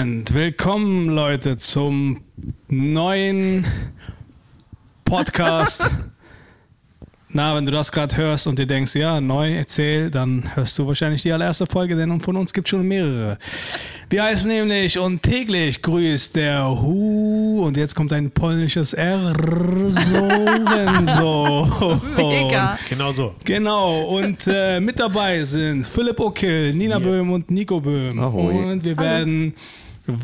Und willkommen, Leute, zum neuen Podcast. Na, wenn du das gerade hörst und dir denkst, ja, neu, erzähl, dann hörst du wahrscheinlich die allererste Folge, denn von uns gibt es schon mehrere. Wir heißen nämlich und täglich grüßt der Hu und jetzt kommt ein polnisches R. So, Mega. Genau so. Genau, und äh, mit dabei sind Philipp Ockel, Nina Yeah. Böhm und Nico Böhm. Ahoi. Und wir werden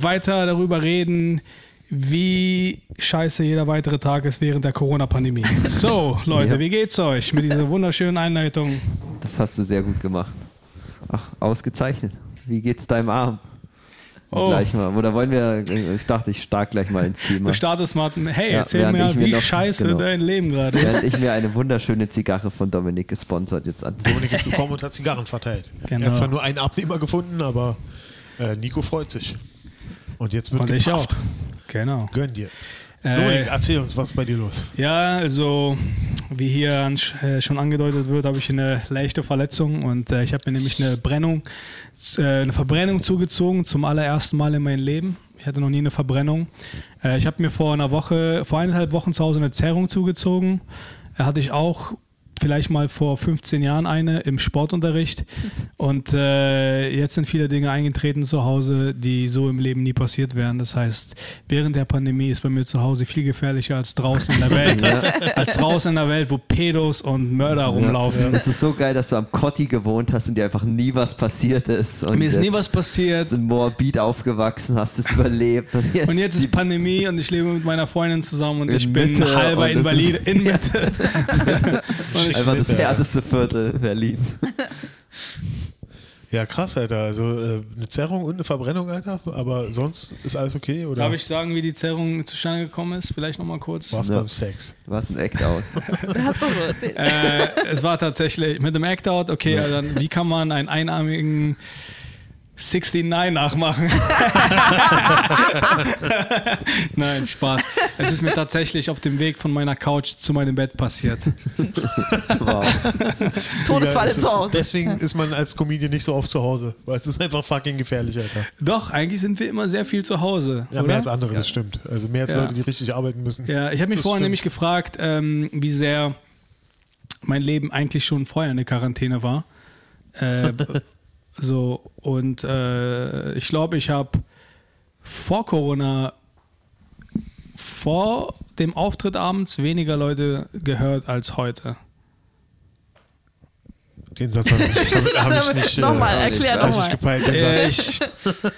weiter darüber reden, wie scheiße jeder weitere Tag ist während der Corona-Pandemie. So, Leute, Ja. wie geht's euch mit dieser wunderschönen Einleitung? Das hast du sehr gut gemacht. Ach, ausgezeichnet. Wie geht's deinem Arm? Oh. Gleich mal. Oder wollen wir, ich dachte, ich stark gleich mal ins Thema. Du startest mal, hey, Ja, erzähl mir, wie noch- scheiße genau. dein Leben gerade ist. Während ich mir eine wunderschöne Zigarre von Dominik gesponsert jetzt anziehe. Dominik ist gekommen und hat Zigarren verteilt. Genau. Er hat zwar nur einen Abnehmer gefunden, aber äh, Nico freut sich. Und jetzt wird Und ich auch. Genau. Gönn dir. Äh, Dominik, erzähl uns, was ist bei dir los? Ja, also wie hier äh, schon angedeutet wird, habe ich eine leichte Verletzung und äh, ich habe mir nämlich eine Brennung, äh, eine Verbrennung zugezogen zum allerersten Mal in meinem Leben. Ich hatte noch nie eine Verbrennung. Äh, ich habe mir vor einer Woche, vor eineinhalb Wochen zu Hause eine Zerrung zugezogen. Äh, hatte ich auch vielleicht mal vor 15 Jahren eine im Sportunterricht und äh, jetzt sind viele Dinge eingetreten zu Hause, die so im Leben nie passiert wären. Das heißt, während der Pandemie ist bei mir zu Hause viel gefährlicher als draußen in der Welt. Als draußen in der Welt, wo Pedos und Mörder rumlaufen. Es ist so geil, dass du am Kotti gewohnt hast und dir einfach nie was passiert ist. Und Mir ist nie was passiert. bist in Moabit aufgewachsen, hast es überlebt. Und jetzt, Und jetzt ist Pandemie und ich lebe mit meiner Freundin zusammen und In ich bin Mitte halber Invalide ist- in Mitte. einfach das härteste Viertel Berlins. Ja, krass, Alter. Also äh, eine Zerrung und eine Verbrennung, Alter. Aber sonst ist alles okay? Oder darf ich sagen, wie die Zerrung zustande gekommen ist? Vielleicht nochmal kurz. war's Ja. beim Sex? Was ein Act-Out. Du hast doch so erzählt. äh, es war tatsächlich mit dem Act-Out, okay, also dann, wie kann man einen einarmigen 69 nachmachen? Nein, Spaß. Es ist mir tatsächlich auf dem Weg von meiner Couch zu meinem Bett passiert. Wow. Todesfall Ja, ist- Hause. Deswegen ist man als Comedian nicht so oft zu Hause, weil es ist einfach fucking gefährlich, Alter. Doch, eigentlich sind wir immer sehr viel zu Hause. Ja, oder? mehr als andere, das stimmt. Also mehr als Ja. Leute, die richtig arbeiten müssen. Ja, ich habe mich Das vorhin stimmt. nämlich gefragt, ähm, wie sehr mein Leben eigentlich schon vorher eine Quarantäne war. Äh, so, und äh, ich glaube, ich habe vor Corona, vor dem Auftritt abends weniger Leute gehört als heute. Den Satz habe ich, hab, hab ich nicht, äh, Nochmal, auch erklär nicht. ich nochmal. nicht gepeilt, den Äh, Satz. ich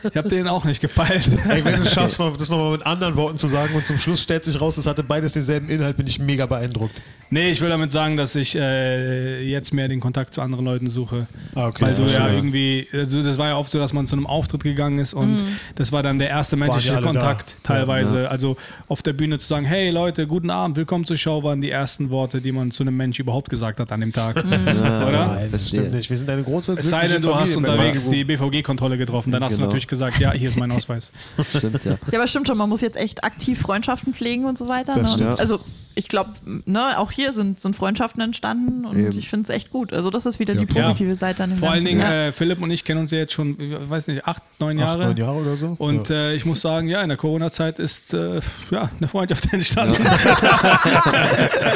ich habe den auch nicht gepeilt. Ey, wenn du es schaffst, noch, das nochmal mit anderen Worten zu sagen und zum Schluss stellt sich raus, es hatte beides denselben Inhalt, bin ich mega beeindruckt. Nee, ich will damit sagen, dass ich äh, jetzt mehr den Kontakt zu anderen Leuten suche. Ah, okay. Weil du ja, Ja. irgendwie, also das war ja oft so, dass man zu einem Auftritt gegangen ist und das war dann der erste menschliche Kontakt da. teilweise. Also auf der Bühne zu sagen, hey Leute, guten Abend, willkommen zur Show, waren die ersten Worte, die man zu einem Mensch überhaupt gesagt hat an dem Tag. Oder? Nein, das stimmt nicht. Wir sind eine große Es sei denn, du hast Familie, unterwegs Mensch. die BVG-Kontrolle getroffen, dann hast du Genau. natürlich gesagt, ja, hier ist mein Ausweis. Stimmt, ja. Ja, aber stimmt schon, man muss jetzt echt aktiv Freundschaften pflegen und so weiter. Das Ne? Also ich glaube, ne, auch hier sind, sind Freundschaften entstanden und Eben. ich finde es echt gut. Also das ist wieder Ja, die positive Seite an dem Vor allen. Dingen, ja. äh, Philipp und ich kennen uns ja jetzt schon, ich weiß nicht, acht, neun Acht, Jahre. neun Jahre oder so. Und ja. äh, ich muss sagen, ja, in der Corona-Zeit ist äh, ja, eine Freundschaft entstanden.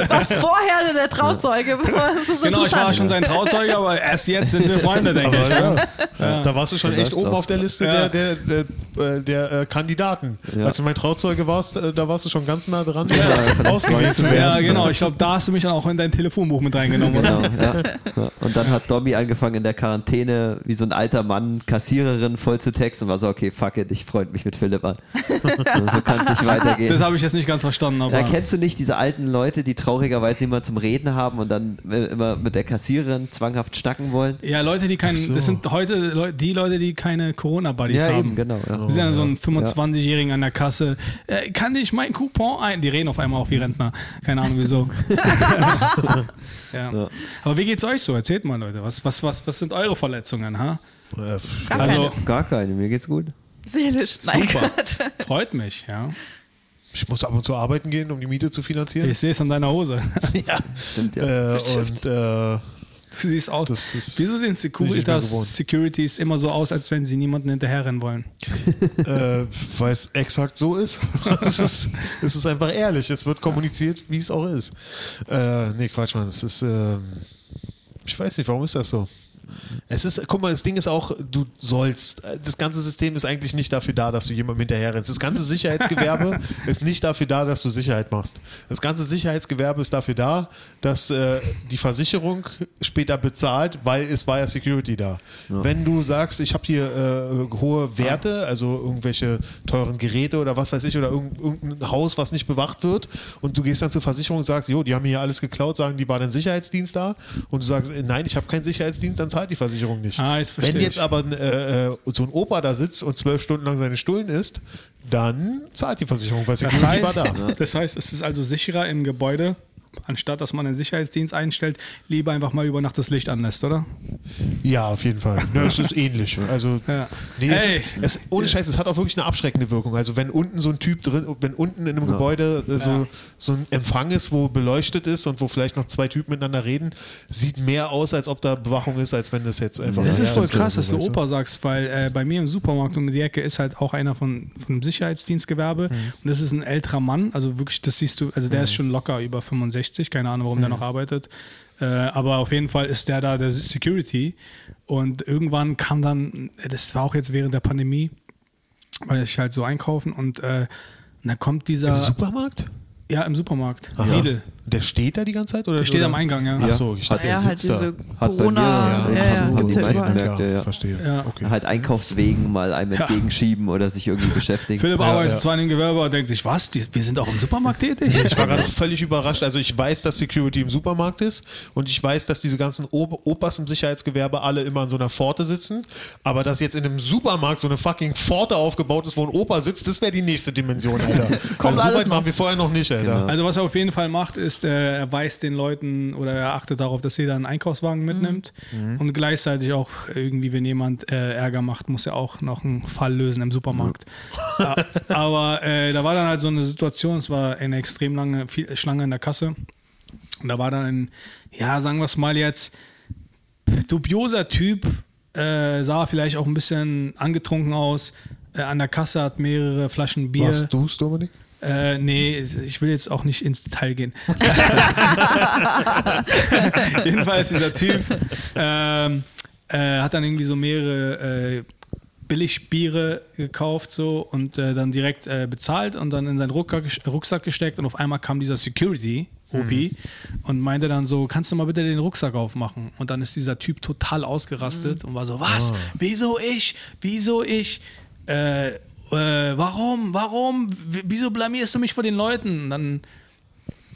Was vorher der Trauzeuge war. Genau, ich war schon sein Trauzeuge, aber erst jetzt sind wir Freunde, denke aber ich. ja, Ja. da warst du schon Da echt oben auf der Liste Ja. der, der, der, äh, der äh, Kandidaten. Ja. Als du mein Trauzeuge warst, äh, da warst du schon ganz nah dran, Ja, ausgewählt zu Ja, genau. Ich glaube, da hast du mich dann auch in dein Telefonbuch mit reingenommen? Genau, ja. ja. Und dann hat Dobby angefangen in der Quarantäne wie so ein alter Mann Kassiererin voll zu texten und war so, okay, fuck it, ich freund mich mit Philipp an. Und so kann es nicht weitergehen. Das habe ich jetzt nicht ganz verstanden, aber. Ja, kennst du nicht diese alten Leute, die traurigerweise niemand zum Reden haben und dann äh, immer mit der Kassiererin zwanghaft schnacken wollen? Ja, Leute, die keinen. So. Das sind heute die Leute, die keine Corona-Buddies Ja, haben. eben, genau. Ja. Wir sind dann so ein 25-Jährigen an der Kasse. Äh, kann ich meinen Coupon ein? Die reden auf einmal auf wie Rentner. Keine Ahnung wieso. ja. Ja. Aber wie geht's euch so? Erzählt mal, Leute. Was, was, was, was sind eure Verletzungen? Ha? Äh, Gar Also, keine. Gar keine, mir geht's gut. Seelisch. Nein, Super. Gott. freut mich, ja. Ich muss ab und zu arbeiten gehen, um die Miete zu finanzieren. Ich sehe es an deiner Hose. ja. Stimmt, ja. Äh, und äh, Du siehst aus. Das ist- Wieso sehen Securitas. Securities immer so aus, als wenn sie niemanden hinterherrennen wollen? äh, weil es exakt so ist. es, ist. es ist einfach ehrlich. Es wird kommuniziert, wie es auch ist. Äh, nee, Quatsch, Mann. Es ist. ähm, ich weiß nicht, warum ist das so? Es ist, guck mal, das Ding ist auch, du sollst, das ganze System ist eigentlich nicht dafür da, dass du jemandem hinterherrennst. Das ganze Sicherheitsgewerbe ist nicht dafür da, dass du Sicherheit machst. Das ganze Sicherheitsgewerbe ist dafür da, dass äh, die Versicherung später bezahlt, weil es war ja Security da. Wenn du sagst, ich habe hier äh, hohe Werte, also irgendwelche teuren Geräte oder was weiß ich, oder irgend- irgendein Haus, was nicht bewacht wird, und du gehst dann zur Versicherung und sagst, jo, die haben hier alles geklaut, sagen, die war dann Sicherheitsdienst da, und du sagst, äh, nein, ich habe keinen Sicherheitsdienst, dann zahlt die Versicherung nicht. Ah, jetzt Wenn jetzt ich. aber äh, äh, so ein Opa da sitzt und zwölf Stunden lang seine Stullen isst, dann zahlt die Versicherung, weil Das heißt, war da. das heißt, es ist also sicherer im Gebäude, anstatt dass man einen Sicherheitsdienst einstellt, lieber einfach mal über Nacht das Licht anlässt, oder? Ja, auf jeden Fall. Ne, es ist ähnlich. Also, Ja. nee, es Ey. ist, es, ohne Scheiß, es hat auch wirklich eine abschreckende Wirkung. Also, wenn unten so ein Typ drin, wenn unten in einem Gebäude äh, so, Ja. so ein Empfang ist, wo beleuchtet ist und wo vielleicht noch zwei Typen miteinander reden, sieht mehr aus, als ob da Bewachung ist, als wenn das jetzt einfach. Das ein ist voll krass, dass du weißt Opa sagst, weil äh, bei mir im Supermarkt um die Ecke ist halt auch einer von, von dem Sicherheitsdienstgewerbe Mhm. und das ist ein älterer Mann, also wirklich, das siehst du, also der ist schon locker über 65, keine Ahnung, warum der noch arbeitet, äh, aber auf jeden Fall ist der da der Security. Und irgendwann kam dann, das war auch jetzt während der Pandemie, weil ich halt so einkaufen und, äh, und dann kommt dieser, Im Supermarkt? ja im Supermarkt, Aha. Lidl, Der steht da die ganze Zeit? Oder, der steht oder? am Eingang, ja. Ach so, ich dachte, Ja, der halt da. diese Hat bei mir- Corona, Ja, ja, so ja, haben die ja meisten überall. Märkte, ja. verstehe. Ja. Okay. Halt Einkaufswegen mal einem Ja. entgegenschieben oder sich irgendwie beschäftigen. Philipp arbeitet ja. zwar in dem Gewerbe, aber denkt sich, was, die, wir sind auch im Supermarkt tätig? Ich war gerade völlig überrascht. Also ich weiß, dass Security im Supermarkt ist und ich weiß, dass diese ganzen Op Opas im Sicherheitsgewerbe alle immer an so einer Pforte sitzen. Aber dass jetzt in einem Supermarkt so eine fucking Pforte aufgebaut ist, wo ein Opa sitzt, das wäre die nächste Dimension, Alter. also so alles weit waren wir vorher noch nicht, Alter. Genau. Also was er auf jeden Fall macht, ist, äh, er weist den Leuten oder er achtet darauf, dass jeder einen Einkaufswagen mitnimmt und gleichzeitig auch irgendwie, wenn jemand äh, Ärger macht, muss er auch noch einen Fall lösen im Supermarkt. A- Aber äh, da war dann halt so eine Situation, es war eine extrem lange viel, Schlange in der Kasse und da war dann ein, ja, sagen wir es mal jetzt, dubioser Typ, äh, sah vielleicht auch ein bisschen angetrunken aus, äh, an der Kasse hat mehrere Flaschen Bier. Warst du's, Dominik? Äh, nee, ich will jetzt auch nicht ins Detail gehen. Jedenfalls dieser Typ ähm, äh, hat dann irgendwie so mehrere äh, Billigbiere gekauft so und äh, dann direkt äh, bezahlt und dann in seinen Rucksack, gesteckt und auf einmal kam dieser Security Opi und meinte dann so, kannst du mal bitte den Rucksack aufmachen? Und dann ist dieser Typ total ausgerastet und war so, was? Wieso ich? Wieso ich? Äh, äh, warum? Warum? Wieso blamierst du mich vor den Leuten? Und dann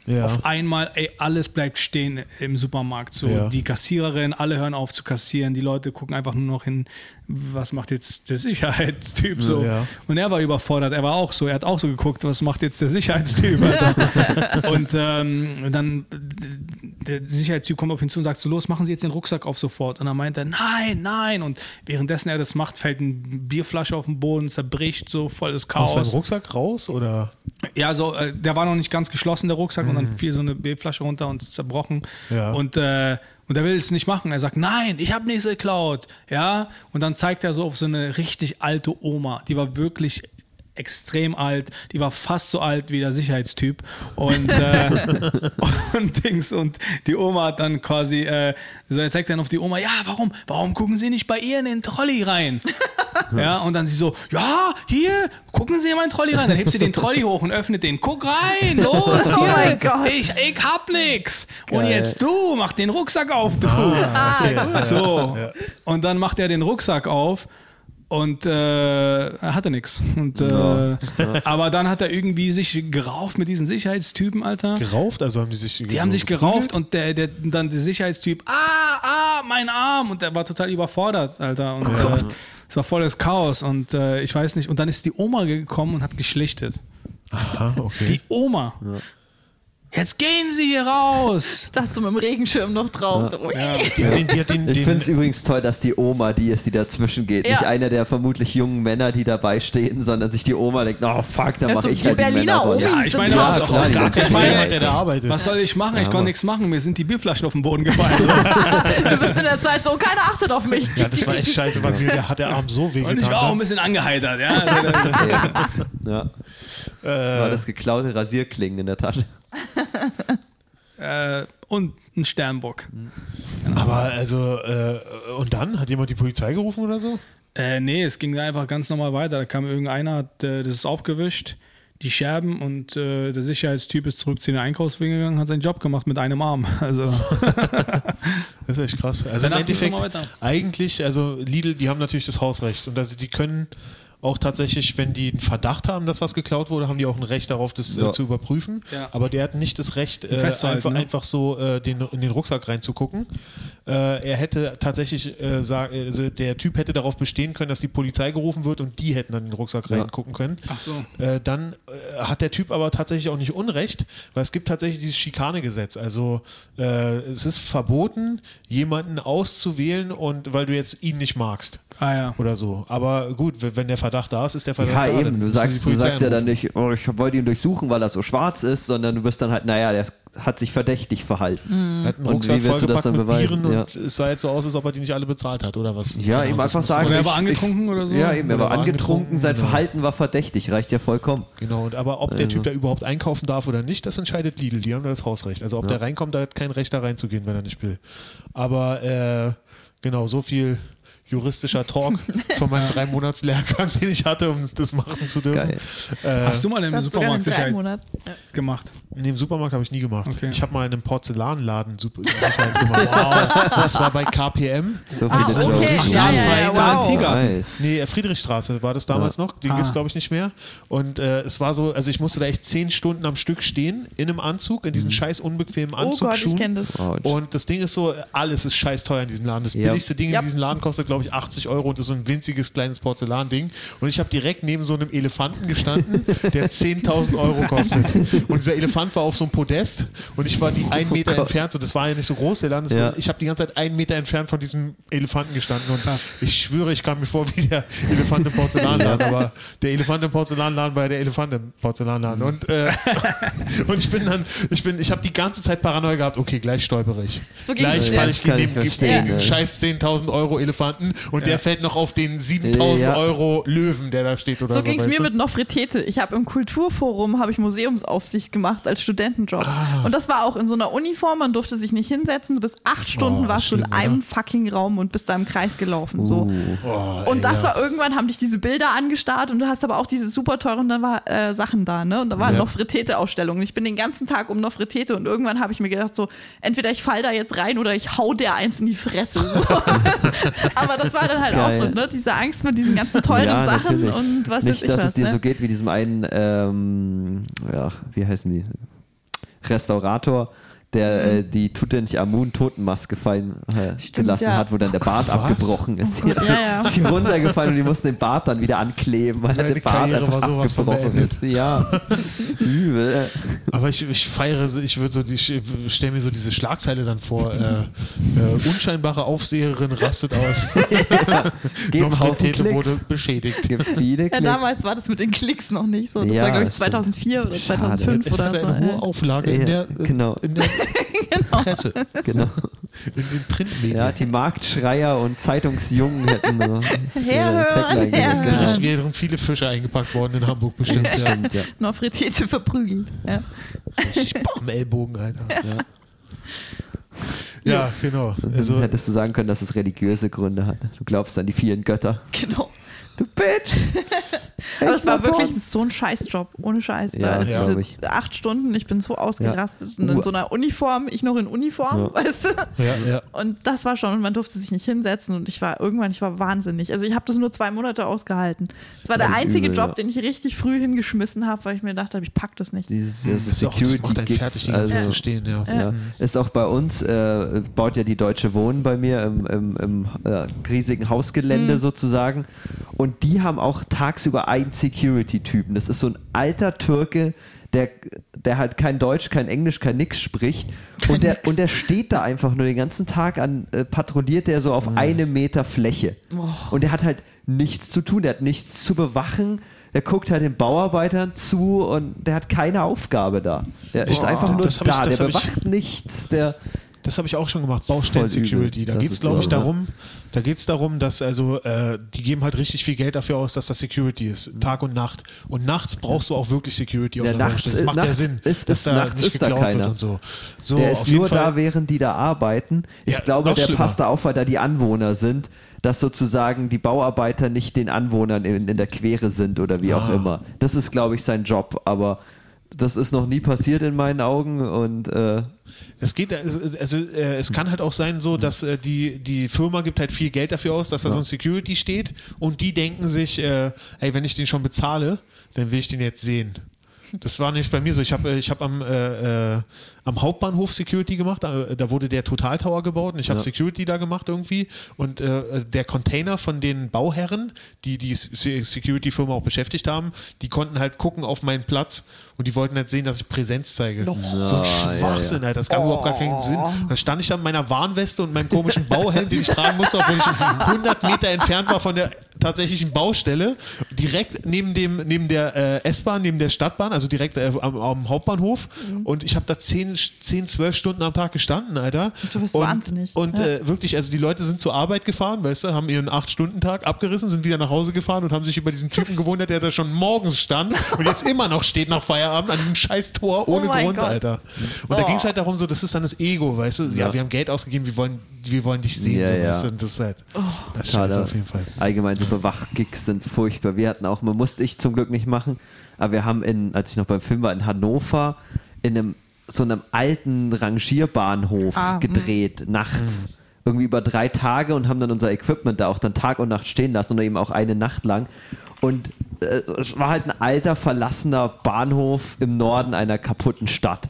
Ja. auf einmal, ey, alles bleibt stehen im Supermarkt. So, Ja. die Kassiererin, alle hören auf zu kassieren, die Leute gucken einfach nur noch hin, was macht jetzt der Sicherheitstyp so. Ja. Und er war überfordert, er war auch so, er hat auch so geguckt, was macht jetzt der Sicherheitstyp. Alter. und ähm, dann der Sicherheitstyp kommt auf ihn zu und sagt so, los, machen Sie jetzt den Rucksack auf sofort. Und dann meint er, nein, nein. Und währenddessen er das macht, fällt eine Bierflasche auf den Boden, zerbricht so volles Aus Chaos. seinem Rucksack raus oder? Ja, so, äh, der war noch nicht ganz geschlossen, der Rucksack, und dann fiel so eine Bierflasche runter und ist zerbrochen. Ja. Und, äh, und er will es nicht machen. Er sagt, nein, ich habe nichts geklaut. Ja, und dann zeigt er so auf so eine richtig alte Oma. Die war wirklich extrem alt, die war fast so alt wie der Sicherheitstyp und, äh, und Dings und die Oma hat dann quasi, äh, so er zeigt dann auf die Oma, ja, warum, warum gucken Sie nicht bei ihr in den Trolley rein? Ja, und dann sie so, ja, hier, gucken Sie in meinen Trolley rein. Dann hebt sie den Trolley hoch und öffnet den. Guck rein, los, hier. mein Gott. Ich, ich hab nix. Und Geil. jetzt du, mach den Rucksack auf, du. Ah, so. Und dann macht er den Rucksack auf und äh, er hatte nichts. Und, äh, Ja. Aber dann hat er irgendwie sich gerauft mit diesen Sicherheitstypen, Alter. Gerauft? Also haben die sich. Die haben sich gerauft und der, der, dann der Sicherheitstyp, ah, ah, mein Arm. Und der war total überfordert, Alter. Und äh, es war volles Chaos. Und äh, ich weiß nicht. Und dann ist die Oma gekommen und hat geschlichtet. Aha, okay. Die Oma. Jetzt gehen Sie hier raus. Ich dachte so mit dem Regenschirm noch drauf. So, Ja. Die den, die hat den, Ich finde es übrigens toll, dass die Oma die ist, die dazwischen geht. Ja. Nicht einer der vermutlich jungen Männer, die dabei stehen, sondern sich die Oma denkt, oh fuck, Ja, mache so ich die halt die Berliner Männerrolle. Omis Ja, ich meine, doch auch gar kein ich meine, der da arbeitet. Was soll ich machen? Ich Ja, konnte nichts machen. Mir sind die Bierflaschen auf den Boden gefallen. Du bist in der Zeit so, keiner achtet auf mich. ja, das war echt scheiße, weil mir der hat der Arm so weh Und ich war auch ein getan. bisschen angeheitert. Ja. Ja. Äh, War das geklaute Rasierklingen in der Tasche. äh, und ein Sternbock. aber also, äh, und dann? Hat jemand die Polizei gerufen oder so? Äh, nee, es ging einfach ganz normal weiter. Da kam irgendeiner, hat, äh, das ist aufgewischt, die Scherben und äh, der Sicherheitstyp ist zurück zu den Einkaufswegen gegangen, hat seinen Job gemacht mit einem Arm. Also Das ist echt krass. Also im Danach Endeffekt, nochmal weiter. eigentlich, also Lidl, die haben natürlich das Hausrecht und also die können auch tatsächlich, wenn die einen Verdacht haben, dass was geklaut wurde, haben die auch ein Recht darauf, das äh, Ja. zu überprüfen. Ja. Aber der hat nicht das Recht, äh, einfach, ne? einfach so äh, den, in den Rucksack reinzugucken. Äh, er hätte tatsächlich, äh, sag, also der Typ hätte darauf bestehen können, dass die Polizei gerufen wird und die hätten dann in den Rucksack Ja. reingucken können. Ach so. Äh, dann äh, hat der Typ aber tatsächlich auch nicht Unrecht, weil es gibt tatsächlich dieses Schikanegesetz. Also äh, es ist verboten, jemanden auszuwählen und weil du jetzt ihn nicht magst Ah ja. oder so. Aber gut, wenn der Verdacht da ist, ist der Verdacht Ja, da. dann eben. Du sagst, du sagst ja dann nicht, oh, ich wollte ihn durchsuchen, weil er so schwarz ist, sondern du bist dann halt, naja, der hat sich verdächtig verhalten. Er hat einen Und Rucksack wie willst du das vollgepackt dann mit beweisen? Bieren Ja. und es sah jetzt so aus, als ob er die nicht alle bezahlt hat oder was. Ja, Ahnung, das einfach sagen. Oder er war angetrunken ich, oder so? Ja, eben, er war war angetrunken, sein genau. Verhalten war verdächtig, reicht ja vollkommen. Genau, und aber ob der Also. Typ da überhaupt einkaufen darf oder nicht, das entscheidet Lidl. Die haben da das Hausrecht. Also ob Ja. der reinkommt, da hat kein Recht da reinzugehen, wenn er nicht will. Aber äh, genau, so viel juristischer Talk von meinem drei Monats Lehrgang, den ich hatte, um das machen zu dürfen. Geil. Äh, Hast du mal im Supermarkt Sicherheit gemacht? Nee, im Supermarkt habe ich nie gemacht. Okay. Ich habe mal in einem Porzellanladen Sicherheit gemacht. Wow. Das war bei KPM. So Ah, okay. Jokes. Ja, ja, ja, wow. Tiger. Nee, äh, Friedrichstraße war das damals noch. Den Ah. gibt's glaube ich, nicht mehr. Und äh, es war so, also ich musste da echt zehn Stunden am Stück stehen, in einem Anzug, in diesen scheiß unbequemen Oh Gott, ich kenne das. Wow. Und das Ding ist so, alles ist scheiß teuer in diesem Laden. Das Ja. billigste Ding Ja. in diesem Laden kostet, glaube ich, 80 Euro und ist so ein winziges kleines Porzellanding. Und ich habe direkt neben so einem Elefanten gestanden, der 10.000 Euro kostet. Und dieser Elefant war auf so einem Podest und ich war die einen Meter Gott. entfernt. So, das war ja nicht so groß, der Laden. Das Ja. ich habe die ganze Zeit einen Meter entfernt von diesem Elefanten gestanden. Und Krass. ich schwöre, ich kam mir vor wie der Elefant im Porzellanladen. Aber der Elefant im Porzellanladen war ja der Elefant im Porzellanladen. Und, äh, und ich bin dann, ich bin, ich habe die ganze Zeit Paranoia gehabt, okay, gleich stolpere ich. So gleich falle Das ich gegen den ja. scheiß 10.000 Euro Elefanten und der fällt noch auf den 7.000 Ja. Euro Löwen, der da steht oder so. So ging es mir du? mit Nofretete. Ich habe im Kulturforum habe ich Museumsaufsicht gemacht als Studentenjob. Ah. Und das war auch in so einer Uniform, man durfte sich nicht hinsetzen. Du bist acht Stunden Oh, warst du in einem oder? fucking Raum und bist da im Kreis gelaufen. So. Oh, Und ey, das ja. war irgendwann, haben dich diese Bilder angestarrt und du hast aber auch diese super teuren dann war, äh, Sachen da, ne? Und da waren Ja. Nofretete-Ausstellungen. Ich bin den ganzen Tag um Nofretete und irgendwann habe ich mir gedacht, so, entweder ich fall da jetzt rein oder ich hau der eins in die Fresse. So. aber das war dann halt auch Geil. so, ne? Diese Angst mit diesen ganzen teuren Ja, Sachen natürlich. und was Nicht, ich dass was. es dir ne? so geht wie diesem einen, ähm, ja, wie heißen die? Restaurator, der äh, die Tutanchamun Totenmaske fallen äh, Stimmt, gelassen ja. hat, wo dann der Bart Was? abgebrochen ist. Oh Gott, ja, ja. Ist hier runtergefallen und die mussten den Bart dann wieder ankleben, weil Seine der Bart einfach war sowas von abgebrochen ist. Ja, übel. Aber ich, ich feiere, ich würde so, die- ich stelle mir so diese Schlagzeile dann vor. Äh, äh, unscheinbare Aufseherin rastet aus. Nofretete Klicks. wurde beschädigt. Ja, damals war das mit den Klicks noch nicht so. Das Ja, war, glaube ich, stimmt. 2004 oder Schade. 2005 Es oder hatte so. eine hohe ja. Auflage in Ja, der, äh, genau. in der Presse, Genau. in den Printmedien. Ja, die Marktschreier und Zeitungsjungen hätten so herhören. gelesen. Bericht wären viele Fische eingepackt worden in Hamburg bestimmt. ja. Stimmt, ja. Nofretete verprügelt. Ja. Richtig am Ellbogen, Alter. Ja, ja genau. Also, Hättest du sagen können, dass es religiöse Gründe hat. Du glaubst an die vielen Götter. Genau. Du Bitch! Aber es war Ich wirklich so ein Scheißjob, ohne Scheiß. Ja, da, ja. diese ich. acht Stunden, ich bin so ausgerastet. Und in so einer Uniform, ich noch in Uniform, Ja. weißt du? ja, ja. Und das war schon, und man durfte sich nicht hinsetzen und ich war irgendwann, ich war wahnsinnig. Also ich habe das nur zwei Monate ausgehalten. Es war Das der einzige übel, Job, ja. den ich richtig früh hingeschmissen habe, weil ich mir gedacht habe, ich pack das nicht. Dieses, das macht einen Security-Gigs. fertig, Also, zu stehen, ja. ja. Ist auch bei uns, äh, baut ja die Deutsche Wohnen bei mir im, im, im äh, riesigen Hausgelände Mhm. sozusagen. Und die haben auch tagsüber einen Security-Typen. Das ist so ein alter Türke, der, der halt kein Deutsch, kein Englisch, kein nix spricht. Und der, und der steht da einfach nur den ganzen Tag an, äh, patrouilliert der so auf Mhm. eine Meter Fläche. Und der hat halt nichts zu tun, der hat nichts zu bewachen. Der guckt halt den Bauarbeitern zu und der hat keine Aufgabe da. Der ist Boah. einfach nur Das ich- da, das der hab ich- bewacht nichts. Der, Das habe ich auch schon gemacht, Baustellen-Security. Da geht es, glaube ich, darum, da geht es darum, dass also äh, die geben halt richtig viel Geld dafür aus, dass das Security ist, Tag und Nacht. Und nachts brauchst du auch wirklich Security auf Ja, der nachts- Baustelle. Das macht ja Sinn, ist- dass ist- da nachts nicht ist da geklaut keiner. wird und so. So, der ist nur Fall. da, während die da arbeiten. Ich Ja, glaube, der schlimmer. passt da auf, weil da die Anwohner sind, dass sozusagen die Bauarbeiter nicht den Anwohnern in, in der Quere sind oder wie Ah. auch immer. Das ist, glaube ich, sein Job, aber das ist noch nie passiert in meinen Augen und äh, Es geht, also äh, es kann halt auch sein so, dass äh, die, die Firma gibt halt viel Geld dafür aus, dass da so ein Security steht und die denken sich, äh, ey, wenn ich den schon bezahle, dann will ich den jetzt sehen. Das war nämlich bei mir so. Ich habe ich hab am, äh, äh, am Hauptbahnhof Security gemacht. Da, da wurde der Total Tower gebaut und ich habe Ja. Security da gemacht irgendwie. Und äh, der Container von den Bauherren, die die Se- Security-Firma auch beschäftigt haben, die konnten halt gucken auf meinen Platz und die wollten halt sehen, dass ich Präsenz zeige. So ein Schwachsinn, Alter. Das gab überhaupt gar keinen Sinn. Dann stand ich da mit meiner Warnweste und meinem komischen Bauhelm, den ich tragen musste, obwohl ich 100 Meter entfernt war von der tatsächlichen Baustelle, direkt neben dem neben der äh, S-Bahn, neben der Stadtbahn, also direkt äh, am, am Hauptbahnhof. Und ich habe da 10, 10, 12 Stunden am Tag gestanden, Alter. Du bist und, wahnsinnig. Und Ja. äh, wirklich, also die Leute sind zur Arbeit gefahren, weißt du, haben ihren 8-Stunden-Tag abgerissen, sind wieder nach Hause gefahren und haben sich über diesen Typen gewundert, der da schon morgens stand und jetzt immer noch steht nach Feierabend an diesem scheiß Tor ohne Oh Grund, Gott. Alter. Und da ging es halt darum, so, das ist dann das Ego, weißt du? Ja, Ja. wir haben Geld ausgegeben, wir wollen, wir wollen dich sehen, Ja, so, ja. weißt du? Und das ist halt, Oh. das ist Schade. scheiße auf jeden Fall. Allgemein so Bewachgigs sind furchtbar. Wir hatten auch, man musste ich zum Glück nicht machen, aber wir haben in, als ich noch beim Film war, in Hannover in einem so einem alten Rangierbahnhof Ah, gedreht, nachts. Irgendwie über drei Tage und haben dann unser Equipment da auch dann Tag und Nacht stehen lassen oder eben auch eine Nacht lang. Und äh, es war halt ein alter, verlassener Bahnhof im Norden einer kaputten Stadt.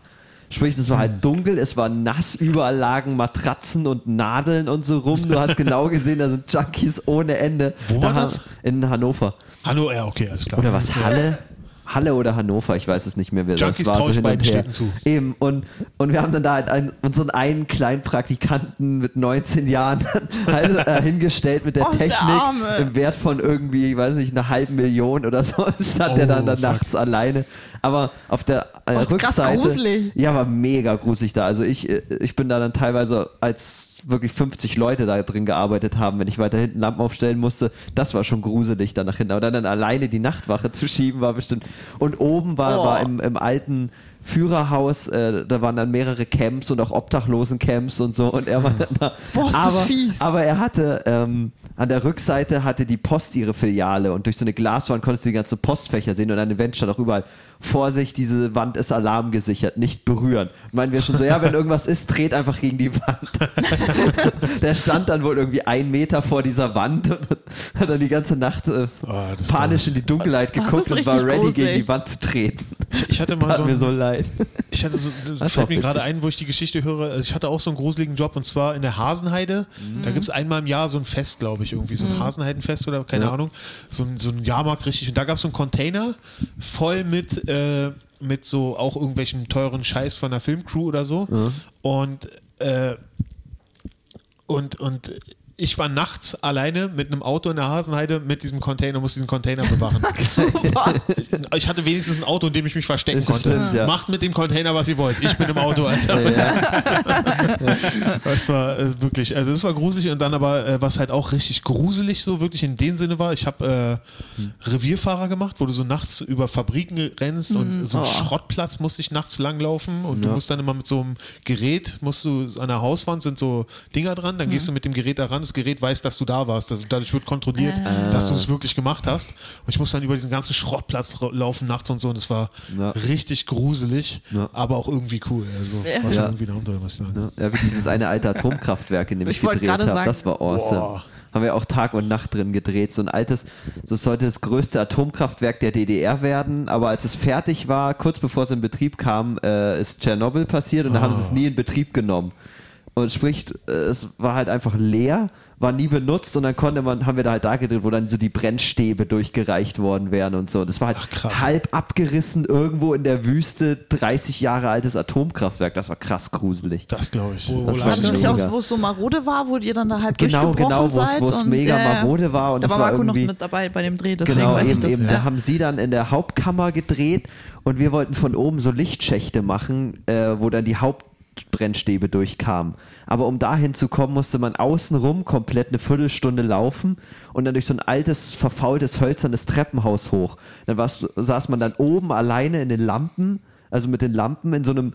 Sprich, es war halt dunkel, es war nass, überall lagen Matratzen und Nadeln und so rum. Du hast genau gesehen, da sind Junkies ohne Ende. Wo da war haben- das? In Hannover. Hallo, ja, okay, alles klar. Oder was, Halle? Halle oder Hannover, ich weiß es nicht mehr. Das Junkies war trau so ich hin beiden und her. Städten zu. Eben, und, und wir haben dann da halt einen, unseren einen kleinen Praktikanten mit 19 Jahren halt, äh, hingestellt mit der Oh, der Technik Arme. im Wert von irgendwie, ich weiß nicht, einer halben Million oder so, stand der dann Oh, da fuck. nachts alleine. Aber auf der äh, ist krass Rückseite. gruselig. Ja, war mega gruselig da. Also ich, äh, ich bin da dann teilweise, als wirklich 50 Leute da drin gearbeitet haben, wenn ich weiter hinten Lampen aufstellen musste, das war schon gruselig da nach hinten. Aber dann, dann alleine die Nachtwache zu schieben, war bestimmt. Und oben war, Oh. war im, im alten Führerhaus, äh, da waren dann mehrere Camps und auch Obdachlosen-Camps und so. Und er war dann da. Boah, ist aber, das fies. aber er hatte, ähm, an der Rückseite hatte die Post ihre Filiale und durch so eine Glaswand konntest du die ganzen Postfächer sehen und an den Wänden stand auch überall, Vorsicht, diese Wand ist alarmgesichert, nicht berühren. Und meinen wir schon so, ja, wenn irgendwas ist, dreht einfach gegen die Wand. der stand dann wohl irgendwie einen Meter vor dieser Wand und hat dann die ganze Nacht äh, Oh, panisch in die Dunkelheit Das geguckt und war ready, gegen gruselig. die Wand zu treten. Ich, ich hatte mal Tat so, mir ein, so leid. ich hatte so, Das fällt mir gerade ein, wo ich die Geschichte höre. Also ich hatte auch so einen gruseligen Job und zwar in der Hasenheide. Da gibt es einmal im Jahr so ein Fest, glaube ich, irgendwie so ein Hasenheidenfest oder keine Ja. Ahnung. So ein, so ein Jahrmarkt richtig. Und da gab es so einen Container voll mit, äh, mit so auch irgendwelchen teuren Scheiß von der Filmcrew oder so. Und, äh, und, und ich war nachts alleine mit einem Auto in der Hasenheide mit diesem Container, musste diesen Container bewachen. Ich hatte wenigstens ein Auto, in dem ich mich verstecken Das konnte. stimmt, ja. Macht mit dem Container, was ihr wollt. Ich bin im Auto, Alter. Das war äh, wirklich, also das war gruselig und dann aber, äh, was halt auch richtig gruselig so wirklich in dem Sinne war, ich habe äh, Revierfahrer gemacht, wo du so nachts über Fabriken rennst und so einen Schrottplatz musste ich nachts langlaufen und du Ja. musst dann immer mit so einem Gerät, musst du, an der Hauswand sind so Dinger dran, dann gehst du mit dem Gerät da ran, das Gerät weiß, dass du da warst, also dadurch wird kontrolliert, dass du es wirklich gemacht hast und ich musste dann über diesen ganzen Schrottplatz laufen nachts und so und es war Ja. richtig gruselig, Ja. aber auch irgendwie cool, also Ja. war schon irgendwie ein Abenteuer, muss ich sagen. Ja, wie dieses eine alte Atomkraftwerk, in dem ich, Ich gedreht habe. sagen. Das war awesome. Boah. Haben wir auch Tag und Nacht drin gedreht. So ein altes, das sollte das größte Atomkraftwerk der DDR werden, aber als es fertig war, kurz bevor es in Betrieb kam, äh, ist Tschernobyl passiert und da haben sie es nie in Betrieb genommen. Und sprich, äh, es war halt einfach leer, war nie benutzt und dann konnte man, haben wir da halt da gedreht, wo dann so die Brennstäbe durchgereicht worden wären und so. Das war halt Ach, krass. halb abgerissen irgendwo in der Wüste, 30 Jahre altes Atomkraftwerk. Das war krass gruselig. Das glaube ich. Das war nicht auch, wo es so marode war, wo ihr dann da halb Genau, durchgebrochen genau, wo es- seid? wo es und- mega ja. marode war und da war war Marco noch mit dabei bei dem Dreh, deswegen Genau, weiß ich eben, das. eben. ja. Da haben sie dann in der Hauptkammer gedreht und wir wollten von oben so Lichtschächte machen, äh, wo dann die Hauptbrennstäbe durchkamen. Aber um dahin zu kommen, musste man außenrum komplett eine Viertelstunde laufen und dann durch so ein altes, verfaultes, hölzernes Treppenhaus hoch. Dann saß man dann oben alleine in den Lampen, also mit den Lampen in so einem,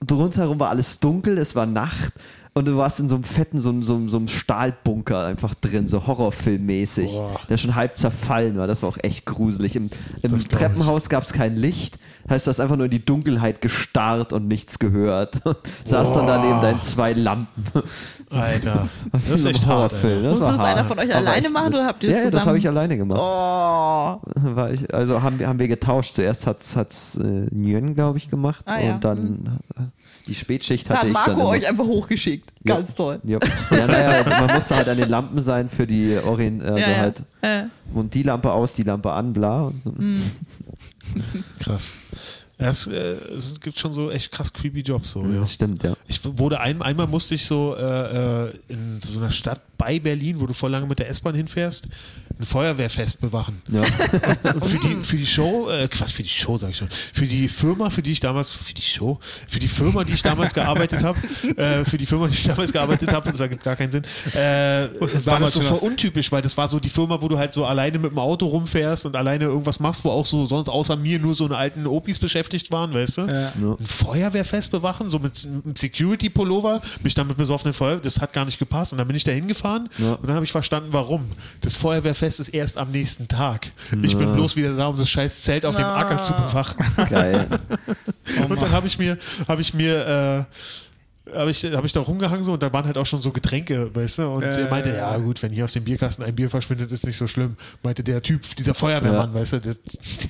drunterherum war alles dunkel, es war Nacht. Und du warst in so einem fetten, so, einem- so, so einem Stahlbunker einfach drin, so Horrorfilmmäßig, Boah. der schon halb zerfallen war. Das war auch echt gruselig. Im, im Das Treppenhaus gab es kein Licht. Heißt, du hast einfach nur in die Dunkelheit gestarrt und nichts gehört. Saß dann daneben deinen zwei Lampen. Alter, das ist echt hart. Horrorfilm. Alter. Das Musste war das hart. einer von euch Aber alleine machen oder habt ihr das ja, ja, das zusammen? habe ich alleine gemacht. Oh. War ich, also haben wir, haben wir getauscht. Zuerst hat es äh, Nguyen, glaube ich, gemacht. Ah, ja. Und dann äh, die Spätschicht Da hatte hat ich Marco dann. immer. euch einfach hochgeschickt. Ja. Ganz toll. Ja, ja naja, man musste halt an den Lampen sein für die Orient, also Ja, ja. halt Äh. und die Lampe aus, die Lampe an, bla. Und, Krass. Ja, es, äh, es gibt schon so echt krass creepy Jobs. So, ja. Das stimmt, ja. Ich wurde ein, einmal musste ich so äh, äh, in so einer Stadt bei Berlin, wo du voll lange mit der S-Bahn hinfährst, ein Feuerwehrfest bewachen. ja. Und für die, für die Show, äh, Quatsch, für die Show sag ich schon, für die Firma, für die ich damals, für die Show, für die Firma, die ich damals gearbeitet habe, äh, für die Firma, die ich damals gearbeitet habe, das ergibt gar keinen Sinn, äh, ist war das so voll das? untypisch, weil das war so die Firma, wo du halt so alleine mit dem Auto rumfährst und alleine irgendwas machst, wo auch so sonst außer mir nur so eine alten Opis beschäftigt waren, weißt du? Ja. Ein Feuerwehrfest bewachen, so mit einem Security-Pullover, mich dann mit besoffenen Feuer, das hat gar nicht gepasst. Und dann bin ich da hingefahren Ja. und dann habe ich verstanden, warum. Das Feuerwehrfest ist erst am nächsten Tag. Ich bin bloß wieder da, um das scheiß Zelt auf dem Acker zu bewachen. Geil. Und dann habe ich mir, habe ich mir, äh, habe ich, hab ich da rumgehangen so und da waren halt auch schon so Getränke, weißt du? Und Äh, er meinte, ja gut, wenn hier aus dem Bierkasten ein Bier verschwindet, ist nicht so schlimm. Meinte der Typ, dieser Feuerwehrmann, Ja. weißt du, der,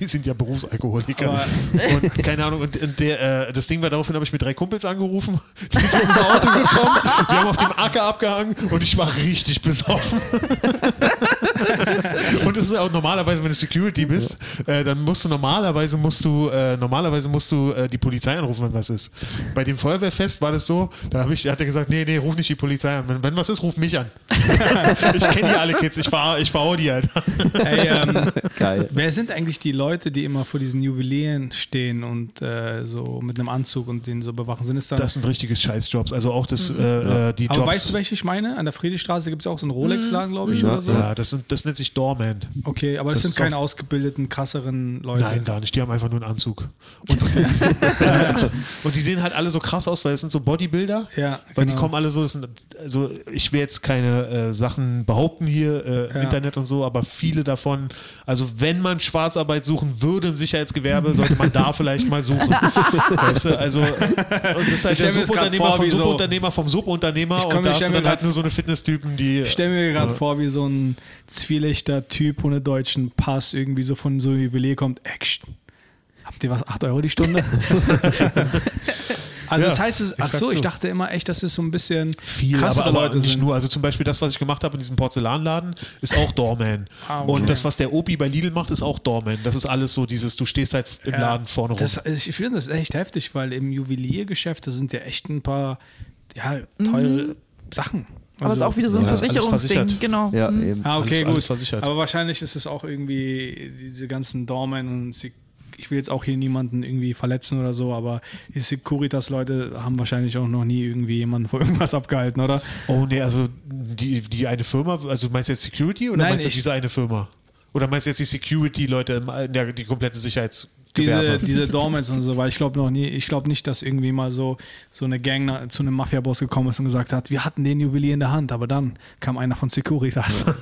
die sind ja Berufsalkoholiker. Aber- und keine Ahnung, und, und der, äh, das Ding war daraufhin, habe ich mir drei Kumpels angerufen, die sind im Auto gekommen, wir haben auf dem Acker abgehangen und ich war richtig besoffen. und es ist auch normalerweise, wenn du Security bist, äh, dann musst du normalerweise musst du äh, normalerweise musst du äh, die Polizei anrufen, wenn was ist. Bei dem Feuerwehrfest war das so, da habe ich, hat er gesagt, nee, nee, ruf nicht die Polizei an. Wenn, wenn was ist, ruf mich an. ich kenne die alle Kids, ich fahr, ich fahr die halt. Hey, ähm, Geil. wer sind eigentlich die Leute, die immer vor diesen Juwelieren stehen und äh, so mit einem Anzug und den so bewachen? Sind es dann. Das sind richtige Scheißjobs. Also auch das, äh, äh, die aber Jobs. weißt du, welche ich meine? An der Friedrichstraße gibt es auch so einen Rolex-Laden, glaube ich, Ja, oder so. ja, das, sind, das nennt sich Doorman. Okay, aber das, Das sind keine ausgebildeten, krasseren Leute. Nein, gar nicht. Die haben einfach nur einen Anzug. Und, das, die, sind, und die sehen halt alle so krass aus, weil es sind so Bodybuilder. Ja, Weil die genau. kommen alle so, das sind, also ich will jetzt keine äh, Sachen behaupten hier äh, im Ja. Internet und so, aber viele davon, also wenn man Schwarzarbeit suchen würde im Sicherheitsgewerbe, sollte man da vielleicht mal suchen. weißt du, also und das ist halt Ich der das Subunternehmer vor, vom so- Subunternehmer vom Subunternehmer und da mir dann halt nur so eine Fitnesstypen, die Ich stelle mir gerade Ja. vor, wie so ein zwielichter Typ ohne deutschen Pass irgendwie so von so einem Juwelier kommt. Action. Habt ihr was? 8 Euro die Stunde? also Ja, das heißt, es, ach so, ich so. dachte immer echt, dass es so ein bisschen viel, krassere aber, aber Leute nicht sind. nur. Also zum Beispiel das, was ich gemacht habe in diesem Porzellanladen, ist auch Doorman. Ah, okay. Und das, was der Opi bei Lidl macht, ist auch Doorman. Das ist alles so dieses, du stehst halt im Ja, Laden vorne rum. Das, ich finde das echt heftig, weil im Juweliergeschäft, da sind ja echt ein paar ja, teure Sachen. Aber es ist Also- auch wieder so ein Ja, Versicherungsding, genau. Ja, Mhm. eben. Ah, okay, Alles- gut. alles versichert. Aber wahrscheinlich ist es auch irgendwie diese ganzen Dormen und Sec- ich will jetzt auch hier niemanden irgendwie verletzen oder so, aber die Securitas-Leute haben wahrscheinlich auch noch nie irgendwie jemanden vor irgendwas abgehalten, oder? oh nee, also die, die eine Firma, also meinst du jetzt Security oder Nein, meinst du diese eine Firma? Oder meinst du jetzt die Security-Leute, die komplette Diese, diese Dormans und so, weil ich glaube noch nie, ich glaube nicht, dass irgendwie mal so, so eine Gang zu einem Mafia-Boss gekommen ist und gesagt hat, wir hatten den Juwelier in der Hand, aber dann kam einer von Securitas.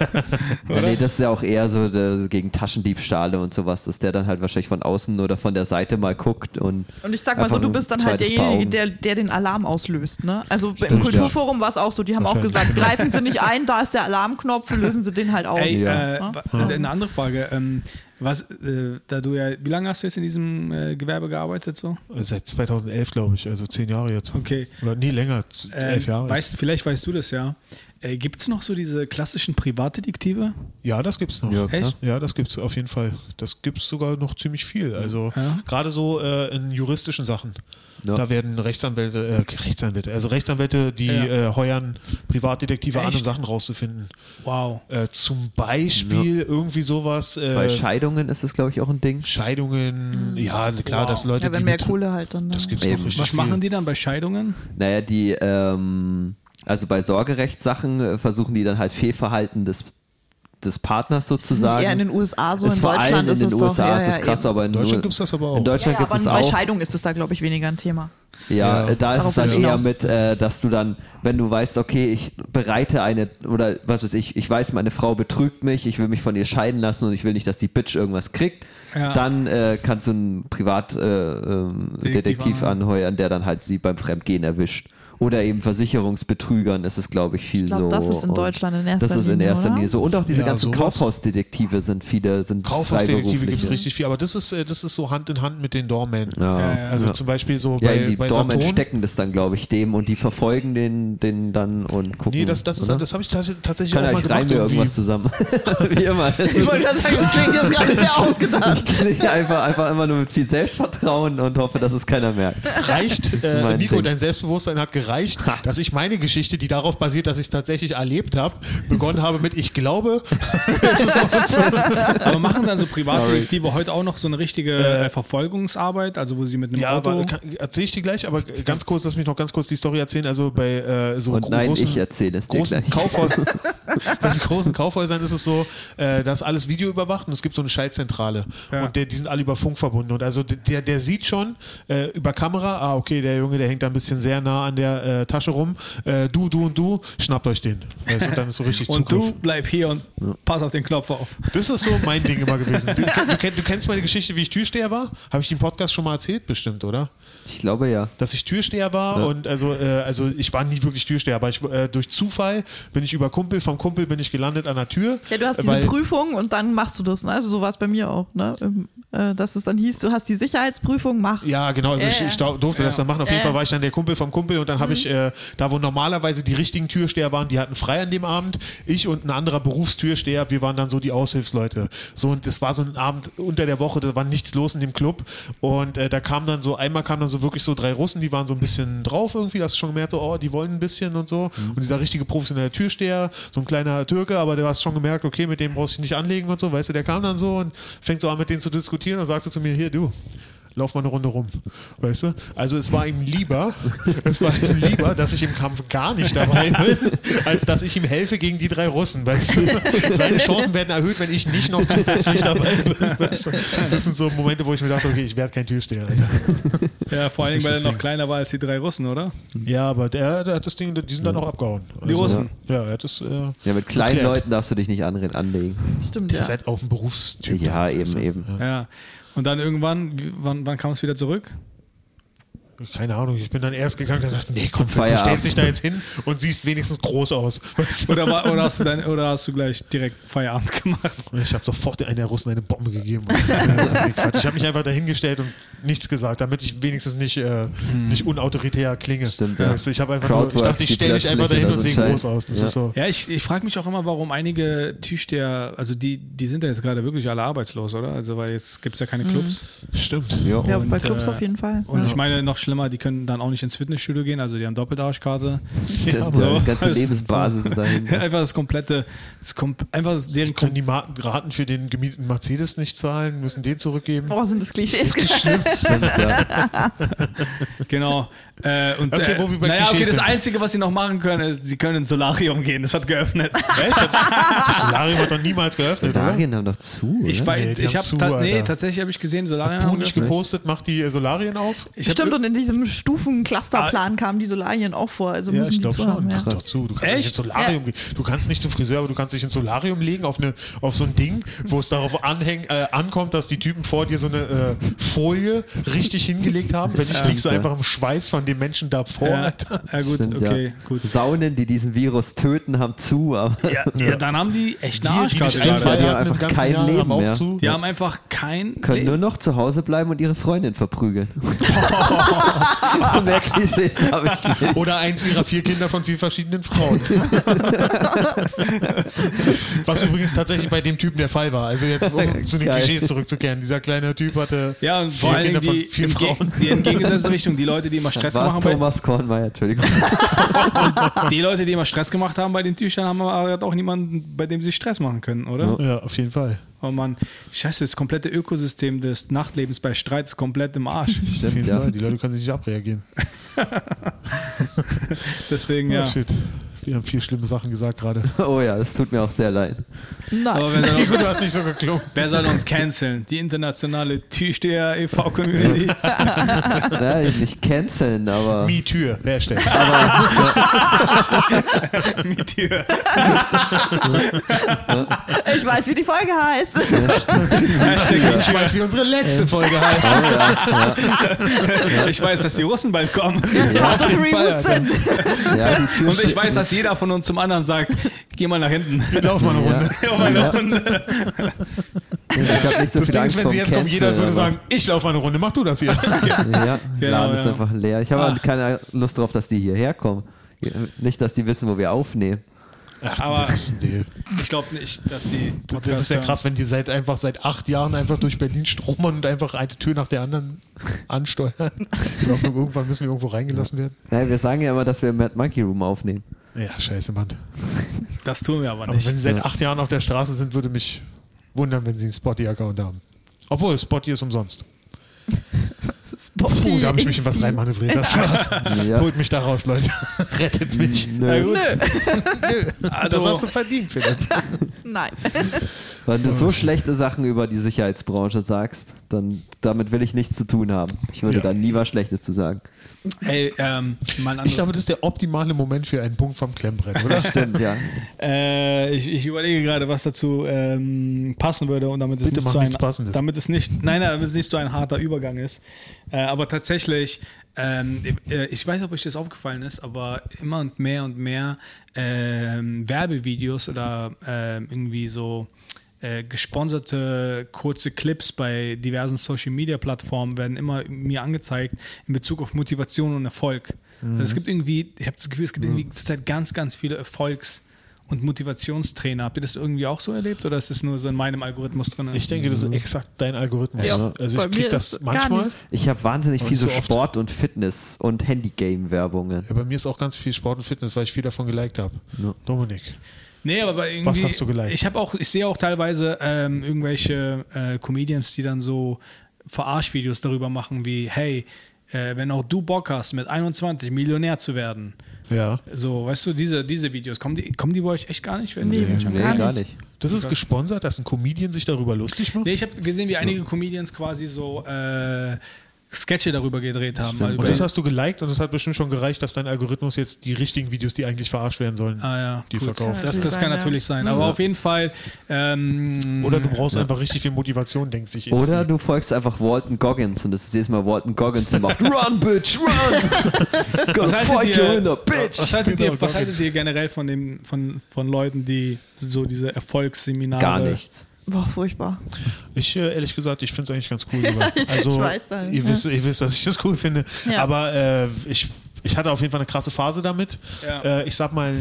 Ja, nee, das ist ja auch eher so der, gegen Taschendiebstahle und sowas, dass der dann halt wahrscheinlich von außen oder von der Seite mal guckt und. Und ich sag mal so, du bist dann halt derjenige, der, der den Alarm auslöst. Ne? Also im Stimmt, Kulturforum war es auch so, die haben auch gesagt, greifen Sie nicht ein, da ist der Alarmknopf, lösen Sie den halt aus. Ey, Ja. äh, eine andere Frage. Ähm, Was, äh, da du ja, wie lange hast du jetzt in diesem äh, Gewerbe gearbeitet so? Seit 2011, glaube ich, also zehn Jahre jetzt. Okay. Oder nee, länger, Ähm, elf Jahre. jetzt. weißt, vielleicht weißt du das ja. Äh, Gibt es noch so diese klassischen Privatdetektive? Ja, das gibt's noch. Ja, Echt? Ja, das gibt's auf jeden Fall. Das gibt's sogar noch ziemlich viel. Also Ja. gerade so äh, in juristischen Sachen. Ja. Da werden Rechtsanwälte, äh, Rechtsanwälte, also Rechtsanwälte, die Ja. äh, heuern Privatdetektive an, um Echt? Sachen rauszufinden. Wow. Äh, zum Beispiel irgendwie sowas. Äh, Bei Scheidungen ist es, glaube ich, auch ein Ding. Scheidungen, ja, klar, Wow. dass Leute. Ja, wenn die mehr mit- Kohle halt dann. Das gibt's noch richtig Was viel. machen die dann bei Scheidungen? Naja, die, ähm, also bei Sorgerechtssachen äh, versuchen die dann halt Fehlverhalten des, des Partners ist sozusagen. eher in den USA so, ist in Deutschland allem in ist den es USA doch, ist ja, es ja, krass, eben. aber in, In Deutschland nur- gibt's das aber auch. In Deutschland Ja, gibt aber es bei auch. Scheidung ist es da, glaube ich, weniger ein Thema. Ja, Ja. da ist es Darauf will dann eher hinaus. mit, äh, dass du dann, wenn du weißt, okay, ich bereite eine, oder was weiß ich, ich weiß, meine Frau betrügt mich, ich will mich von ihr scheiden lassen und ich will nicht, dass die Bitch irgendwas kriegt, Ja. dann äh, kannst du einen Privatdetektiv äh, ähm, anheuern, der dann halt sie beim Fremdgehen erwischt. Oder eben Versicherungsbetrügern ist es, glaube ich, viel Ich glaube, so. das ist in Deutschland in erster Das ist in Linie, erster oder? Linie so. Und auch diese Ja, ganzen sowas. Kaufhausdetektive sind viele, sind Kaufhausdetektive gibt es richtig viel, aber das ist, äh, das ist so Hand in Hand mit den Doormen. Ja. Also ja. zum Beispiel so Ja, bei, die bei Dormen Saturn. stecken das dann, glaube ich, dem und die verfolgen den, den dann und gucken. Nee, das, das, ist, das habe ich tats- tatsächlich kann auch mal ich gemacht. reime mir irgendwie. irgendwas zusammen. Wie immer. Ich wollte gerade sagen, das klingt jetzt gerade sehr ausgedacht. Ich klinge einfach, einfach immer nur mit viel Selbstvertrauen und hoffe, dass es keiner merkt. Reicht, äh, Nico, Ding. dein Selbstbewusstsein hat gereicht, dass ich meine Geschichte, die darauf basiert, dass ich es tatsächlich erlebt habe, begonnen habe mit Ich glaube. Aber machen dann so Privatdetektive heute auch noch so eine richtige äh, Verfolgungsarbeit, also wo sie mit einem Ja, Auto. aber erzähle ich dir gleich, aber ganz kurz, lass mich noch ganz kurz die Story erzählen. Also bei äh, so Und nein, großen, ich erzähle es dir großen. Kaufhäusern, bei so großen Kaufhäusern ist es so, äh, dass alles Video überwacht und es gibt so eine Schaltzentrale Ja. und der, die sind alle über Funk verbunden und also der, der sieht schon äh, über Kamera, ah okay, der Junge, der hängt da ein bisschen sehr nah an der äh, Tasche rum, äh, du, du und du, schnappt euch den. Weißt, und dann ist so richtig und Zugriff. du bleib hier und pass auf den Knopf auf. Das ist so mein Ding immer gewesen. Du, du, du kennst meine Geschichte, wie ich Türsteher war? Habe ich den Podcast schon mal erzählt? Bestimmt, oder? Ich glaube ja. dass ich Türsteher war und also äh, also ich war nie wirklich Türsteher, aber ich, äh, durch Zufall bin ich über Kumpel vom Kumpel bin ich gelandet an der Tür. Ja, du hast diese weil- Prüfung und dann machst du das. Ne? Also so war es bei mir auch. Ne? Ähm, äh, Dass es dann hieß, du hast die Sicherheitsprüfung, mach. Ja, genau, also Ja, ich, ja. ich durfte das dann machen. Auf jeden Ja. Fall war ich dann der Kumpel vom Kumpel und dann habe ich, äh, da wo normalerweise die richtigen Türsteher waren, die hatten frei an dem Abend. Ich und ein anderer Berufstürsteher, wir waren dann so die Aushilfsleute. So und das war so ein Abend unter der Woche, da war nichts los in dem Club und äh, da kam dann so, einmal kamen dann so wirklich so drei Russen, die waren so ein bisschen drauf irgendwie, das ist schon gemerkt, so, oh, die wollen ein bisschen und so. Und dieser richtige professionelle Türsteher, so ein kleiner Türke, aber du hast schon gemerkt, okay, mit dem brauchst du dich nicht anlegen und so, weißt du, der kam dann so und fängt so an mit denen zu diskutieren und sagt so zu mir, hier, du, lauf mal eine Runde rum. Weißt du? Also es war ihm lieber, es war ihm lieber, dass ich im Kampf gar nicht dabei bin, als dass ich ihm helfe gegen die drei Russen. Weißt du? Seine Chancen werden erhöht, wenn ich nicht noch zusätzlich dabei bin. Weißt du? Das sind so Momente, wo ich mir dachte, okay, ich werde kein Türsteher. Alter. Ja, vor allem, ist weil er noch Ding. kleiner war als die drei Russen, oder? Ja, aber der, der hat das Ding, die sind dann auch abgehauen. Die Russen. Ja, er hat das. Äh, Ja, mit kleinen geklärt. Leuten darfst du dich nicht anlegen. Stimmt, Der ja. ist halt auch ein Berufstyp. Ja, eben, eben. Ja. Ja. Und dann irgendwann, wann, wann kam es wieder zurück? Keine Ahnung, ich bin dann erst gegangen und dachte, nee, komm, du Feierabend. stellst dich da jetzt hin und siehst wenigstens groß aus. Weißt du? Oder, war, oder, hast du dann, oder hast du gleich direkt Feierabend gemacht? Und Ich habe sofort einer der Russen eine Bombe gegeben. Ich habe mich einfach dahingestellt und nichts gesagt, damit ich wenigstens nicht, äh, nicht unautoritär klinge. Stimmt, ja. Weißt du, ich habe einfach nur, ich dachte, ich stelle mich einfach dahin und sehe groß aus. Das Ja. ist so. Ja, ich, ich frage mich auch immer, warum einige Türsteher, also die, die sind ja jetzt gerade wirklich alle arbeitslos, oder? Also, weil jetzt gibt es ja keine Clubs. Stimmt. Ja. Ja, Und, bei Clubs äh, auf jeden Fall. Und ja. ich meine, noch schlimmer, die können dann auch nicht ins Fitnessstudio gehen, also die haben Doppelarschkarte. Ja, Ja, so. die ganze Alles- Lebensbasis dahin. einfach das komplette, das kom einfach das- deren Können die Marken- Raten für den gemieteten Mercedes nicht zahlen, müssen den zurückgeben. Oh, sind das Klischees. Stimmt, ja. Genau. Äh, und, Okay, äh, wo wir bei naja, okay, das sind. Einzige, was sie noch machen können, ist, sie können ins Solarium gehen. Das hat geöffnet. Das, das Solarium hat doch niemals geöffnet, oder? Solarien haben doch zu. Ich, oder? weiß, Nee, die ich haben habe zu, ta nee, tatsächlich habe ich gesehen, Solarium Puh haben nicht gepostet, macht die äh, Solarien auf? Ich Stimmt, und in diesem Stufenclusterplan kamen die Solarien auch vor. Also Ja, müssen ich glaube schon. haben. Ja. Macht doch zu. Du kannst nicht Echt? ins Solarium gehen. Du kannst nicht zum Friseur, aber du kannst dich ins Solarium legen auf, eine, auf so ein Ding, wo es darauf anhäng, äh, ankommt, dass die Typen vor dir so eine äh, Folie richtig hingelegt haben. Wenn nicht, liegst du ja. einfach im Schweiß von den Menschen davor. Ja, ja gut, Stimmt, okay, ja. gut. Saunen, die diesen Virus töten, haben zu, aber Ja, ja, dann haben die echt eine Die, die Die haben einfach kein Jahr, Leben mehr. zu. Die haben einfach kein. können Nee. nur noch zu Hause bleiben und ihre Freundin verprügeln. Mehr Klischees habe ich nicht. Oder eins ihrer vier Kinder von vier verschiedenen Frauen. Was übrigens tatsächlich bei dem Typen der Fall war. Also jetzt, um zu den Geil. Klischees zurückzukehren. Dieser kleine Typ hatte Ja, und vier vor Kinder die, von vier Frauen. die entgegengesetzte Richtung. Die Leute, die immer Stress gemacht haben, Thomas Kornmeier? Entschuldigung. bei, die Leute, die immer Stress gemacht haben bei den Tüchern, haben aber auch niemanden, bei dem sie Stress machen können, oder? Ja, auf jeden Fall. Oh Mann, scheiße, das komplette Ökosystem des Nachtlebens bei Streit ist komplett im Arsch. Auf Stimmt, jeden ja. Fall. Die Leute können sich nicht abreagieren. Deswegen, Oh ja. shit. Wir haben vier schlimme Sachen gesagt gerade. Oh ja, das tut mir auch sehr leid. Nein. Aber wer soll, du hast nicht so geklungen. wer soll uns canceln? Die internationale Tüchsteher e.V.-Community. Ja, nicht canceln, aber. MeToo. Hashtag. Mit dir. Ich weiß, wie die Folge heißt. Hashtag Ich weiß, wie unsere letzte Folge heißt. Oh, ja, ja. Ich weiß, dass die Russen bald kommen. Jetzt macht das Reboot Sinn. ja, Und ich weiß, dass jeder von uns zum anderen sagt, geh mal nach hinten. Wir laufen mal eine Runde. Ja, mal eine Runde. Ich habe nicht so Das viel Ding Angst ist, wenn sie jetzt kommen, jeder würde sagen, ich laufe mal eine Runde, mach du das hier. Ja, Genau, Laden ist einfach leer. Ich habe aber keine Lust drauf, dass die hierher kommen. Nicht, dass die wissen, wo wir aufnehmen. Ach, Aber- nee. Ich glaube nicht, dass die das wäre krass, wenn die seit einfach seit acht Jahren einfach durch Berlin stromern und einfach eine Tür nach der anderen ansteuern. Die Hoffnung, irgendwann müssen wir irgendwo reingelassen werden. Naja, wir sagen ja immer, dass wir im Mad Monkey Room aufnehmen. Ja, scheiße, Mann. Das tun wir aber Aber nicht. wenn sie seit acht Jahren auf der Straße sind, würde mich wundern, wenn sie einen Spotty-Account haben. Obwohl, Spotty ist umsonst. Puh, da habe ich mich in was reinmanövriert. Das war, Ja. Holt mich da raus, Leute. Rettet mich. Na Nö. gut. Das Also, hast du verdient, Philipp. Nein. Wenn du so schlechte Sachen über die Sicherheitsbranche sagst, dann damit will ich nichts zu tun haben. Ich würde Ja. da nie was Schlechtes zu sagen. ey, ähm, mal Ich glaube, das ist der optimale Moment für einen Punkt vom Klemmbrett, oder? Stimmt, ja. Äh, ich, ich überlege gerade, was dazu ähm, passen würde und damit es Bitte nicht mach so ein, Passendes. damit es nicht, nein, nein, damit es nicht so ein harter Übergang ist. Äh, aber tatsächlich, ähm, äh, ich weiß nicht, ob euch das aufgefallen ist, aber immer und mehr und mehr ähm, Werbevideos oder ähm, irgendwie so äh, gesponserte kurze Clips bei diversen Social Media Plattformen werden immer mir angezeigt in Bezug auf Motivation und Erfolg. Also es gibt irgendwie, ich habe das Gefühl, es gibt irgendwie zurzeit ganz, ganz viele Erfolgs- und Motivationstrainer. Habt ihr das irgendwie auch so erlebt oder ist das nur so in meinem Algorithmus drin? Ich denke, das ist exakt dein Algorithmus. Ja, also bei ich krieg mir das ist gar manchmal. Ich habe wahnsinnig viel so. Sport und Fitness und Handygame-Werbungen. Ja, bei mir ist auch ganz viel Sport und Fitness, weil ich viel davon geliked habe. Ja. Dominik. Nee, aber irgendwie, Was hast du geliked? Ich habe auch, ich sehe auch teilweise ähm, irgendwelche äh, Comedians, die dann so Verarschvideos darüber machen, wie, hey, äh, wenn auch du Bock hast, mit 21 Millionär zu werden. Ja. So, weißt du, diese, diese Videos, kommen die, kommen die bei euch echt gar nicht? Nee. die- Nee, Gar gar nicht. nicht. Das ist gesponsert, dass ein Comedian sich darüber lustig macht. Nee, ich habe gesehen, wie einige Comedians quasi so äh, Sketche darüber gedreht haben. Stimmt. Und das hast du geliked und das hat bestimmt schon gereicht, dass dein Algorithmus jetzt die richtigen Videos, die eigentlich verarscht werden sollen, ah, ja, die gut. verkauft. Das, das kann ja. natürlich sein. Aber auf jeden Fall. Ähm, Oder du brauchst einfach richtig viel Motivation, denkst dich ins Oder du folgst einfach Walton Goggins und das ist jedes Mal Walton Goggins und macht Run, Bitch, run! Was haltet, ihr, a bitch! was, haltet Genau, ihr, was haltet ihr generell von, dem, von, von Leuten, die so diese Erfolgsseminare. Gar nichts. Boah, furchtbar. Ich, äh, ehrlich gesagt, ich finde es eigentlich ganz cool. Also, Ich weiß das, ihr, ja. wisst, ihr wisst, dass ich das cool finde. Ja. Aber äh, ich, ich hatte auf jeden Fall eine krasse Phase damit. Ja. Äh, ich sag mal,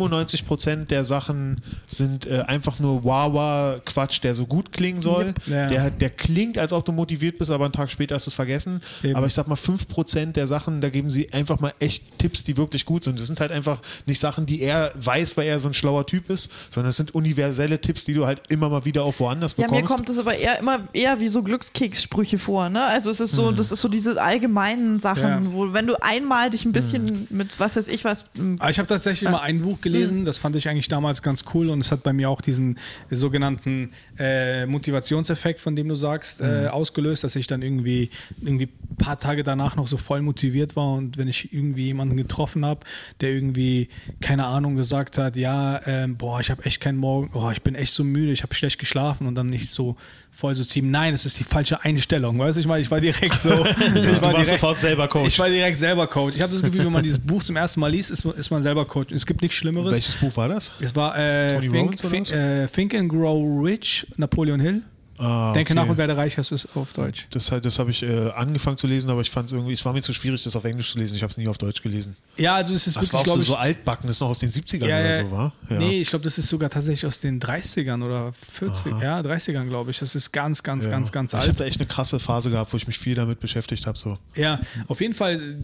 95% der Sachen sind äh, einfach nur Wawa-Quatsch, der so gut klingen soll. Ja. Der, der klingt, als ob du motiviert bist, aber einen Tag später hast du es vergessen. Eben. Aber ich sag mal, 5% der Sachen, da geben sie einfach mal echt Tipps, die wirklich gut sind. Das sind halt einfach nicht Sachen, die er weiß, weil er so ein schlauer Typ ist, sondern es sind universelle Tipps, die du halt immer mal wieder auch woanders Ja, mir bekommst. kommt es aber eher immer eher wie so Glückskekssprüche vor, ne? Also es ist so, das ist so diese allgemeinen Sachen, Ja. wo wenn du einmal dich ein bisschen mit was weiß ich was m, Aber ich habe tatsächlich mal ein Buch gelesen, das fand ich eigentlich damals ganz cool und es hat bei mir auch diesen sogenannten äh, Motivationseffekt, von dem du sagst, äh, ausgelöst, dass ich dann irgendwie, irgendwie paar Tage danach noch so voll motiviert war und wenn ich irgendwie jemanden getroffen habe, der irgendwie, keine Ahnung, gesagt hat, ja, ähm, boah, ich habe echt keinen Morgen, oh, ich bin echt so müde, ich habe schlecht geschlafen und dann nicht so voll so ziehen, nein, es ist die falsche Einstellung, weißt du, ich meine, ich war direkt so, ich du war warst direkt, sofort selber Coach. ich war direkt selber Coach. Ich habe das Gefühl, wenn man dieses Buch zum ersten Mal liest, ist, ist man selber Coach. Es gibt nichts Schlimmeres. Welches Buch war das? Es war äh, Tony Think, Think, äh, Think and Grow Rich, Napoleon Hill. Ah, Denke okay. nach und werde reich, das ist auf Deutsch. Das, das habe ich äh, angefangen zu lesen, aber ich fand es irgendwie, es war mir zu schwierig, das auf Englisch zu lesen. Ich habe es nie auf Deutsch gelesen. Ja, also es ist Das war wirklich, auch so, ich, so altbacken, das ist noch aus den 70ern ja, oder so, war? Ja. Nee, ich glaube, das ist sogar tatsächlich aus den 30ern oder 40, ja, 30ern, glaube ich. Das ist ganz, ganz, Ja. ganz, ganz Ich habe alt. da echt eine krasse Phase gehabt, wo ich mich viel damit beschäftigt habe. So. Ja, auf jeden Fall,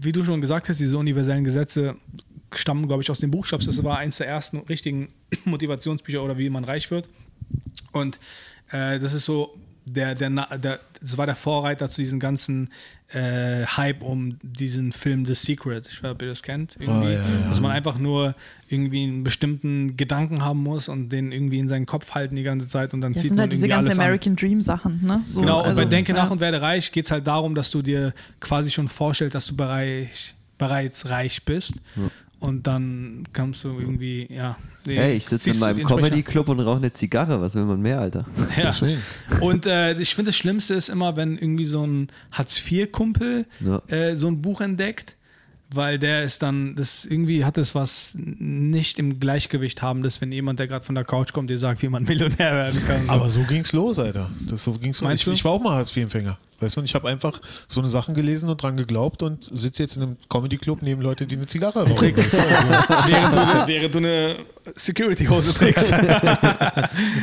wie du schon gesagt hast, diese universellen Gesetze stammen, glaube ich, aus den Buchstabs. Das war eins der ersten richtigen Motivationsbücher oder wie man reich wird. Und äh, das ist so, der, der, Na- der, das war der Vorreiter zu diesem ganzen äh, Hype um diesen Film The Secret. Ich weiß nicht, ob ihr das kennt. Irgendwie. Oh, ja, ja. Dass man einfach nur irgendwie einen bestimmten Gedanken haben muss und den irgendwie in seinen Kopf halten die ganze Zeit und dann Das zieht sind man halt diese irgendwie ganzen alles an. American Dream Sachen, ne? So, Genau, und bei also, Denke ja. nach und werde reich geht es halt darum, dass du dir quasi schon vorstellst, dass du bereich, bereits reich bist. Und dann kannst du irgendwie, ja. Nee, Hey, ich sitze in meinem Comedy-Club und rauche eine Zigarre. Was will man mehr, Alter? Ja. Und äh, ich finde, das Schlimmste ist immer, wenn irgendwie so ein Hartz-IV-Kumpel Ja. äh, so ein Buch entdeckt, weil der ist dann, das irgendwie hat das was nicht im Gleichgewicht haben, das wenn jemand, der gerade von der Couch kommt, dir sagt, wie man Millionär werden kann. So. Aber so ging's los, Alter. Das so ging's los. Meinst Ich, du? ich war auch mal Hartz-IV-Empfänger. Weißt du, und ich habe einfach so eine Sachen gelesen und dran geglaubt und sitze jetzt in einem Comedy-Club neben Leute, die eine Zigarre rauchen. während, du, während du eine Security-Hose trägst.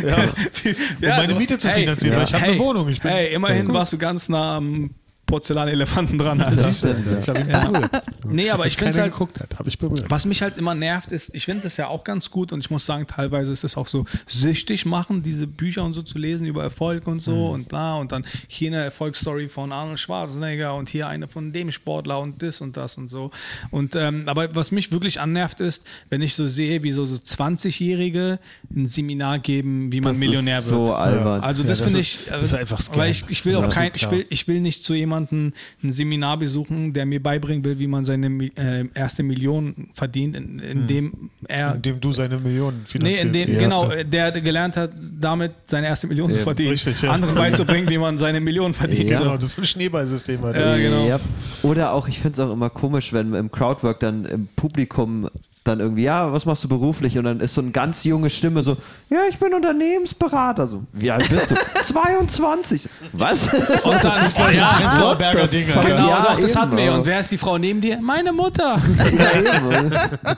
Ja. Um meine Miete zu finanzieren, weil ich habe eine Wohnung. Ich bin, hey, immerhin warst du ganz nah am Porzellanelefanten dran. Alter. Siehst du. Ich habe ihn berührt. Nee, aber ich finde halt, geguckt hat, habe ich berührt. was mich halt immer nervt, ist, ich finde das ja auch ganz gut und ich muss sagen, teilweise ist es auch so süchtig machen, diese Bücher und so zu lesen über Erfolg und so und bla und dann hier eine Erfolgsstory von Arnold Schwarzenegger und hier eine von dem Sportler und das und das und so. Und ähm, aber was mich wirklich annervt ist, wenn ich so sehe, wie so, so 20-Jährige ein Seminar geben, wie man Das Millionär ist wird. so albern. Also Ja, das, das finde ist- ich, das ist einfach Scam. weil ich, ich will ist kein, so ich will, ich will nicht zu jemandem ein Seminar besuchen, der mir beibringen will, wie man seine äh, erste Million verdient, in, indem er Indem du seine Millionen Nee, finanzierst. in dem, die genau, der gelernt hat, damit seine erste Million zu Eben, verdienen. richtig, ja. Anderen beizubringen, wie man seine Million verdient. Ja. So. Genau, das ist ein Schneeballsystem. Alter. Ja, genau. Ja. Oder auch, ich finde es auch immer komisch, wenn im Crowdwork dann im Publikum dann irgendwie, ja, was machst du beruflich? Und dann ist so eine ganz junge Stimme so, ja, ich bin Unternehmensberater. So, wie alt bist du? 22. Was? Und dann ist Ja, ja, Prenzlauer Berger Dinge. genau, Ja, doch, das eben, hatten wir. Und wer ist die Frau neben dir? Meine Mutter. ja.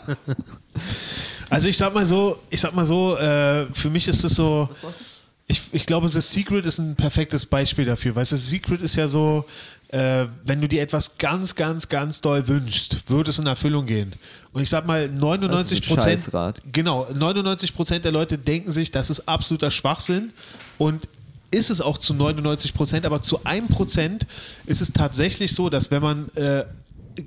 Also ich sag mal so, ich sag mal so, äh, für mich ist es so, ich, ich glaube, The Secret ist ein perfektes Beispiel dafür, weil The Secret ist ja so, äh, wenn du dir etwas ganz, ganz, ganz doll wünschst, wird es in Erfüllung gehen. Und ich sag mal, 99 Das ist ein Prozent, genau, 99 Prozent der Leute denken sich, das ist absoluter Schwachsinn und ist es auch zu 99 Prozent, aber zu 1 Prozent ist es tatsächlich so, dass wenn man äh,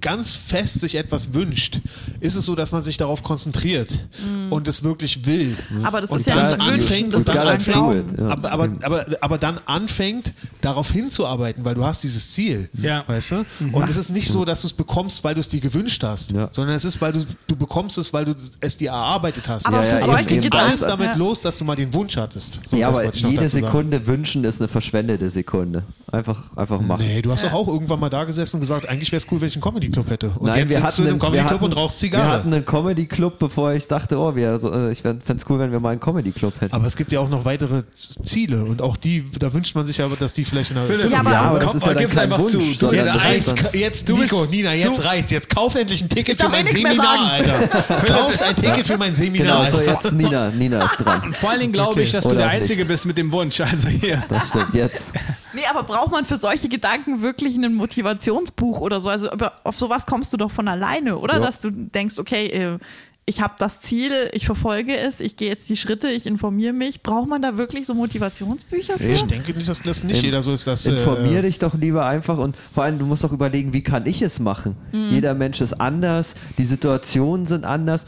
ganz fest sich etwas wünscht, ist es so, dass man sich darauf konzentriert und es wirklich will. Aber das und ist ja dann nicht wünschen, anfängt, das dann ist ein anfängt, Glauben. Ja. aber, aber, aber, aber dann anfängt, darauf hinzuarbeiten, weil du hast dieses Ziel, Ja. weißt du? Und es ist nicht so, dass du es bekommst, weil du es dir gewünscht hast, Ja. sondern es ist, weil du, du bekommst es, weil du es dir erarbeitet hast. Aber Ja, aber es solche geht alles damit ja. los, dass du mal den Wunsch hattest. So, ja, aber jede dazu sagen. Sekunde wünschen ist eine verschwendete Sekunde. Einfach, einfach machen. Nee, du hast doch auch irgendwann mal da gesessen und gesagt, eigentlich wäre es cool, wenn ich einen Comedy-Club hätte. Und Nein, jetzt wir sitzt du in hatten, einem einen, wir, Comedy-Club hatten, und rauchst wir Zigarre. hatten einen Comedy-Club, bevor ich dachte, oh, wir, so, äh, ich fände es cool, wenn wir mal einen Comedy-Club hätten. Aber es gibt ja auch noch weitere Ziele und auch die, da wünscht man sich aber, dass die vielleicht in der Philipp, Ja, aber- ja, aber das Komm, ist ja gib's kein einfach Wunsch. zu. Du- Jetzt das dann- jetzt, du Nico, bist- Nina, jetzt du- reicht. Jetzt kauf endlich ein Ticket für eh mein mehr Seminar, Alter. Kauf ein Ticket für mein Seminar. Genau, so jetzt Nina, Nina ist dran. Vor allen Dingen glaube ich, dass du der Einzige bist mit dem Wunsch. Also hier. Das stimmt, jetzt. Nee, aber braucht man für solche Gedanken wirklich ein Motivationsbuch oder so? Also auf sowas kommst du doch von alleine, oder? Ja. Dass du denkst, okay, äh, ich habe das Ziel, ich verfolge es, ich gehe jetzt die Schritte, ich informiere mich. Braucht man da wirklich so Motivationsbücher für? Ich denke nicht, dass das nicht In- jeder so ist. Dass, Informier äh, dich doch lieber einfach und vor allem, du musst doch überlegen, wie kann ich es machen? Mhm. Jeder Mensch ist anders, die Situationen sind anders.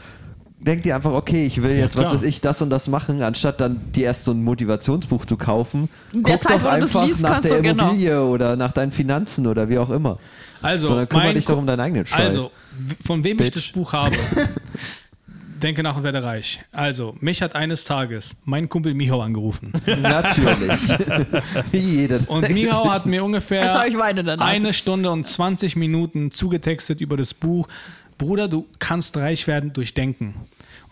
Denk dir einfach, okay, ich will jetzt, was klar. weiß ich, das und das machen, anstatt dann dir erst so ein Motivationsbuch zu kaufen. In der guck Zeit, doch einfach liest, nach der du- genau. Immobilie oder nach deinen Finanzen oder wie auch immer. Also, Sondern kümmere mein dich doch um deinen eigenen Scheiß. Also, von wem ich Bitch. das Buch habe. Denke nach und werde reich. Also, mich hat eines Tages mein Kumpel Michau angerufen. Natürlich. wie jeder. Und Michau hat mir ungefähr ich Nase. eine Stunde und 20 Minuten zugetextet über das Buch. Bruder, du kannst reich werden durch Denken.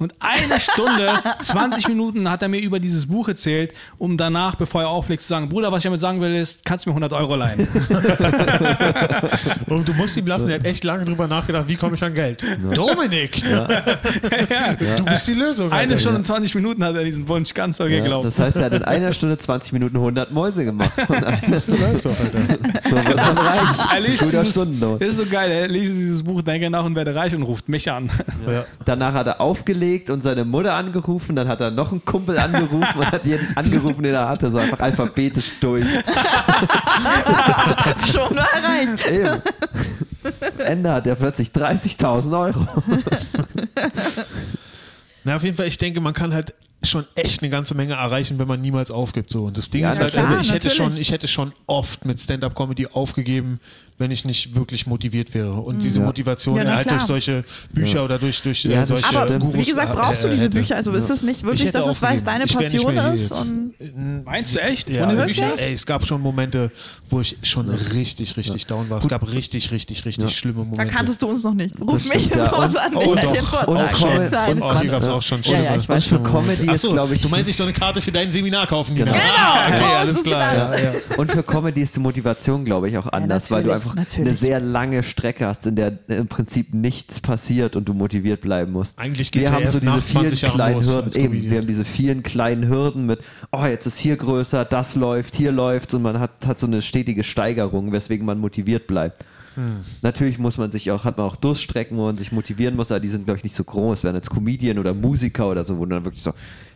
Und eine Stunde, 20 Minuten hat er mir über dieses Buch erzählt, um danach, bevor er auflegt, zu sagen, Bruder, was ich damit sagen will, ist, kannst du mir 100 Euro leihen. Und du musst ihm lassen, er hat echt lange drüber nachgedacht, wie komme ich an Geld. Dominik! Du bist die Lösung. Eine. Stunde und 20 Minuten hat er diesen Wunsch ganz doll Ja, geglaubt. das heißt, er hat in einer Stunde 20 Minuten 100 Mäuse gemacht. Und Das doch, Alter. so wird man reich. Er ist liest dieses, ist so geil, er liest dieses Buch, denke nach und werde reich und ruft mich an. Ja. Danach hat er aufgelegt und seine Mutter angerufen, dann hat er noch einen Kumpel angerufen und hat jeden angerufen, den er hatte, so einfach alphabetisch durch. Schon mal erreicht. Eben. Ende hat er plötzlich 30.000 Euro. Na, auf jeden Fall, ich denke, man kann halt schon echt eine ganze Menge erreichen, wenn man niemals aufgibt. So. Und das Ding Ja, ist halt, klar, also ich hätte, schon, ich hätte schon oft mit Stand-Up-Comedy aufgegeben, wenn ich nicht wirklich motiviert wäre. Und diese Ja. Motivation Ja, halt klar. durch solche Bücher oder durch, durch Ja, äh, solche. Aber Gurus wie gesagt, brauchst du äh, diese hätte. Bücher? Also ist es nicht Ich wirklich, dass es weil es aufgegeben. deine Passion hier ist? Und Meinst du echt? Ja, Ohne wirklich? Bücher? ey, es gab schon Momente, wo ich schon richtig, richtig down war. Es gab richtig, richtig, richtig schlimme da Momente. kanntest du uns noch nicht. Ruf Das mich sowas Und- an. oh, doch. dir einen Vortrag. Und Auch schon. Comedy- Es ist, so, glaube ich- Du meinst, ich soll eine Karte für dein Seminar kaufen? Genau. Genau, Ah, okay, alles klar. Ja, ja. Und für Comedy ist die Motivation, glaube ich, auch anders, weil du einfach natürlich. eine sehr lange Strecke hast, in der im Prinzip nichts passiert und du motiviert bleiben musst. Eigentlich geht's wir ja haben erst so diese nach 20 vielen kleinen Hürden. Eben, wir haben diese vielen kleinen Hürden mit, oh, jetzt ist hier größer, das läuft, hier läuft und man hat, hat so eine stetige Steigerung, weswegen man motiviert bleibt. Hm. Natürlich muss man sich auch, hat man auch Durststrecken, wo man sich motivieren muss, aber die sind, glaube ich, nicht so groß. Während jetzt Comedian oder Musiker oder so, wo du dann wirklich so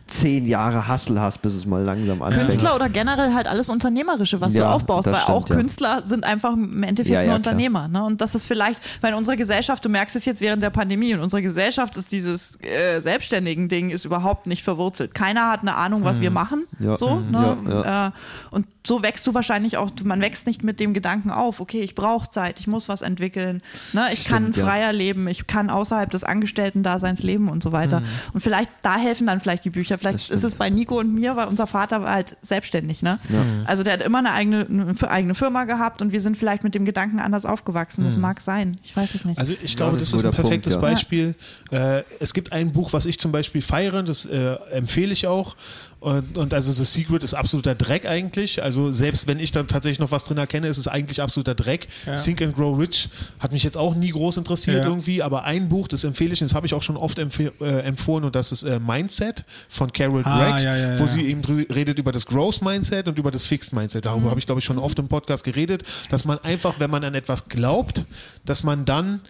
zehn Jahre Hustle hast, bis es mal langsam anfängt. Künstler oder generell halt alles Unternehmerische, was du Ja, aufbaust, das weil stimmt, auch ja. Künstler sind einfach im Endeffekt Ja, nur. Unternehmer. Ne? Und das ist vielleicht, weil in unserer Gesellschaft, du merkst es jetzt während der Pandemie, in unserer Gesellschaft ist dieses äh, selbstständigen Ding ist überhaupt nicht verwurzelt. Keiner hat eine Ahnung, was wir machen. Hm. Ja. So, Mhm. ne? Äh, und so wächst du wahrscheinlich auch, man wächst nicht mit dem Gedanken auf, okay, ich brauche Zeit, ich muss was entwickeln, ne? ich kann Stimmt, ja. freier leben, ich kann außerhalb des Angestellten-Daseins leben und so weiter. Und vielleicht, da helfen dann vielleicht die Bücher. Vielleicht Mhm. Ist es bei Nico und mir, weil unser Vater war halt selbstständig, ne? Also der hat immer eine eigene, eine eigene Firma gehabt und wir sind vielleicht mit dem Gedanken anders aufgewachsen. Das mag sein. Ich weiß es nicht. Also ich glaube, das das ist ein perfektes Punkt, ja. Beispiel. Äh, es gibt ein Buch, was ich zum Beispiel feiere, das äh, empfehle ich auch. Und, und also The Secret ist absoluter Dreck eigentlich. Also selbst wenn ich da tatsächlich noch was drin erkenne, ist es eigentlich absoluter Dreck. Ja. Think and Grow Rich hat mich jetzt auch nie groß interessiert Ja. irgendwie, aber ein Buch, das empfehle ich, das habe ich auch schon oft empf äh, empfohlen und das ist äh, Mindset von Carol Ah, Gregg, ja, wo sie eben redet über das Growth Mindset und über das Fixed Mindset. Darüber habe ich glaube ich schon oft im Podcast geredet, dass man einfach, wenn man an etwas glaubt, dass man dann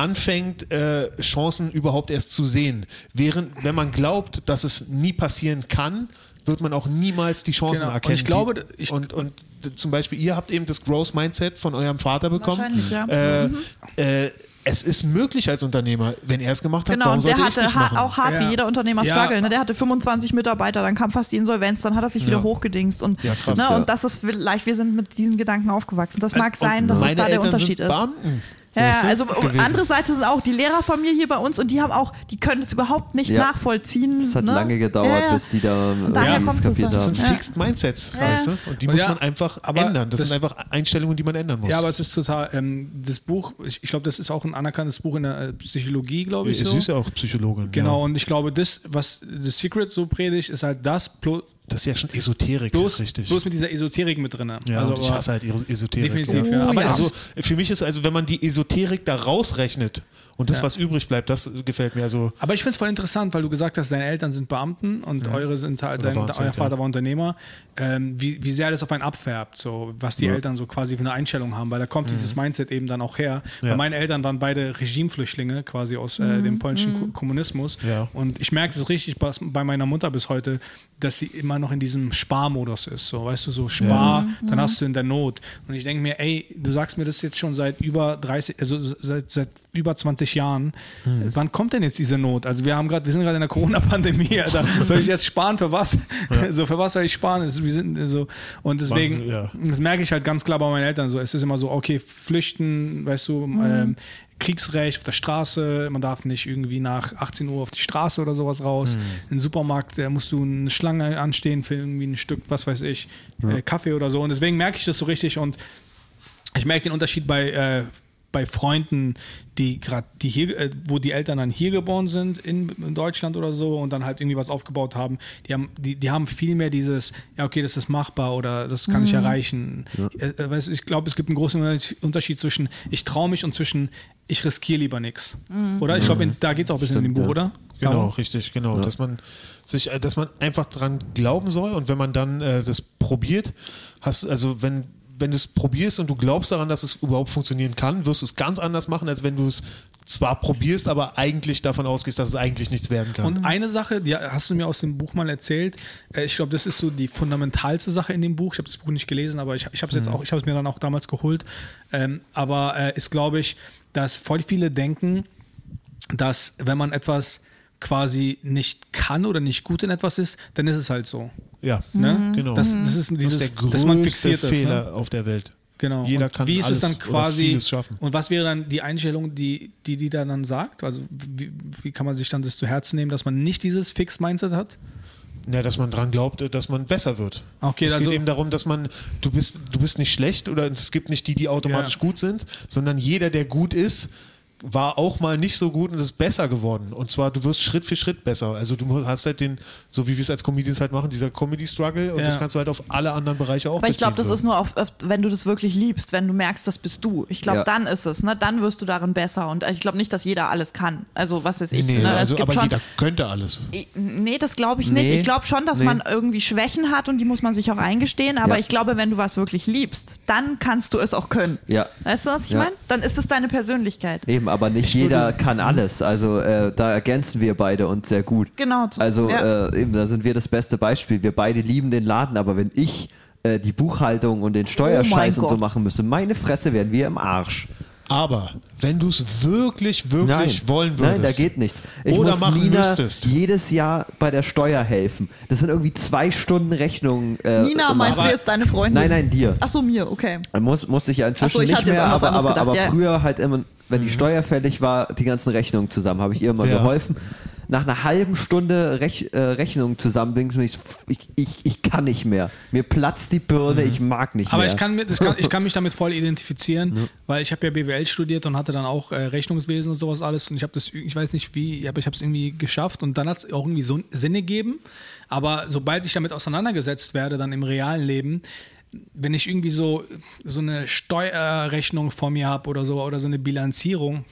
anfängt, äh, Chancen überhaupt erst zu sehen. Während, wenn man glaubt, dass es nie passieren kann, wird man auch niemals die Chancen Genau. Und erkennen. ich glaube, ich- und, und zum Beispiel, ihr habt eben das Growth Mindset von eurem Vater bekommen. Wahrscheinlich, ja. Äh, Mhm. äh, es ist möglich als Unternehmer, wenn er es gemacht hat, Genau, warum und der sollte ich es hatte ha auch hart Ja. wie jeder Unternehmer Ja. struggle. Ne? Der hatte 25 Mitarbeiter, dann kam fast die Insolvenz, dann hat er sich wieder Ja. hochgedingst. Und, Ja, krass, ne? ja. und das ist vielleicht, wir sind mit diesen Gedanken aufgewachsen. Das mag Und sein, dass es da der Eltern Unterschied sind ist. Beamten. Ja, weißt ja, du, also gewesen. andere Seite sind auch die Lehrerfamilie hier bei uns und die haben auch, die können es überhaupt nicht Ja. nachvollziehen. Es hat ne? lange gedauert, Ja, ja. bis die da Und daher irgendwie kommt es. Das haben. sind Ja. Fixed Mindsets, Ja. weißt du? Und die Und muss ja, man einfach aber ändern. Das, das- sind einfach Einstellungen, die man ändern muss. Ja, aber es ist total, ähm, das Buch, ich, ich glaube, das ist auch ein anerkanntes Buch in der äh, Psychologie, glaube ich. es so. ist ja auch Psychologin. Genau, Ja. und ich glaube, das, was The Secret so predigt, ist halt das, plus, Das ist ja schon Esoterik, bloß, richtig. bloß mit dieser Esoterik mit drin. ja, also, ich hasse halt Esoterik. Definitiv, Oh, ja. Aber es also, für mich ist also, wenn man die Esoterik da rausrechnet und das, Ja. was übrig bleibt, das gefällt mir. Also, aber ich finde es voll interessant, weil du gesagt hast, deine Eltern sind Beamten und eure sind halt, dein, euer Vater ja. war Unternehmer, ähm, wie, wie sehr das auf einen abfärbt, so was die Eltern so quasi für eine Einstellung haben, weil da kommt dieses Mindset eben dann auch her. Ja. Weil meine Eltern waren beide Regimeflüchtlinge, quasi aus äh, dem polnischen Ko- Kommunismus. Ja. Und ich merke es richtig bei, bei meiner Mutter bis heute, dass sie immer noch in diesem Sparmodus ist. So, weißt du, so Spar, Mhm. dann hast du in der Not. Und ich denke mir, ey, du sagst mir das jetzt schon seit über 30, also seit, seit über 20 Jahren. Mhm. Wann kommt denn jetzt diese Not? Also wir haben gerade, wir sind gerade in der Corona-Pandemie, Alter. Soll ich jetzt sparen für was? So, für was soll ich sparen? Es- Wir sind so, und deswegen, Man- ja. das merke ich halt ganz klar bei meinen Eltern so. Es ist immer so, okay, flüchten, weißt du, ähm, Kriegsrecht auf der Straße, man darf nicht irgendwie nach 18 Uhr auf die Straße oder sowas raus. Im Supermarkt äh, musst du eine Schlange anstehen für irgendwie ein Stück, was weiß ich, äh, Kaffee oder so. Und deswegen merke ich das so richtig und ich merke den Unterschied bei, äh, bei Freunden, die gerade, die hier, äh, wo die Eltern dann hier geboren sind, in, in Deutschland oder so und dann halt irgendwie was aufgebaut haben, die haben, die, die haben viel mehr dieses, ja, okay, das ist machbar oder das kann ich erreichen. Äh, äh, weißt, du, ich glaube, es gibt einen großen Unterschied zwischen ich traue mich und zwischen ich riskiere lieber nichts. Oder? Ich glaube, da geht es auch ein bisschen in dem Stimmt, Buch, ja. oder? Genau, Darum? richtig, genau. Dass man sich, äh, dass man einfach dran glauben soll und wenn man dann äh, das probiert, hast, also wenn, wenn du es probierst und du glaubst daran, dass es überhaupt funktionieren kann, wirst du es ganz anders machen, als wenn du es zwar probierst, aber eigentlich davon ausgehst, dass es eigentlich nichts werden kann. Und eine Sache, die hast du mir aus dem Buch mal erzählt. äh, Ich glaube, das ist so die fundamentalste Sache in dem Buch. Ich habe das Buch nicht gelesen, aber ich, ich habe es jetzt auch, ich habe es mir dann auch damals geholt. Ähm, aber äh, ist, glaube ich, dass voll viele denken, dass wenn man etwas quasi nicht kann oder nicht gut in etwas ist, dann ist es halt so. ja, Ne? genau. Das, das ist das dieses, ist der dass man größte fixiert ist. Fehler Ne? auf der Welt. Genau. Jeder und kann wie ist alles es dann quasi schaffen. und was wäre dann die Einstellung, die die, die da dann sagt? Also wie, wie kann man sich dann das zu Herzen nehmen, dass man nicht dieses Fix-Mindset hat? Ja, dass man dran glaubt, dass man besser wird. Okay, es also- geht eben darum, dass man, du bist, du bist nicht schlecht oder es gibt nicht die, die automatisch Ja. gut sind, sondern jeder, der gut ist, war auch mal nicht so gut und ist besser geworden. Und zwar, du wirst Schritt für Schritt besser. Also du hast halt den, so wie wir es als Comedians halt machen, dieser Comedy-Struggle und Ja. das kannst du halt auf alle anderen Bereiche auch Aber ich glaube, das beziehen, ist nur, auf, wenn du das wirklich liebst, wenn du merkst, das bist du. Ich glaube, Ja. dann ist es, ne? Dann wirst du darin besser. Und ich glaube nicht, dass jeder alles kann. Also was ist so. ich? Nee, ne? also, es gibt aber schon. jeder könnte alles. Nee, das glaube ich nicht. Nee. Ich glaube schon, dass Nee. man irgendwie Schwächen hat und die muss man sich auch eingestehen. Aber Ja. ich glaube, wenn du was wirklich liebst, dann kannst du es auch können. Ja. Weißt du, was ich Ja. meine? Dann ist es deine Persönlichkeit. Eben, aber nicht Ich jeder kann alles. Also äh, da ergänzen wir beide uns sehr gut. Genau. Also ja. äh, eben, da sind wir das beste Beispiel. Wir beide lieben den Laden, aber wenn ich äh, die Buchhaltung und den Steuerscheiß Oh und so machen müsste, meine Fresse wären wir im Arsch. Aber wenn du es wirklich, wirklich wollen würdest. Nein, da geht nichts. Ich Oder muss machen Nina müsstest. jedes Jahr bei der Steuer helfen. Das sind irgendwie zwei Stunden Rechnungen. Äh, Nina, meinst du jetzt deine Freundin? Nein, nein, dir. Ach so, mir, okay. Muss, musste ich ja inzwischen so, ich nicht mehr, aber, aber, gedacht, aber ja. früher halt immer, wenn die Steuer fällig war, die ganzen Rechnungen zusammen, habe ich ihr immer Ja. geholfen. Nach einer halben Stunde Rech, äh, Rechnungen zusammenbringen, bin ich, ich, ich, kann nicht mehr. Mir platzt die Birne, ich mag nicht Aber mehr. ich kann, ich kann mich damit voll identifizieren, weil ich habe ja BWL studiert und hatte dann auch äh, Rechnungswesen und sowas alles und ich habe das, ich weiß nicht wie, aber ich habe es irgendwie geschafft und dann hat es auch irgendwie so Sinn gegeben. Aber sobald ich damit auseinandergesetzt werde, dann im realen Leben, wenn ich irgendwie so, so eine Steuerrechnung vor mir habe oder so oder so eine Bilanzierung,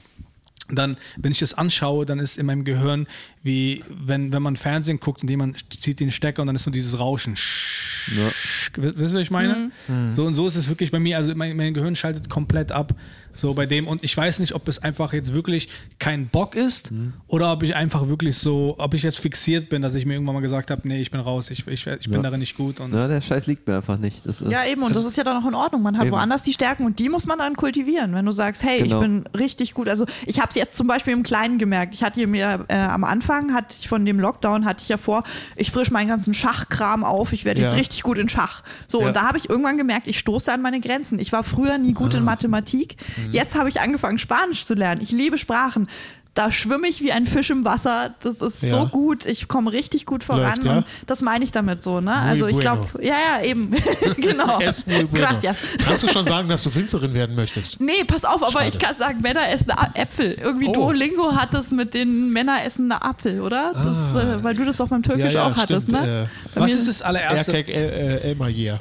dann, wenn ich das anschaue, dann ist in meinem Gehirn wie, wenn, wenn man Fernsehen guckt und jemand zieht den Stecker und dann ist so dieses Rauschen. Wisst ihr, was ich meine? So und so ist es wirklich bei mir. Also mein, mein Gehirn schaltet komplett ab. So bei dem. Und ich weiß nicht, ob es einfach jetzt wirklich kein Bock ist oder ob ich einfach wirklich so, ob ich jetzt fixiert bin, dass ich mir irgendwann mal gesagt habe, nee, ich bin raus, ich, ich, ich bin Ja. darin nicht gut. Und Ja, der Scheiß liegt mir einfach nicht. Das ist, Ja, eben, und das ist ja dann auch in Ordnung. Man hat Eben. woanders die Stärken und die muss man dann kultivieren. Wenn du sagst, hey, Genau. ich bin richtig gut. Also ich habe es jetzt zum Beispiel im Kleinen gemerkt. Ich hatte mir äh, am Anfang, hatte ich von dem Lockdown, hatte ich ja vor, ich frisch meinen ganzen Schachkram auf, ich werde jetzt Ja. richtig gut in Schach. So, Ja. und da habe ich irgendwann gemerkt, ich stoße an meine Grenzen. Ich war früher nie gut Ah. in Mathematik. Jetzt habe ich angefangen, Spanisch zu lernen. Ich liebe Sprachen. Da schwimme ich wie ein Fisch im Wasser. Das ist Ja. so gut. Ich komme richtig gut voran. Läuft, ja? Und das meine ich damit so. Ne? Also ich bueno. glaube, ja, ja, eben. genau. Es muy bueno. Gracias. Kannst du schon sagen, dass du Winzerin werden möchtest? Nee, pass auf, aber Schade. ich kann sagen, Männer essen Äpfel. Irgendwie Oh. Duolingo hat das mit den Männer essen eine Apfel, oder? Das, Ah. äh, weil du das doch beim Türkisch Ja, ja, auch hattest, stimmt, ne? Bei was ist das allererste? Erkek El, äh, Elmayer.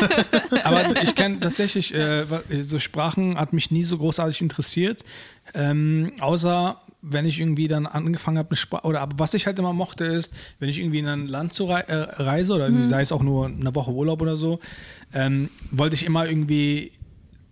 Aber ich kenne tatsächlich, äh, so Sprachen hat mich nie so großartig interessiert. Ähm, außer wenn ich irgendwie dann angefangen habe, eine oder aber was ich halt immer mochte, ist, wenn ich irgendwie in ein Land zu rei äh, reise oder irgendwie, sei es auch nur eine Woche Urlaub oder so, ähm, wollte ich immer irgendwie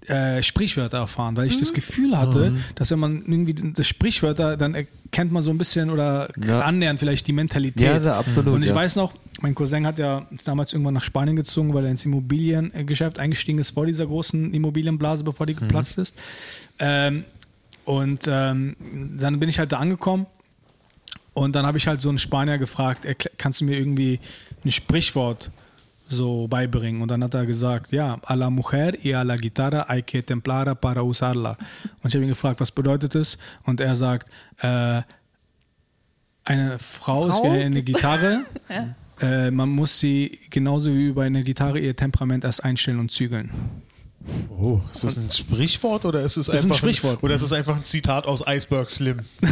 äh, Sprichwörter erfahren, weil ich das Gefühl hatte, dass wenn man irgendwie das Sprichwörter, dann erkennt man so ein bisschen oder Ja. annähernd vielleicht die Mentalität. Ja, da, absolut, Und ich ja. weiß noch, mein Cousin hat ja damals irgendwann nach Spanien gezogen, weil er ins Immobiliengeschäft eingestiegen ist vor dieser großen Immobilienblase, bevor die geplatzt ist. Ähm, und ähm, dann bin ich halt da angekommen und dann habe ich halt so einen Spanier gefragt, kannst du mir irgendwie ein Sprichwort so beibringen? Und dann hat er gesagt, ja, a la mujer y a la guitarra hay que templarla para usarla. Und ich habe ihn gefragt, was bedeutet es? Und er sagt, äh, eine Frau, ist wie Frau? eine Gitarre. äh, man muss sie genauso wie bei einer Gitarre ihr Temperament erst einstellen und zügeln. Oh, ist das ein Sprichwort oder ist es ist ein einfach Sprichwort. oder ist es einfach ein Zitat aus Iceberg Slim?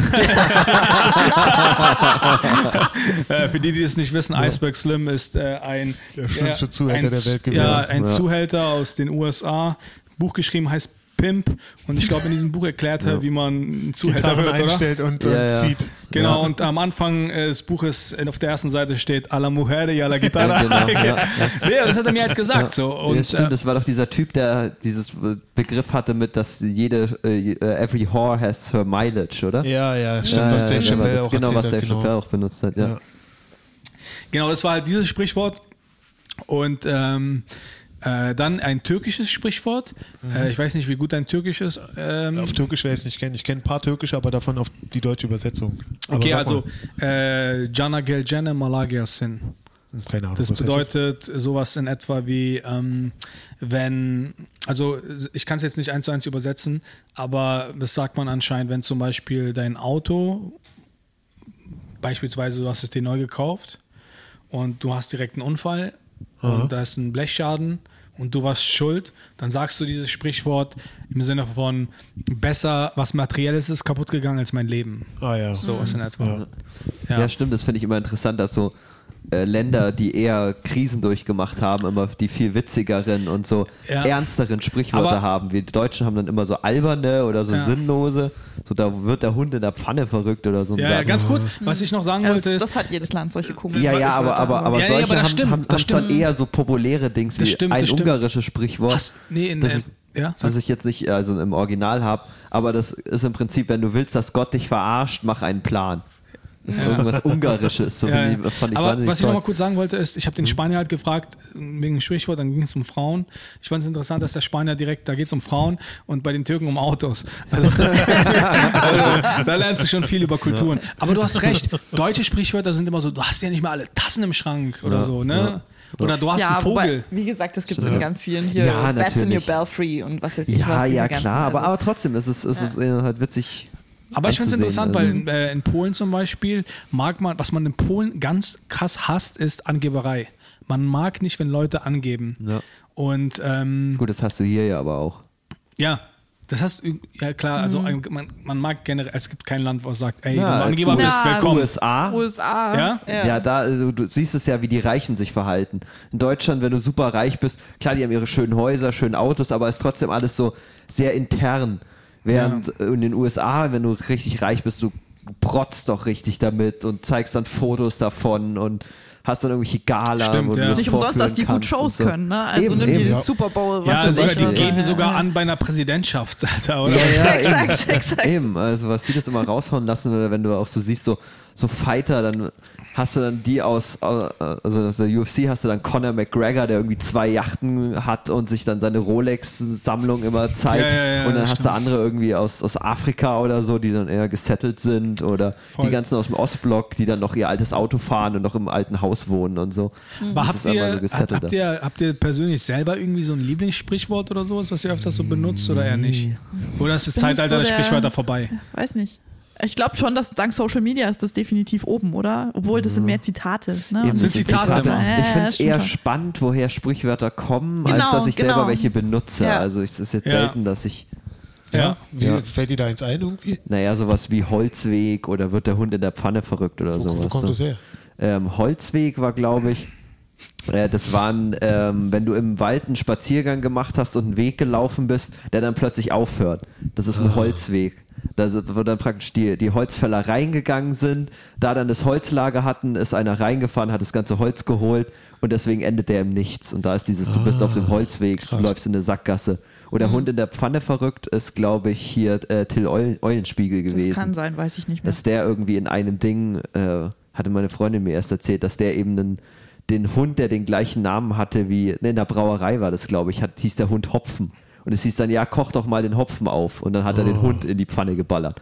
Äh, für die, die es nicht wissen, Iceberg Slim ist äh, ein Der schlimmste äh, Zuhälter ein, der Welt gewesen. Ja, ein Ja. Zuhälter aus den USA. Buch geschrieben heißt Pimp und ich glaube in diesem Buch erklärt er, wie man ein Zuhälter wird, oder? einstellt und, und Ja, ja. zieht. Genau, Ja. und am Anfang äh, des Buches äh, auf der ersten Seite steht A la mujer y a la guitarra. Ja, genau, ja, das hat er mir halt gesagt. So. Und, ja, stimmt, äh, das war doch dieser Typ, der dieses äh, Begriff hatte mit, dass jede, äh, every whore has her mileage, oder? Ja, ja, stimmt, Ja, was ja, Dave ja, Chappelle auch genau, was Dave. Chappelle auch benutzt hat, ja. Ja. Genau, das war halt dieses Sprichwort. Und ähm, äh, dann ein türkisches Sprichwort. Äh, ich weiß nicht, wie gut dein Türkisch ist. Ähm, Auf Türkisch wer es nicht kennt. Ich kenne ein paar Türkische, aber davon auf die deutsche Übersetzung. Aber okay, also äh, Jana Gelcene Malagersin. keine Ahnung. Das bedeutet sowas in etwa wie, ähm, wenn, also ich kann es jetzt nicht eins zu eins übersetzen, aber das sagt man anscheinend, wenn zum Beispiel dein Auto, beispielsweise du hast es dir neu gekauft und du hast direkt einen Unfall Aha. und da ist ein Blechschaden und du warst schuld, dann sagst du dieses Sprichwort im Sinne von besser was Materielles ist kaputt gegangen als mein Leben. Ah ja. Sowas in etwa. Ja. Ja. Ja, stimmt, das finde ich immer interessant, dass so äh, Länder, die eher Krisen durchgemacht haben, immer die viel witzigeren und so Ja. ernsteren Sprichwörter Aber- haben. Wir Deutschen haben dann immer so alberne oder so Ja. sinnlose. So, da wird der Hund in der Pfanne verrückt oder so. ein Ja, ja, ganz kurz, was ich noch sagen Ja, das, wollte ist, das hat jedes Land, solche komischen Ja, ja, aber, aber, aber Ja, ja, solche aber das haben, stimmt, haben, das haben dann eher so populäre Dings wie stimmt, ein ungarisches Sprichwort. Hast, nee, in, das äh, ist, ja, das ich jetzt nicht also im Original habe, aber das ist im Prinzip, wenn du willst, dass Gott dich verarscht, mach einen Plan. Das ist irgendwas Ungarisches. So Ja, ja. fand ich Aber was ich noch mal kurz sagen wollte, ist, ich habe den Spanier halt gefragt, wegen dem Sprichwort, dann ging es um Frauen. Ich fand es interessant, dass der Spanier direkt, da geht es um Frauen und bei den Türken um Autos. Also, also da lernst du schon viel über Kulturen. Aber du hast recht, deutsche Sprichwörter sind immer so, du hast ja nicht mal alle Tassen im Schrank oder Ja, so, ne? Oder du hast ja, einen Vogel. wobei, wie gesagt, das gibt es in ganz vielen hier. Ja, Bats in your belfry und was weiß ich Ja, was. ja, ganzen, klar, aber, also- aber trotzdem, es ist, es ist äh, halt witzig. Aber ich finde es interessant, also. weil äh, in Polen zum Beispiel mag man, was man in Polen ganz krass hasst, ist Angeberei. Man mag nicht, wenn Leute angeben. Ja. Und ähm, Gut, das hast du hier ja aber auch. Ja, das heißt, ja klar, also Mhm. man, man mag generell, es gibt kein Land, was sagt, ey, Ja, du Angeber bist, Ja, willkommen. USA. USA. Ja? Ja, da, äh, du, du siehst es ja, wie die Reichen sich verhalten. In Deutschland, wenn du super reich bist, klar, die haben ihre schönen Häuser, schönen Autos, aber es ist trotzdem alles so sehr intern. Während äh, in den USA, wenn du richtig reich bist, du protzt doch richtig damit und zeigst dann Fotos davon und hast dann irgendwelche Gala, Stimmt, ja. das Nicht umsonst, dass die gut Shows so. können, ne? Also Eben, nimm eben. dieses Ja. Super Bowl, was Ja, weiß sogar, die was. geben Ja, sogar ja. an bei einer Präsidentschaft, Alter, oder? Ja, ja, Exakt, eben. exakt. Eben, also was die das immer raushauen lassen, oder wenn du auch so siehst, so, so Fighter, dann hast du dann die aus, also aus der UFC hast du dann Conor McGregor, der irgendwie zwei Yachten hat und sich dann seine Rolex-Sammlung immer zeigt. Ja, ja, ja, und dann hast stimmt. du andere irgendwie aus, aus Afrika oder so, die dann eher gesettelt sind oder Voll. die ganzen aus dem Ostblock, die dann noch ihr altes Auto fahren und noch im alten Haus wohnen und so. Aber Das habt ihr, so habt, habt, ihr, habt ihr persönlich selber irgendwie so ein Lieblingssprichwort oder sowas, was ihr öfters so benutzt oder eher nicht? Oder ist das Bin ich Zeitalter so der der- Sprichwörter vorbei? Weiß nicht. Ich glaube schon, dass dank Social Media ist das definitiv oben, oder? Obwohl das sind mehr Zitate. Ne? Eben, sind Zitate immer. Ja, Ich finde es eher schon. spannend, woher Sprichwörter kommen, als Genau, dass ich selber genau. welche benutze. Ja. Also es ist jetzt Ja. selten, dass ich, Ja. Wie Ja. fällt dir da eins ein irgendwie? naja, sowas wie Holzweg oder wird der Hund in der Pfanne verrückt oder Wo, sowas. wo kommt das her? Ähm, Holzweg war, glaube ich, das waren, ähm, wenn du im Wald einen Spaziergang gemacht hast und einen Weg gelaufen bist, der dann plötzlich aufhört. Das ist ein Holzweg. Da wo dann praktisch die, die Holzfäller reingegangen sind, da dann das Holzlager hatten, ist einer reingefahren, hat das ganze Holz geholt und deswegen endet der im Nichts. Und da ist dieses, du bist auf dem Holzweg, du krass. läufst in eine Sackgasse. Oder Hund in der Pfanne verrückt ist, glaube ich, hier äh, Till Eulen, Eulenspiegel Das gewesen kann sein, weiß ich nicht mehr. dass der irgendwie in einem Ding, äh, hatte meine Freundin mir erst erzählt, dass der eben einen, den Hund, der den gleichen Namen hatte wie, ne, in der Brauerei war das, glaube ich, hat, hieß der Hund Hopfen. Und es hieß dann, ja, koch doch mal den Hopfen auf. Und dann hat er den Hund in die Pfanne geballert.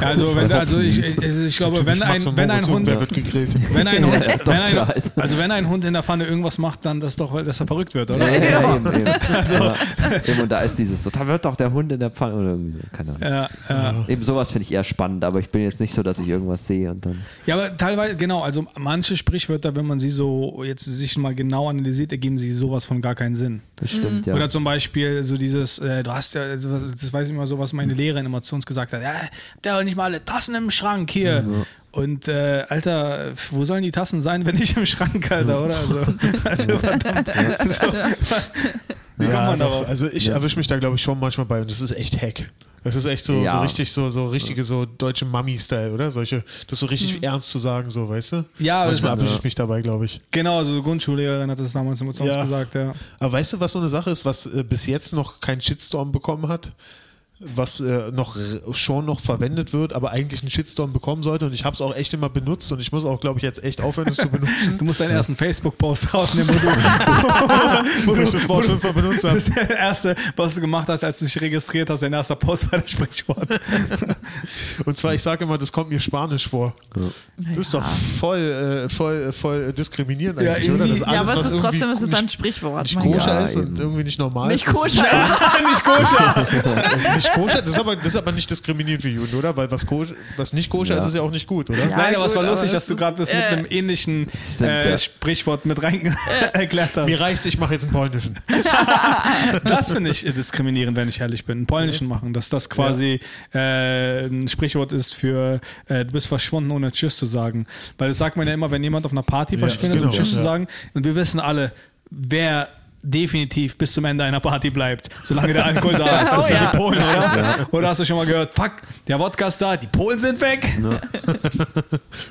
Ja, also, wenn, also ich, ich, ich glaube, wenn ein, wenn ein Hund, Wer wird gegrillt? wenn ein Hund, wenn Doktor ein, also wenn ein Hund in der Pfanne irgendwas macht, dann das doch, dass er verrückt wird, oder? Ja, ja, eben, eben. Ja. eben. Und da ist dieses so, da wird doch der Hund in der Pfanne oder irgendwie so, keine Ahnung. Ja, ja. Eben sowas finde ich eher spannend, aber ich bin jetzt nicht so, dass ich irgendwas sehe und dann. ja, aber teilweise, genau, also manche Sprichwörter, wenn man sie so jetzt sich mal genau analysiert, ergeben sie sowas von gar keinen Sinn. Das stimmt, ja. Oder zum Beispiel so dieses, äh, du hast ja, sowas- das weiß ich immer so, was meine Lehrerin immer zu uns gesagt hat, ja, der hat nicht mal alle Tassen im Schrank hier. Und äh, Alter, wo sollen die Tassen sein, wenn nicht im Schrank, Alter, oder? Also, also verdammt. So, wie kommt man darauf? Also ich erwische mich da, glaube ich, schon manchmal bei und das ist echt Hack. Das ist echt so, Ja. so richtig so, so richtige so deutsche Mummy-Style, oder? Solche, das so richtig ernst zu sagen, so, weißt du? Ja, manchmal erwische ja. ich mich dabei, glaube ich. Genau, also die Grundschullehrerin hat das damals immer zu uns Ja. gesagt, ja. Aber weißt du, was so eine Sache ist, was äh, bis jetzt noch keinen Shitstorm bekommen hat? Was äh, noch schon noch verwendet wird, aber eigentlich einen Shitstorm bekommen sollte. Und ich habe es auch echt immer benutzt und ich muss auch, glaube ich, jetzt echt aufhören, es zu benutzen. Du musst deinen ersten Facebook-Post rausnehmen, wo du, wo ich das Wort fünfmal benutzt habe. das erste, was du gemacht hast, als du dich registriert hast, dein erster Post war das Sprichwort. Und zwar, ich sage immer, das kommt mir spanisch vor. Das ist doch voll, äh, voll, voll diskriminierend Ja, eigentlich, oder? Das irgendwie- Ja, aber es was ist trotzdem, es ist nicht, ein Sprichwort. nicht koscher. Ja, ist und eben. irgendwie nicht normal. Nicht koscher. nicht koscher. Nicht koscher, das ist, aber, das ist aber nicht diskriminierend für Juden, oder? Weil was, koscher, was nicht koscher Ja. ist, ist ja auch nicht gut, oder? Ja. Nein, aber es war gut, lustig, dass du gerade das ist, mit äh, einem ähnlichen Stimmt, äh. Sprichwort mit rein erklärt hast. Mir reicht's, ich mache jetzt einen polnischen. Das finde ich diskriminierend, wenn ich ehrlich bin. Einen polnischen machen, dass das quasi äh, ein Sprichwort ist für äh, du bist verschwunden, ohne Tschüss zu sagen. Weil das sagt man ja immer, wenn jemand auf einer Party Ja, verschwindet, um genau, Tschüss zu sagen. Und wir wissen alle, wer definitiv bis zum Ende einer Party bleibt, solange der Alkohol da ist. Das sind Oh, ja. die Polen, oder? Oder hast du schon mal gehört, fuck, der Wodka ist da, die Polen sind weg? Guck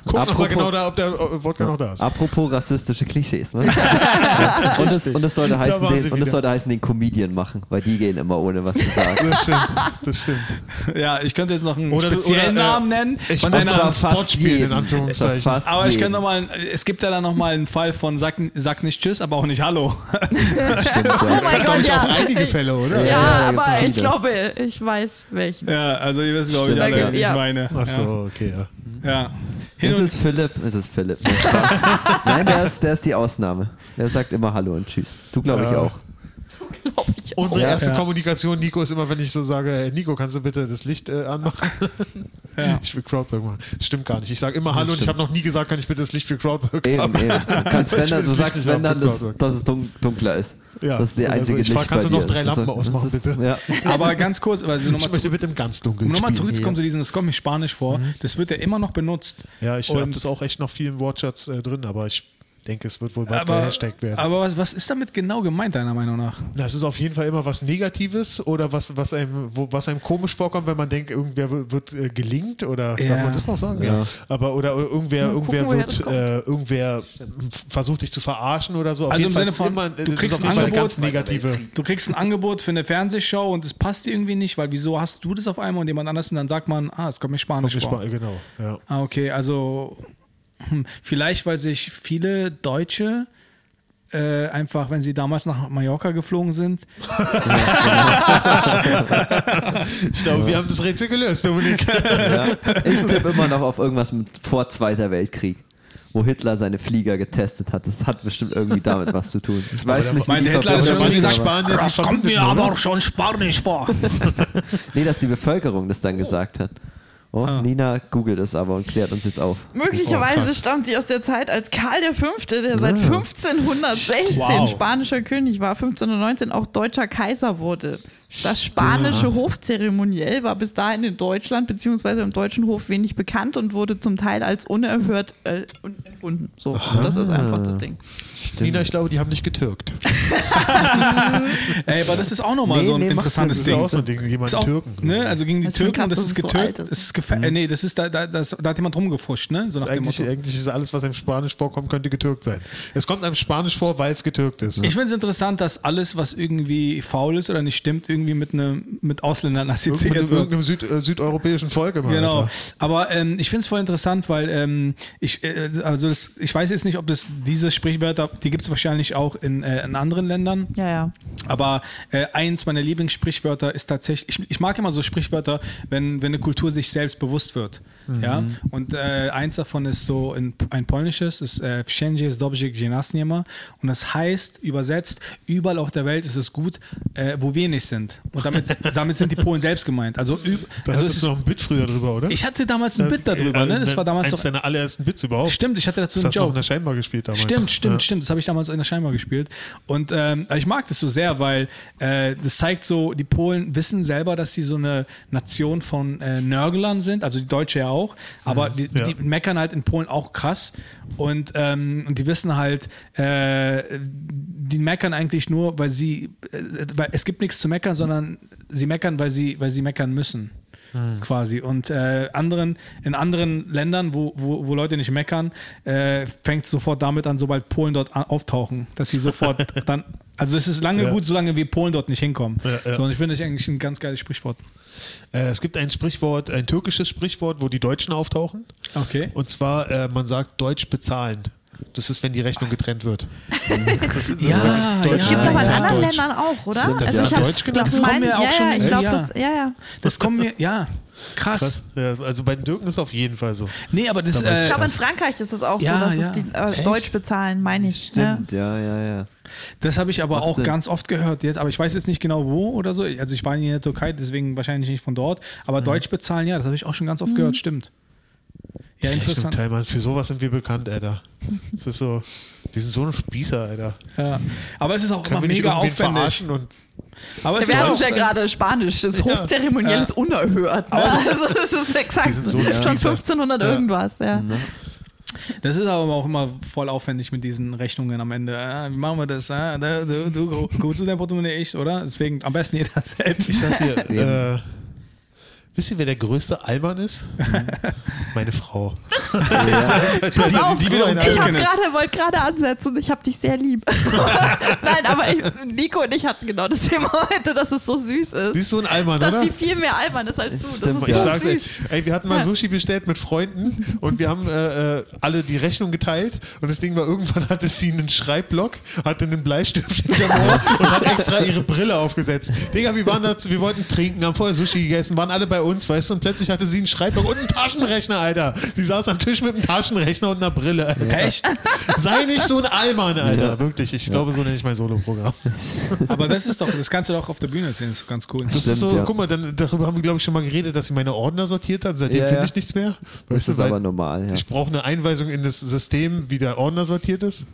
noch mal Apropos- genau da, ob der Wodka noch da ist. Apropos rassistische Klischees, ne? ja, und, es, und, es sollte heißen, den, und es wieder. sollte heißen, den Comedian machen, weil die gehen immer ohne was zu sagen. Das stimmt, das stimmt. Ja, ich könnte jetzt noch einen Oder- speziellen oder, äh, Namen nennen. ich von muss einer- mal- Spot spielen, in. Anführungszeichen. Aber ich könnte noch mal, es gibt ja dann noch mal einen Fall von sag, sag nicht Tschüss, aber auch nicht Hallo. Stimmt, ja. Oh mein Gott, ich ja. einige Fälle, oder? Ja, Ja, da aber ich viele. glaube, ich weiß welchen. Ja, also ihr wisst, glaube ich, alle, ja. wie ich meine. Ach so, okay, ja. Ja. Hin Es ist Philipp, es ist Philipp. Nee, Spaß. Nein, der ist, der ist die Ausnahme. Der sagt immer Hallo und Tschüss. Du glaube ich Ja. auch. Glaube ich auch. Unsere Ja. erste Ja. Kommunikation, Nico, ist immer, wenn ich so sage, hey, Nico, kannst du bitte das Licht äh, anmachen? Ja. Ich will Crowdwork machen. Das stimmt gar nicht. Ich sage immer Hallo und ich habe noch nie gesagt, kann ich bitte das Licht für Crowdwork Eben, haben? eben. Du, kannst, Ich wenn dann, das du sagst, nicht wenn dann, für dass, es dun dunkler ist. Ja. Das ist die Oder so, einzige ich frag, Licht kannst du noch drei Das Lampen so- ausmachen, das ist- bitte? Ja. aber ganz kurz, weil sie nochmal Ich möchte bitte im ganz dunkeln um nochmal zurückzukommen zu diesem, das kommt mir spanisch vor, das wird ja immer noch benutzt. Ja, ich habe das auch echt noch viel im Wortschatz äh, drin, aber ich denke, es wird wohl bald Aber, gehashtagt werden. aber was, was ist damit genau gemeint, deiner Meinung nach? Na, es ist auf jeden Fall immer was Negatives oder was, was, einem, wo, was einem komisch vorkommt, wenn man denkt, irgendwer wird, wird äh, gelingt oder Ja. darf man das noch sagen? Ja. Ja. Aber oder irgendwer, gucken, irgendwer das wird, kommt. äh, irgendwer versucht dich zu verarschen oder so. Auf Also jeden im Fall Sinne ist von, immer, du das ist kriegst auf ein jeden Fall eine Angebot, ganz negative. Du kriegst ein Angebot für eine Fernsehshow und es passt dir irgendwie nicht, weil wieso hast du das auf einmal und jemand anders und dann sagt man, ah, es kommt mir spanisch vor. Genau, ja. Ah, okay, also vielleicht, weil sich viele Deutsche äh, einfach, wenn sie damals nach Mallorca geflogen sind, Ich glaube, wir haben das Rätsel gelöst, Dominik. Ja. Ich tippe immer noch auf irgendwas mit vor Zweiter Weltkrieg, wo Hitler seine Flieger getestet hat. Das hat bestimmt irgendwie damit was zu tun. Ich weiß der- nicht, die Hitler schon waren gesagt, Spanier die das kommt mir aber schon spanisch vor. Nee, dass die Bevölkerung das dann gesagt hat. Oh, Ah. Nina googelt es aber und klärt uns jetzt auf. Möglicherweise Oh, stammt sie aus der Zeit, als Karl V., der seit Ah. 1516 Wow. spanischer König war, 1519 auch deutscher Kaiser wurde. Das spanische Hofzeremoniell war bis dahin in Deutschland bzw. im deutschen Hof wenig bekannt und wurde zum Teil als unerhört äh, erfunden. So, das ist einfach das Ding. Stimmt. Nina, ich glaube, die haben dich getürkt. Ey, aber das ist auch nochmal Nee, so ein nee, interessantes Das ist Ding. auch so ein Ding, jemand auch, Türken. Ne, also gegen die Türken und das Krass, ist so getürkt. alt das ist. äh, nee, das ist da, da, das, da hat jemand rumgefuscht, ne? So nach dem Eigentlich, Motto. eigentlich ist alles, was einem Spanisch vorkommt, könnte getürkt sein. Es kommt einem Spanisch vor, weil es getürkt ist. Ich finde es interessant, dass alles, was irgendwie faul ist oder nicht stimmt, irgendwie mit, ne, mit Ausländern Mit assoziiert wird. irgendeinem Süd, äh, südeuropäischen Volk immer. Genau. Alter. Aber ähm, ich finde es voll interessant, weil ähm, ich, äh, also das, ich weiß jetzt nicht, ob das diese Sprichwörter, die gibt es wahrscheinlich auch in, äh, in anderen Ländern. Ja, ja. Aber äh, eins meiner Lieblingssprichwörter ist tatsächlich, ich, ich mag immer so Sprichwörter, wenn, wenn eine Kultur sich selbst bewusst wird. Ja? Und äh, eins davon ist so in, ein polnisches, ist äh, Wszędzie ma. Und das heißt, übersetzt, überall auf der Welt ist es gut, äh, wo wir nicht sind. Und damit, damit sind die Polen selbst gemeint. Also, Da also es hattest du noch ein Bit früher drüber, oder? ich hatte damals ein Äh, Bit darüber, äh, ne? Das war damals Eins deiner allerersten Bits überhaupt. Stimmt, ich hatte dazu Das einen hast du noch in Joke. der Scheinbar gespielt damals. Stimmt, stimmt, ja. stimmt. Das habe ich damals in der Scheinbar gespielt. Und ähm, ich mag das so sehr, weil äh, das zeigt so, die Polen wissen selber, dass sie so eine Nation von äh, Nörglern sind, also die Deutsche ja auch, aber die, ja. die meckern halt in Polen auch krass. Und, ähm, und die wissen halt, äh, die meckern eigentlich nur, weil sie, äh, weil es gibt nichts zu meckern, sondern sie meckern, weil sie, weil sie meckern müssen. Quasi. Und äh, anderen, in anderen Ländern, wo, wo, wo Leute nicht meckern, äh, fängt es sofort damit an, sobald Polen dort auftauchen, dass sie sofort dann. Also es ist lange Ja. gut, solange wir Polen dort nicht hinkommen. Ja, ja. So, und ich finde das eigentlich ein ganz geiles Sprichwort. Äh, es gibt ein Sprichwort, ein türkisches Sprichwort, wo die Deutschen auftauchen. Okay. Und zwar, äh, man sagt Deutsch bezahlen. Das ist, wenn die Rechnung getrennt wird. Das, ist- das Ja, ist ja. Das gibt es aber in anderen Deutsch. Ländern auch, oder? Stimmt, das also hab's- Deutsch genannt. das kommt mir auch ja, schon ja, in- ich glaube, ja. das, ja, ja. Das kommt mir, ja, krass. Krass. Ja, also bei den Türken ist es auf jeden Fall so. Nee, aber das, Da weiß Ich äh, glaube, in Frankreich ist es auch Ja, so, dass ja. es die äh? Deutsch bezahlen, meine ich. ne? Stimmt, ja, ja, ja. das habe ich aber Macht auch Sinn. ganz oft gehört jetzt, aber ich weiß jetzt nicht genau wo oder so. Also ich war nie in der Türkei, deswegen wahrscheinlich nicht von dort. Mhm. Aber Deutsch bezahlen, ja, das habe ich auch schon ganz oft gehört, stimmt. Ja, interessant. Teil, Mann, für sowas sind wir bekannt, Alter. Das ist so, wir sind so ein Spießer, Alter. Ja. Aber es ist auch Können immer mega aufwendig. verarschen und Aber Wir uns ja gerade Spanisch, das Ja. Hochzeremoniell ist unerhört. Ne? Also das ist exakt so schon Spießer. 1500 Ja. irgendwas. Ja. Das ist aber auch immer voll aufwendig mit diesen Rechnungen am Ende. Ah, wie machen wir das? Ah, da- du, du, gut zu dein Portemonnaie, ich, oder? Deswegen am besten jeder selbst. ich sag's hier, äh, wisst ihr, wer der größte Allmann ist? Meine Frau. Pass auf, ich ist. wollte gerade ansetzen, ich habe dich sehr lieb. Nein, aber ich, Nico und ich hatten genau das Thema heute, dass es so süß ist. Siehst du ein Allmann, dass oder? sie viel mehr albern ist als du. Das Stimmt, ist Ich so süß. ey, wir hatten mal. Sushi bestellt mit Freunden und wir haben äh, äh, alle die Rechnung geteilt und das Ding war, irgendwann hatte sie einen Schreibblock, hatte einen Bleistift und hat extra ihre Brille aufgesetzt. Digga, wir waren da, wir wollten trinken, haben vorher Sushi gegessen, waren alle bei uns, weißt du, und plötzlich hatte sie einen Schreibblock und einen Taschenrechner, Alter. Sie saß am Tisch mit einem Taschenrechner und einer Brille. Alter. Echt? Sei nicht so ein Allmann, Alter. Wirklich, ich glaube, so nenne ich mein Soloprogramm. Aber das ist doch, das kannst du doch auf der Bühne erzählen, das ist ganz cool. Das ist Stimmt, so, ja. guck mal, dann, darüber haben wir, glaube ich, schon mal geredet, dass sie meine Ordner sortiert hat. Seitdem Ja, finde ja. ich nichts mehr. Das Weißt du, ist weil aber normal, ja. Ich brauche eine Einweisung in das System, wie der Ordner sortiert ist.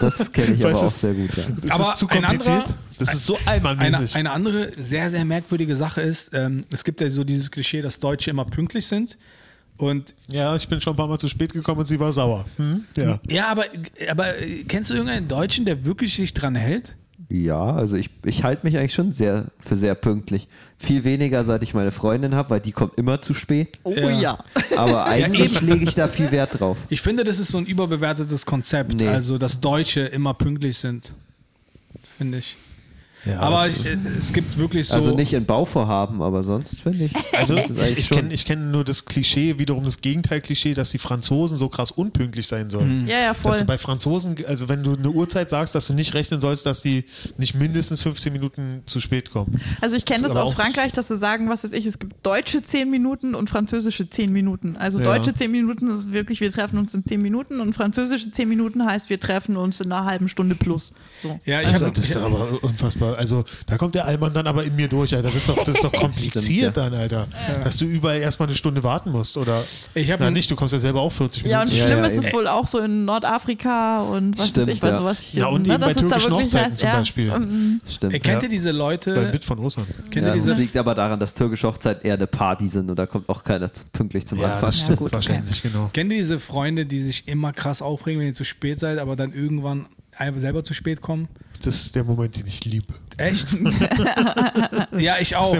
Das kenne ich Weißt aber du, auch sehr gut, ja. Das Aber ist zu ein kompliziert. anderer- das ist so Eine, allmannmäßig. eine andere sehr, sehr merkwürdige Sache ist, ähm, es gibt ja so dieses Klischee, dass Deutsche immer pünktlich sind. Und Ja, ich bin schon ein paar Mal zu spät gekommen und sie war sauer. Hm? Ja. ja, aber, aber äh, kennst du irgendeinen Deutschen, der wirklich sich dran hält? Ja, also ich, ich halte mich eigentlich schon sehr für sehr pünktlich. Viel weniger, seit ich meine Freundin habe, weil die kommt immer zu spät. Oh Ja. ja. Aber eigentlich eben. lege ich da viel Wert drauf. Ich finde, das ist so ein überbewertetes Konzept, Nee. also dass Deutsche immer pünktlich sind. Finde ich. Ja, aber äh, es gibt wirklich so. Also nicht in Bauvorhaben, aber sonst finde ich. Also ich, ich kenne kenn nur das Klischee, wiederum das Gegenteil-Klischee, dass die Franzosen so krass unpünktlich sein sollen. Ja, ja, Dass du voll. bei Franzosen, also wenn du eine Uhrzeit sagst, dass du nicht rechnen sollst, dass die nicht mindestens 15 Minuten zu spät kommen. Also ich kenne Das das aus Frankreich, dass sie sagen, was weiß ich, es gibt deutsche 10 Minuten und französische 10 Minuten. Also Ja. deutsche 10 Minuten ist wirklich, wir treffen uns in 10 Minuten und französische 10 Minuten heißt, wir treffen uns in einer halben Stunde plus. So. ja, ich Also, habe das ist aber unfassbar. Also, da kommt der Allmann dann aber in mir durch, Alter. Das ist doch, das ist doch kompliziert Stimmt, dann, Alter. Dass du überall erstmal eine Stunde warten musst. Oder Ich na nicht, du kommst ja selber auch 40 Ja, und Minuten. Ja, schlimm ja, ist es wohl auch so in Nordafrika und was Stimmt, weiß ich, weil ja. sowas hier. Na, und ne, eben bei das ist da türkischen Hochzeiten heißt, zum ja, Beispiel. Stimmt. Ey, kennt Ja. ihr diese Leute? Beim Bit von Russland. Kennt Ja, ihr das diese? liegt aber daran, dass türkische Hochzeiten eher eine Party sind und da kommt auch keiner pünktlich zum Ja, Anfang. das Ja, stimmt gut, wahrscheinlich, genau. Kennt ihr diese Freunde, die sich immer krass aufregen, wenn ihr zu spät seid, aber dann irgendwann einfach selber zu spät kommen? Das ist der Moment, den ich liebe. Echt? ja, ich auch.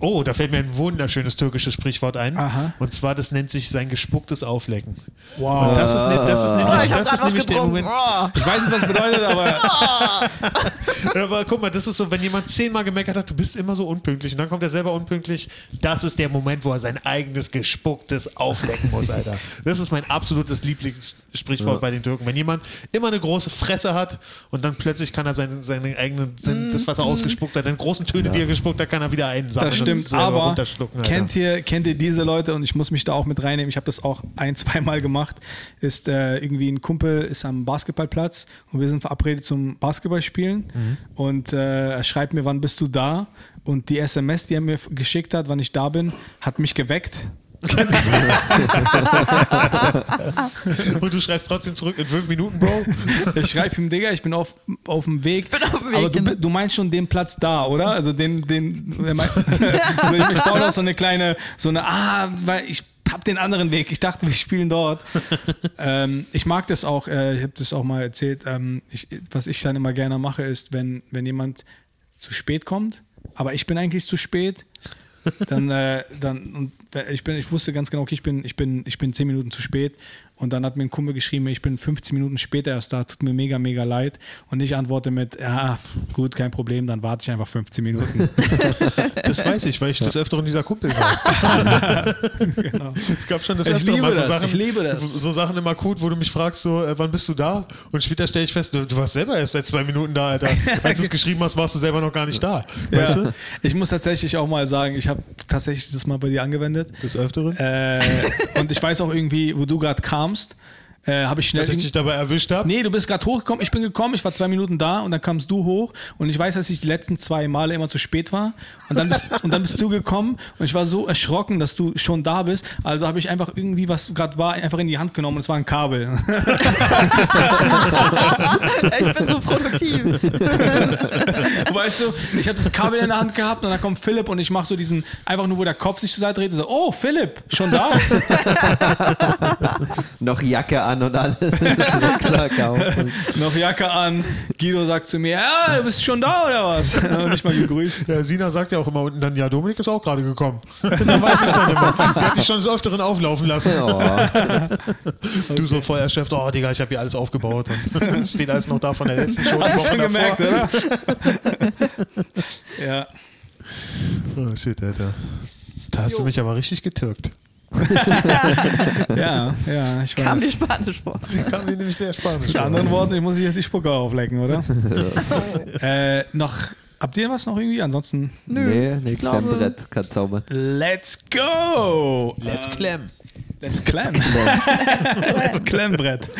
Oh, da fällt mir ein wunderschönes türkisches Sprichwort ein. Aha. Und zwar, das nennt sich sein gespucktes Auflecken. Wow. Und das ist, ne, das ist Oh, nämlich, das ist nämlich der. Moment. Oh. ich weiß nicht, was das bedeutet, aber Aber guck mal, das ist so, wenn jemand zehnmal gemeckert hat, du bist immer so unpünktlich und dann kommt er selber unpünktlich. Das ist der Moment, wo er sein eigenes gespucktes auflecken muss, Alter. Das ist mein absolutes Lieblingssprichwort bei den Türken. Wenn jemand immer eine große Fresse hat und dann plötzlich kann er seine, seine eigenen, sein, das, was er ausgespuckt hat, seine großen Töne, die er gespuckt hat, kann er wieder einsammeln das stimmt. Aber kennt ihr, kennt ihr diese Leute und ich muss mich da auch mit reinnehmen. Ich habe das auch ein, zweimal gemacht. Ist äh, irgendwie ein Kumpel ist am Basketballplatz und wir sind verabredet zum Basketballspielen und äh, er schreibt mir, wann bist du da? Und die SMS, die er mir geschickt hat, wann ich da bin, hat mich geweckt. Und du schreibst trotzdem zurück in fünf Minuten, Bro. Ich schreibe ihm, Digga, ich bin auf, auf dem Weg. bin auf dem Weg, Aber du, genau. du meinst schon den Platz da, oder? Also den, den, also ich, ich brauche noch so eine kleine, so eine, ah, weil ich hab den anderen Weg. Ich dachte, wir spielen dort. ähm, ich mag das auch, äh, ich habe das auch mal erzählt. Ähm, ich, was ich dann immer gerne mache, ist, wenn, wenn jemand zu spät kommt, aber ich bin eigentlich zu spät, dann, äh, dann und ich bin, ich wusste ganz genau, okay, ich bin, ich bin, ich bin zehn Minuten zu spät. Und dann hat mir ein Kumpel geschrieben, ich bin 15 Minuten später erst da, tut mir mega, mega leid. Und ich antworte mit, ja, gut, kein Problem, dann warte ich einfach 15 Minuten. Das weiß ich, weil ich des Öfteren dieser Kumpel war. Es gab schon das Ich liebe mal so das, Sachen, ich liebe das. so Sachen im Akut, wo du mich fragst, so, äh, wann bist du da? Und später stelle ich fest, du, du warst selber erst seit zwei Minuten da, Alter. Als du es geschrieben hast, warst du selber noch gar nicht da. Weißt ja. du? Ich muss tatsächlich auch mal sagen, ich habe tatsächlich das mal bei dir angewendet. Des Öfteren. Äh, und ich weiß auch irgendwie, wo du gerade kamst, komst, äh, habe ich schnell. Dass ich dich dabei erwischt habe. Nee, du bist gerade hochgekommen, ich bin gekommen, ich war zwei Minuten da und dann kamst du hoch und ich weiß, dass ich die letzten zwei Male immer zu spät war und dann bist, und dann bist du gekommen und ich war so erschrocken, dass du schon da bist, also habe ich einfach irgendwie, was gerade war, einfach in die Hand genommen und es war ein Kabel. ich bin so produktiv. weißt du, ich habe das Kabel in der Hand gehabt und dann kommt Philipp und ich mache so diesen, einfach nur, wo der Kopf sich zur Seite dreht, so, oh, Philipp, schon da? Noch Jacke an und alles. Rucksack auf. Noch Jacke an. Guido sagt zu mir, ja, du bist schon da oder was? Und nicht mal gegrüßt. Ja, Sina sagt ja auch immer unten dann, ja, Dominik ist auch gerade gekommen. dann weiß ich es dann immer. Sie hat dich schon des Öfteren auflaufen lassen. ja. Du so voll erschöpft, oh Digga, ich habe hier alles aufgebaut. Und es steht alles noch da von der letzten Show. Hast du schon davor. gemerkt, oder? ja. Oh shit, Alter. Da hast du mich aber richtig getürkt. Ja, ja, ich Kam dir weiß. Spanisch vor. Kam mir nämlich sehr spanisch. Mit vor. anderen Worten, ich muss jetzt die Spucke auflecken, oder? äh, noch, habt ihr was noch irgendwie? Ansonsten, Nee, nee, glaube- Klemmbrett kann zaubern. let's go! Let's clam. Let's clam. Let's Klemmbrett.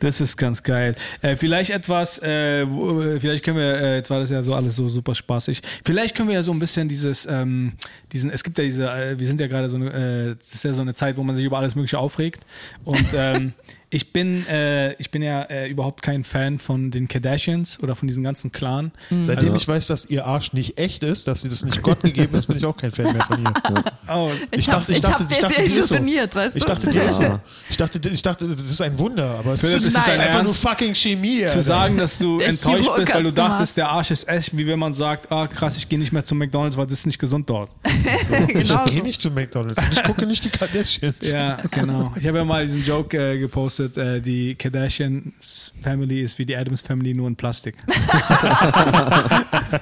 Das ist ganz geil. Äh, vielleicht etwas, äh, äh, vielleicht können wir, äh, jetzt war das ja so alles so super spaßig, vielleicht können wir ja so ein bisschen dieses, ähm, diesen, es gibt ja diese, äh, wir sind ja gerade so eine, äh, das ist ja so eine Zeit, wo man sich über alles Mögliche aufregt und ähm, ich bin, äh, ich bin ja äh, überhaupt kein Fan von den Kardashians oder von diesem ganzen Clan. Seitdem Also- ich weiß, dass ihr Arsch nicht echt ist, dass sie das nicht Gott gegeben ist, bin ich auch kein Fan mehr von ihr. Oh, Ich, dachte- hab, ich ich dachte- hab ich dachte, die ist so. illusioniert, weißt du? Ich dachte, die ist so. Ich dachte, ich dachte, das ist ein Wunder, aber ist, ist das dein einfach Ernst? nur fucking Chemie. zu sagen, dass du Der enttäuscht Chirurg bist, weil du dachtest, der Arsch ist echt, wie wenn man sagt, ah krass, ich gehe nicht mehr zum McDonalds, weil das ist nicht gesund dort. ich genau gehe so. nicht zu McDonalds und ich gucke nicht die Kardashians. Ja, genau. Ich habe ja mal diesen Joke äh, gepostet, äh, die Kardashians Family ist wie die Adams Family nur in Plastik.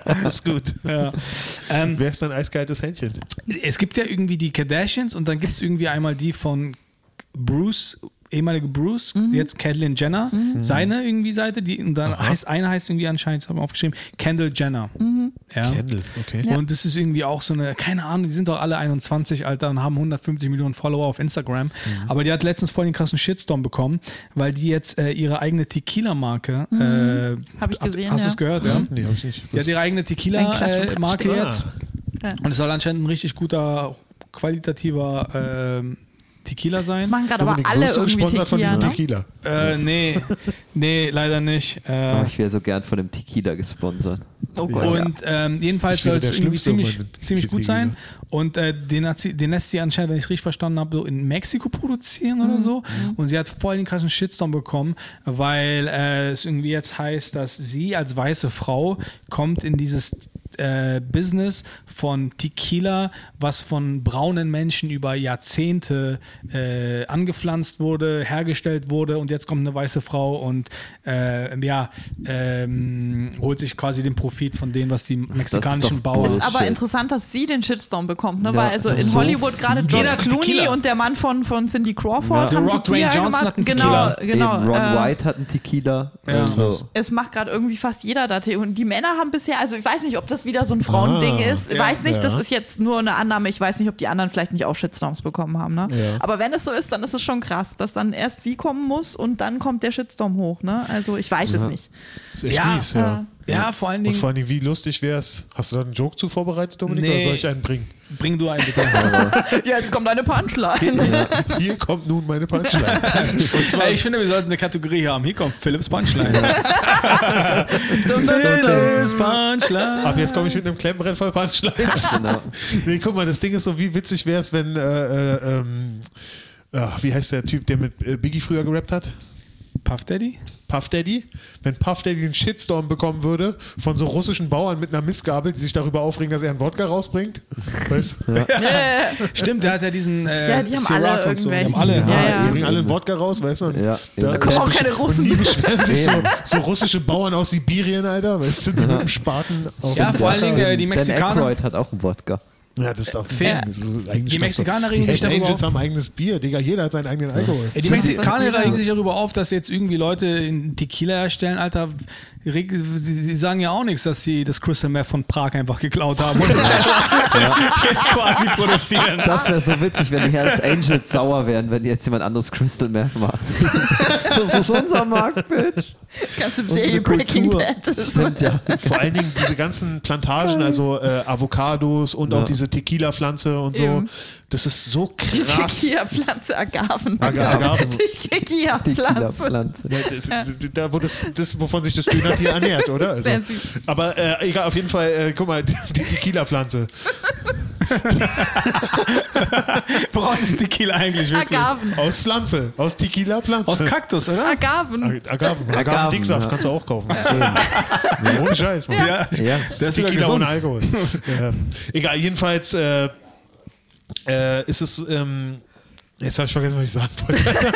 Das ist gut. Ja. Ähm, Wer ist dein eiskaltes Händchen? es gibt ja irgendwie die Kardashians und dann gibt es irgendwie einmal die von Bruce, ehemalige Bruce, jetzt Caitlyn Jenner, seine irgendwie Seite, die und dann heißt eine heißt irgendwie anscheinend, das habe ich aufgeschrieben, Kendall Jenner. Ja. Kendall, okay. Und das ist irgendwie auch so eine, keine Ahnung, die sind doch alle 21, Alter, und haben 150 Millionen Follower auf Instagram. Aber die hat letztens voll den krassen Shitstorm bekommen, weil die jetzt äh, ihre eigene Tequila-Marke, äh, Hab ich gesehen, Hast du ja. es gehört, ja? Nee, hab ich nicht. Die hat ihre eigene Tequila-Marke Klatsch. jetzt. Ah. Und es soll anscheinend ein richtig guter, qualitativer ähm, Tequila sein. Das machen gerade aber alle wirst du irgendwie gesponsert von Tequila, diesem ne? Tequila? Äh, nee, nee, leider nicht. Oh, Äh, ich wäre so gern von dem Tequila gesponsert. Oh Gott, und ähm, jedenfalls soll es irgendwie ziemlich, ziemlich gut sein. Und äh, den, hat sie, den lässt sie anscheinend, wenn ich es richtig verstanden habe, so in Mexiko produzieren Mhm. oder so. Und sie hat voll den krassen Shitstorm bekommen, weil äh, es irgendwie jetzt heißt, dass sie als weiße Frau kommt in dieses äh, Business von Tequila, was von braunen Menschen über Jahrzehnte äh, angepflanzt wurde, hergestellt wurde und jetzt kommt eine weiße Frau und äh, ja, ähm, holt sich quasi den Profit von dem, was die mexikanischen Bauern. Ist Bullshit. aber interessant, dass sie den Shitstorm bekommt, ne? Ja, Weil also in so Hollywood gerade. George Clooney Tequila. und der Mann von, von Cindy Crawford The haben Rock, Tequila Dwayne Johnson gemacht. hat einen genau, Tequila. genau. Eben Ron äh, White hat einen Tequila. Ja. Also, Es macht gerade irgendwie fast jeder da. Und die Männer haben bisher, also ich weiß nicht, ob das wieder so ein Frauending Ah, ist. Ich ja, weiß nicht, das ja. ist jetzt nur eine Annahme. Ich weiß nicht, ob die anderen vielleicht nicht auch Shitstorms bekommen haben. Ne? Ja. Aber wenn es so ist, dann ist es schon krass, dass dann erst sie kommen muss und dann kommt der Shitstorm hoch. Ne? Also ich weiß es nicht. Das ist echt Ja. mies, ja. Ja, vor allen Und Dingen, vor allem, wie lustig wäre es? Hast du da einen Joke zu vorbereitet, Dominik, Nee. oder soll ich einen bringen? bring du einen bitte. Jetzt kommt eine Punchline. Hier kommt nun meine Punchline. Ey, ich finde, wir sollten eine Kategorie hier haben. Hier kommt Philips Punchline. Philips Punchline. Ab jetzt komme ich mit einem Klemmbrett voll Punchlines. genau. nee, guck mal, das Ding ist so, wie witzig wäre es, wenn, äh, äh, ähm, ach, wie heißt der Typ, der mit äh, Biggie früher gerappt hat? Puff Daddy? Puff Daddy, wenn Puff Daddy den Shitstorm bekommen würde von so russischen Bauern mit einer Missgabel, die sich darüber aufregen, dass er einen Wodka rausbringt. Weißt? du? Stimmt, der hat ja diesen äh, Ja, die haben Ciroc alle so. Die irgendwelche- haben alle. Ja, Ja, ja. Die bringen alle einen Wodka raus, weißt du? Und Ja. da, Da kommen auch keine Russen. Und die beschweren sich so, so russische Bauern aus Sibirien, Alter, weißt du, die mit dem Spaten auf Ja, vor allen Dingen äh, die Dan Mexikaner. Aykroyd hat auch einen Wodka. Ja, das ist doch Fair. Das ist Die Mexikaner regen sich darüber Angels auf. haben eigenes Bier, Digga, jeder hat seinen eigenen Alkohol. Ey, die Mexikaner regen sich darüber auf, dass jetzt irgendwie Leute in Tequila herstellen, Alter. Sie, sie sagen ja auch nichts, dass sie das Crystal Meth von Prag einfach geklaut haben und das jetzt quasi produzieren. Das wäre so witzig, wenn die Hells Angels sauer wären, wenn jetzt jemand anderes Crystal Meth macht. das ist unser Markt, Bitch. Ganze Unsere Serie Breaking. Bad. Stimmt, ja. Vor allen Dingen diese ganzen Plantagen, also äh, Avocados und auch Ja. diese Tequila-Pflanze und so. Eben. Das ist so Die krass. Tequila-Pflanze Agaven. Aga- Agaven. Die Tequila-Pflanze. Tequila-Pflanze. Ja, Da, wo das, das, wovon sich das Dönertier ernährt, oder? Also, Sehr süß. aber äh, egal, auf jeden Fall, äh, guck mal, die, die Tequila-Pflanze. Woraus ist Tequila eigentlich wirklich? Agaven. Aus Pflanze, aus Tequila-Pflanze. Aus Kaktus, oder? Agaven. Ag- Agaven, Agaven, Agaven-Dicksaft ja. kannst du auch kaufen. Ohne Scheiß, Mann. Ja. Ja. Der ist Tequila ohne. Alkohol. ja. Egal, jedenfalls äh, äh, ist es. Ähm, jetzt habe ich vergessen, was ich sagen wollte.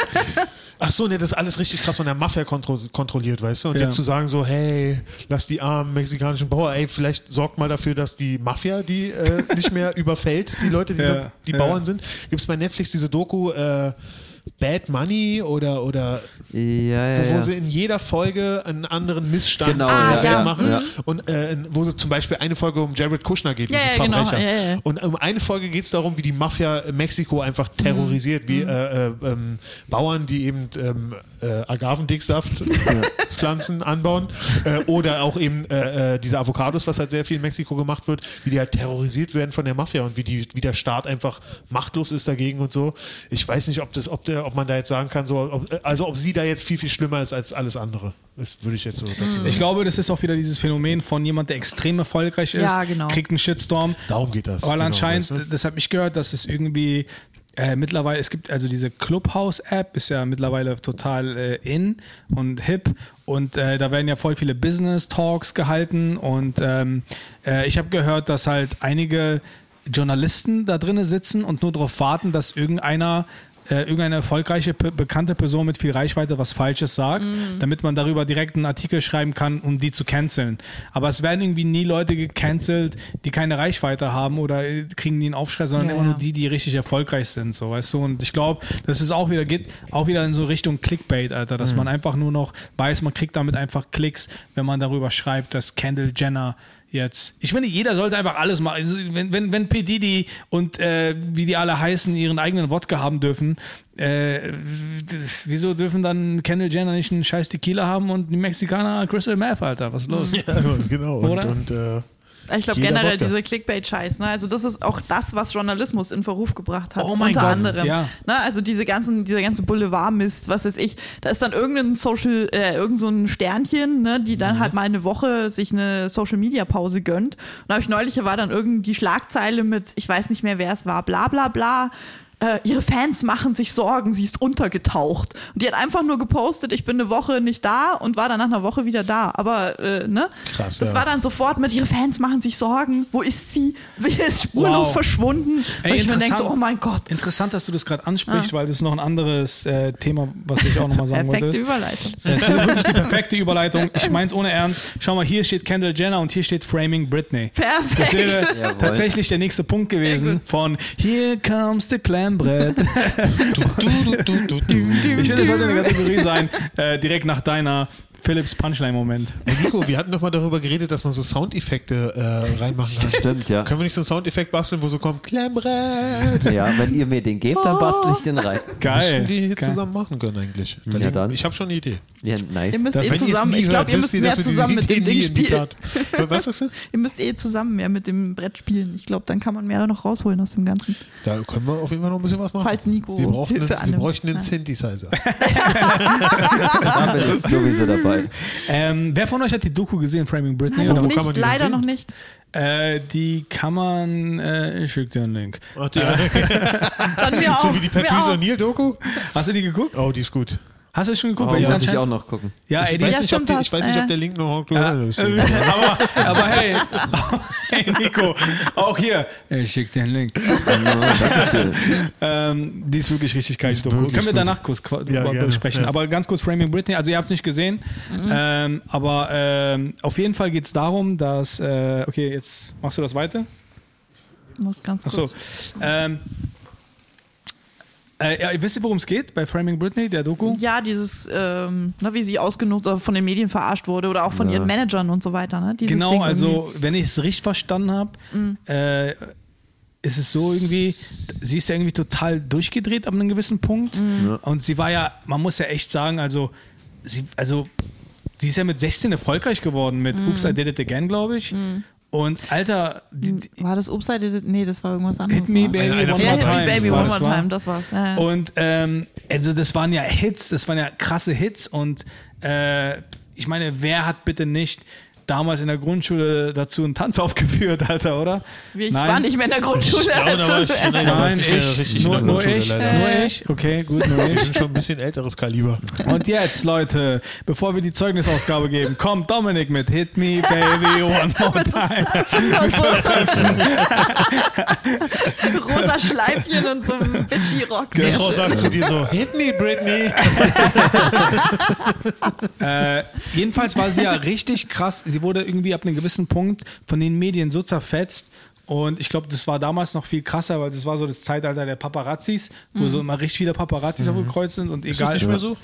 Ach so, ne, das ist alles richtig krass von der Mafia kontro kontrolliert, weißt du? Und Ja. jetzt zu sagen so, hey, lass die armen mexikanischen Bauern, ey, vielleicht sorgt mal dafür, dass die Mafia die äh, nicht mehr überfällt, die Leute, die, Ja, die ja. Bauern sind. Gibt es bei Netflix diese Doku äh, Bad Money oder, oder Ja, ja, wo, wo ja. sie in jeder Folge einen anderen Missstand Genau, ja. machen. Ja. Und äh, wo es zum Beispiel eine Folge um Jared Kushner geht, Ja, diesen ja, genau. Verbrecher. Ja, ja. Und um eine Folge geht es darum, wie die Mafia Mexiko einfach terrorisiert, Mhm. wie äh, äh, ähm, Bauern, die eben ähm, äh, Agavendicksaft Pflanzen anbauen äh, oder auch eben äh, äh, diese Avocados, was halt sehr viel in Mexiko gemacht wird, wie die halt terrorisiert werden von der Mafia und wie, die, wie der Staat einfach machtlos ist dagegen und so. Ich weiß nicht, ob, das, ob, der, ob man da jetzt sagen kann, so, ob, also ob sie da jetzt viel, viel schlimmer ist als alles andere. Das würde ich jetzt so dazu sagen. Ich glaube, das ist auch wieder dieses Phänomen von jemand, der extrem erfolgreich ist, Ja, genau. kriegt einen Shitstorm. Darum geht das. Weil genau, anscheinend, weißt du? das habe ich gehört, dass es irgendwie äh, mittlerweile, es gibt also diese Clubhouse-App, ist ja mittlerweile total äh, in und hip und äh, da werden ja voll viele Business-Talks gehalten und ähm, äh, ich habe gehört, dass halt einige Journalisten da drinnen sitzen und nur darauf warten, dass irgendeiner äh, irgendeine erfolgreiche, bekannte Person mit viel Reichweite was Falsches sagt, damit man darüber direkt einen Artikel schreiben kann, um die zu canceln. Aber es werden irgendwie nie Leute gecancelt, die keine Reichweite haben oder äh, kriegen die einen Aufschrei, sondern Ja, immer ja. nur die, die richtig erfolgreich sind, so weißt du. Und ich glaube, das ist auch wieder, geht auch wieder in so Richtung Clickbait, Alter, dass man einfach nur noch weiß, man kriegt damit einfach Klicks, wenn man darüber schreibt, dass Kendall Jenner jetzt. Ich finde, jeder sollte einfach alles machen. Also, wenn, wenn, wenn P. Diddy und äh, wie die alle heißen, ihren eigenen Wodka haben dürfen, äh, wieso dürfen dann Kendall Jenner nicht einen scheiß Tequila haben und die Mexikaner Crystal Meth, Alter? Was ist los? Ja, genau. Oder? Und, und äh, Ich glaube generell Wodka. diese Clickbait-Scheiß, ne? Also das ist auch das, was Journalismus in Verruf gebracht hat. Oh mein unter Gott, anderem. ja. Ne? Also diese ganzen, dieser ganze Boulevard-Mist, was weiß ich. Da ist dann irgendein Social, äh, irgend so ein Sternchen, ne, die Mhm. dann halt mal eine Woche sich eine Social-Media-Pause gönnt. Und da habe ich neulich war dann irgendwie die Schlagzeile mit, ich weiß nicht mehr, wer es war, bla bla bla. Äh, ihre Fans machen sich Sorgen, sie ist untergetaucht. Und die hat einfach nur gepostet, ich bin eine Woche nicht da und war dann nach einer Woche wieder da. Aber, äh, ne? Krass, Das ja. war dann sofort mit, ihre Fans machen sich Sorgen. Wo ist sie? Sie ist spurlos Wow. verschwunden. Ey, und ich mir denke so, interessant. oh mein Gott. Interessant, dass du das gerade ansprichst, weil das ist noch ein anderes äh, Thema, was ich auch nochmal sagen wollte. Perfekte ist. Überleitung. Das ist wirklich die perfekte Überleitung. Ich meine es ohne Ernst. Schau mal, hier steht Kendall Jenner und hier steht Framing Britney. Das Perfekt. wäre Jawohl. tatsächlich der nächste Punkt gewesen von Here comes the Klemmbrett. Ich will, das sollte eine Kategorie sein, äh, direkt nach deiner Philips Punchline-Moment. Hey Nico, wir hatten doch mal darüber geredet, dass man so Soundeffekte äh, reinmachen kann. Stimmt, ja. Können wir nicht so einen Soundeffekt basteln, wo so kommt Klemmbrett? Ja, wenn ihr mir den gebt, dann bastel ich den rein. Geil. Müssen wir hier Geil. zusammen machen können eigentlich. Da Ja, liegen- dann. Ich habe schon eine Idee. Ja, nice. Ihr müsst Das- eh zusammen, ich glaube, ihr müsst mehr zusammen mit dem Ding spielen. Was ist das? Ihr müsst eh zusammen mehr mit dem Brett spielen. Ich glaube, dann kann man mehr noch rausholen aus dem Ganzen. Da können wir auf jeden Fall noch ein bisschen was machen. Falls Nico wir, brauchen Hilfe einen, wir bräuchten einen. Synthesizer. Bin ich sowieso dabei. Ähm, wer von euch hat die Doku gesehen, Framing Britney? Nein, noch kann nicht, denn leider noch nicht. Äh, die kann man, äh, ich schick dir einen Link. Ach, die, Dann wir auch. so wie die Patrice. O'Neill-Doku? Hast du die geguckt? Oh, die ist gut. Hast du schon geguckt? Oh, Weil ist muss ich auch noch gucken. Ja, ey, Ich die weiß, ist, nicht, ob, die, ich weiß nicht, ob der Link noch Ja, aktuell ist. äh, aber, aber hey, hey Nico, auch hier, ich schick dir einen Link. Ähm, die ist wirklich richtig geil. ist wirklich Können wir danach kurz Ja, drüber besprechen. ja. Aber ganz kurz Framing Britney. Also ihr habt nicht gesehen. Ähm, aber ähm, auf jeden Fall geht es darum, dass, äh, okay, jetzt machst du das weiter. Ich muss ganz Achso. kurz. Ähm, äh, ja, wisst ihr, worum es geht bei Framing Britney, der Doku? Ja, dieses, ähm, ne, wie sie ausgenutzt oder von den Medien verarscht wurde oder auch von Ja. ihren Managern und so weiter. Ne? Dieses Genau, Ding also wenn ich es richtig verstanden habe, äh, ist es so irgendwie, sie ist ja irgendwie total durchgedreht ab einem gewissen Punkt. Und sie war ja, man muss ja echt sagen, also sie, also die ist ja mit 16 erfolgreich geworden mit Oops, I Did It Again, glaube ich. Und Alter, die, die, irgendwie- War das Upside? Nee, das war irgendwas anderes. Hit Me? Baby One More Hit Me Time. Baby war One das, More war? Time, das war's. Ja, ja. Und ähm, also das waren ja Hits, das waren ja krasse Hits und äh, ich meine, wer hat bitte nicht damals in der Grundschule dazu einen Tanz aufgeführt, Alter, oder? ich war nicht mehr in der Grundschule. Ja, da war ich- nein, Nein, ich, nur, nur ich, leider. nur ich, okay, gut, nur Wir ich. sind schon ein bisschen älteres Kaliber. Und jetzt, Leute, bevor wir die Zeugnisausgabe geben, kommt Dominik mit Hit Me Baby One More Time. Mit so rosa Schleifchen und so einem bitchy Rock. Die Frau sagt zu dir so, hit me, Britney. Äh, jedenfalls war sie ja richtig krass. Sie wurde irgendwie ab einem gewissen Punkt von den Medien so zerfetzt. Und ich glaube, das war damals noch viel krasser, weil das war so das Zeitalter der Paparazzis, wo so immer richtig viele Paparazzis aufgekreuzt sind und Ist das egal. nicht mehr so?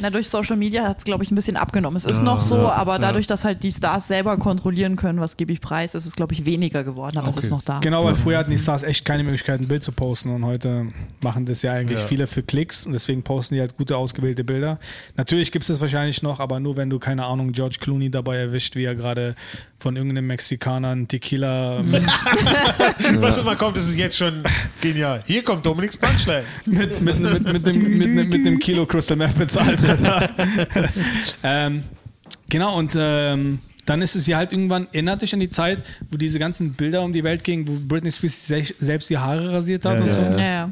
Na, durch Social Media hat es, glaube ich, ein bisschen abgenommen. Es ist noch so, aber dadurch, dass halt die Stars selber kontrollieren können, was gebe ich preis, ist es, glaube ich, weniger geworden, aber es Okay. ist noch da. Genau, weil früher hatten die Stars echt keine Möglichkeit, ein Bild zu posten und heute machen das ja eigentlich Ja. viele für Klicks und deswegen posten die halt gute ausgewählte Bilder. Natürlich gibt es das wahrscheinlich noch, aber nur wenn du, keine Ahnung, George Clooney dabei erwischt, wie er gerade von irgendeinem Mexikaner einen Tequila Was immer kommt, das ist jetzt schon genial. Hier kommt Dominiks Punchline. mit, mit, mit, mit, dem, mit, einem- mit einem Kilo Crystal Meth bezahlt. Ähm, genau, und ähm, dann ist es ja halt irgendwann, erinnert dich an die Zeit, wo diese ganzen Bilder um die Welt gingen, wo Britney Spears sich selbst die Haare rasiert hat Ja, und ja, so. Ja, ja.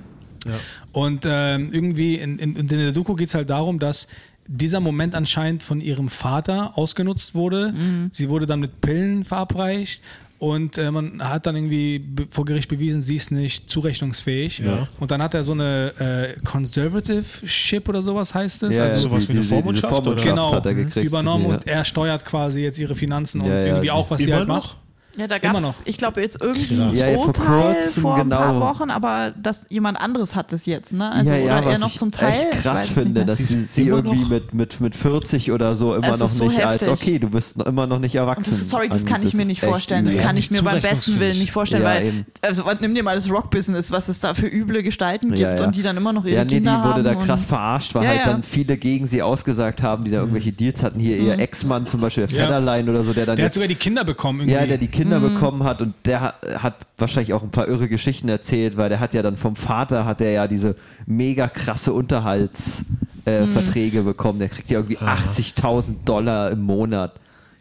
Und ähm, irgendwie in, in, in der Doku geht es halt darum, dass dieser Moment anscheinend von ihrem Vater ausgenutzt wurde. Sie wurde dann mit Pillen verabreicht und äh, man hat dann irgendwie vor Gericht bewiesen, sie ist nicht zurechnungsfähig. Ja. Und dann hat er so eine äh, Conservative Ship oder sowas heißt es. Ja, also sowas wie eine Vormundschaft, oder? Vormundschaft genau, hat er gekriegt. übernommen ja. und er steuert quasi jetzt ihre Finanzen und irgendwie auch, was sie halt noch? macht. Ja, da gab noch. es, ich glaube, jetzt irgendwie Krass. ein Ja, ja, vor Urteil kurzem, vor ein paar genau. Wochen, aber dass jemand anderes hat es jetzt, ne? Also, ja, ja, oder er was noch ich zum Teil. echt ich krass finde, dass Die sie, ist sie irgendwie noch- mit, mit, mit 40 oder so immer Es noch ist so nicht als, heftig. okay, du bist noch- immer noch nicht erwachsen. das ist, sorry, das kann ich mir nicht echt vorstellen. Das kann ich mir beim besten. Willen nicht vorstellen, Ja, weil, eben. also nimm dir mal das Rock-Business, was es da für üble Gestalten gibt Ja, ja. und die dann immer noch ihre Ja, nee, die Kinder wurde haben. da krass verarscht, weil Ja, halt ja. dann viele gegen sie ausgesagt haben, die da irgendwelche Deals hatten. Hier ihr Ex-Mann zum Beispiel, der Ja. Federline oder so, der dann Der hat jetzt sogar die Kinder bekommen irgendwie. Ja, der die Kinder bekommen hat und der hat, hat wahrscheinlich auch ein paar irre Geschichten erzählt, weil der hat ja dann vom Vater hat er ja diese mega krasse Unterhaltsverträge äh, Verträge bekommen. Der kriegt ja irgendwie 80.000 Dollar im Monat.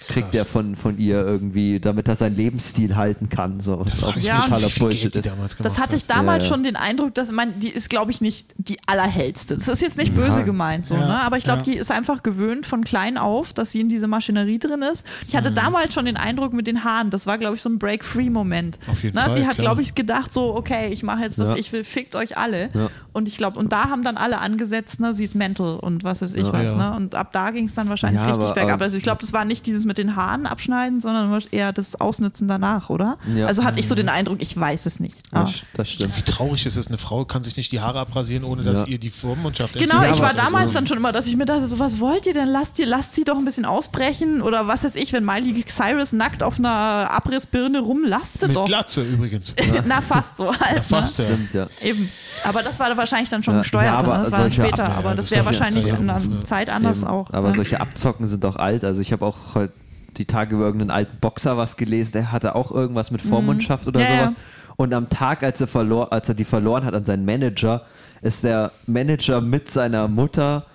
Kriegt er von, von ihr irgendwie, damit er seinen Lebensstil halten kann. So, was auch Ja, totaler Bullshit ist. Das hatte ich damals Ja, ja. schon den Eindruck, dass man, die ist, glaube ich, nicht die allerhellste. Das ist jetzt nicht böse gemeint, so, Ja, ne? Aber ich glaube, ja. die ist einfach gewöhnt von klein auf, dass sie in diese Maschinerie drin ist. Ich Mhm. hatte damals schon den Eindruck mit den Haaren, das war, glaube ich, so ein Break-Free-Moment. Auf jeden Na, Fall, Sie hat, glaube ich, gedacht, so, okay, ich mache jetzt, was Ja. ich will, fickt euch alle. Ja. Und ich glaube, und da haben dann alle angesetzt, ne, sie ist mental und was weiß ich Ja. was, Ja. ne? Und ab da ging es dann wahrscheinlich Ja, richtig aber- bergab. Also ich glaube, das war nicht dieses mit den Haaren abschneiden, sondern eher das Ausnützen danach, oder? Ja. Also hatte ich so den Eindruck, ich weiß es nicht. Ah. Das, stimmt. Wie traurig ist es, eine Frau kann sich nicht die Haare abrasieren, ohne dass Ja. ihr die Vormundschaft Genau, ich war. Also, damals dann schon immer, dass ich mir dachte, so was wollt ihr denn? Lasst, ihr, lasst sie doch ein bisschen ausbrechen oder was weiß ich, wenn Miley Cyrus nackt auf einer Abrissbirne rum, lasst sie Mit doch. Glatze übrigens. Na, fast so halt. Ja, fast, ne? ja. Stimmt, ja. Eben. Aber das war wahrscheinlich dann schon Ja, gesteuert. ja, aber ne? das war dann später. Ab- aber das das wäre wahrscheinlich ja, in einer ja. Zeit anders Eben. auch. Aber ne? solche Abzocken sind doch alt. Also ich habe auch heute die Tage über irgendeinen alten Boxer was gelesen, der hatte auch irgendwas mit Vormundschaft oder Mhm. Ja, sowas. Und am Tag, als er, verlor, als er die verloren hat an seinen Manager, ist der Manager mit seiner Mutter,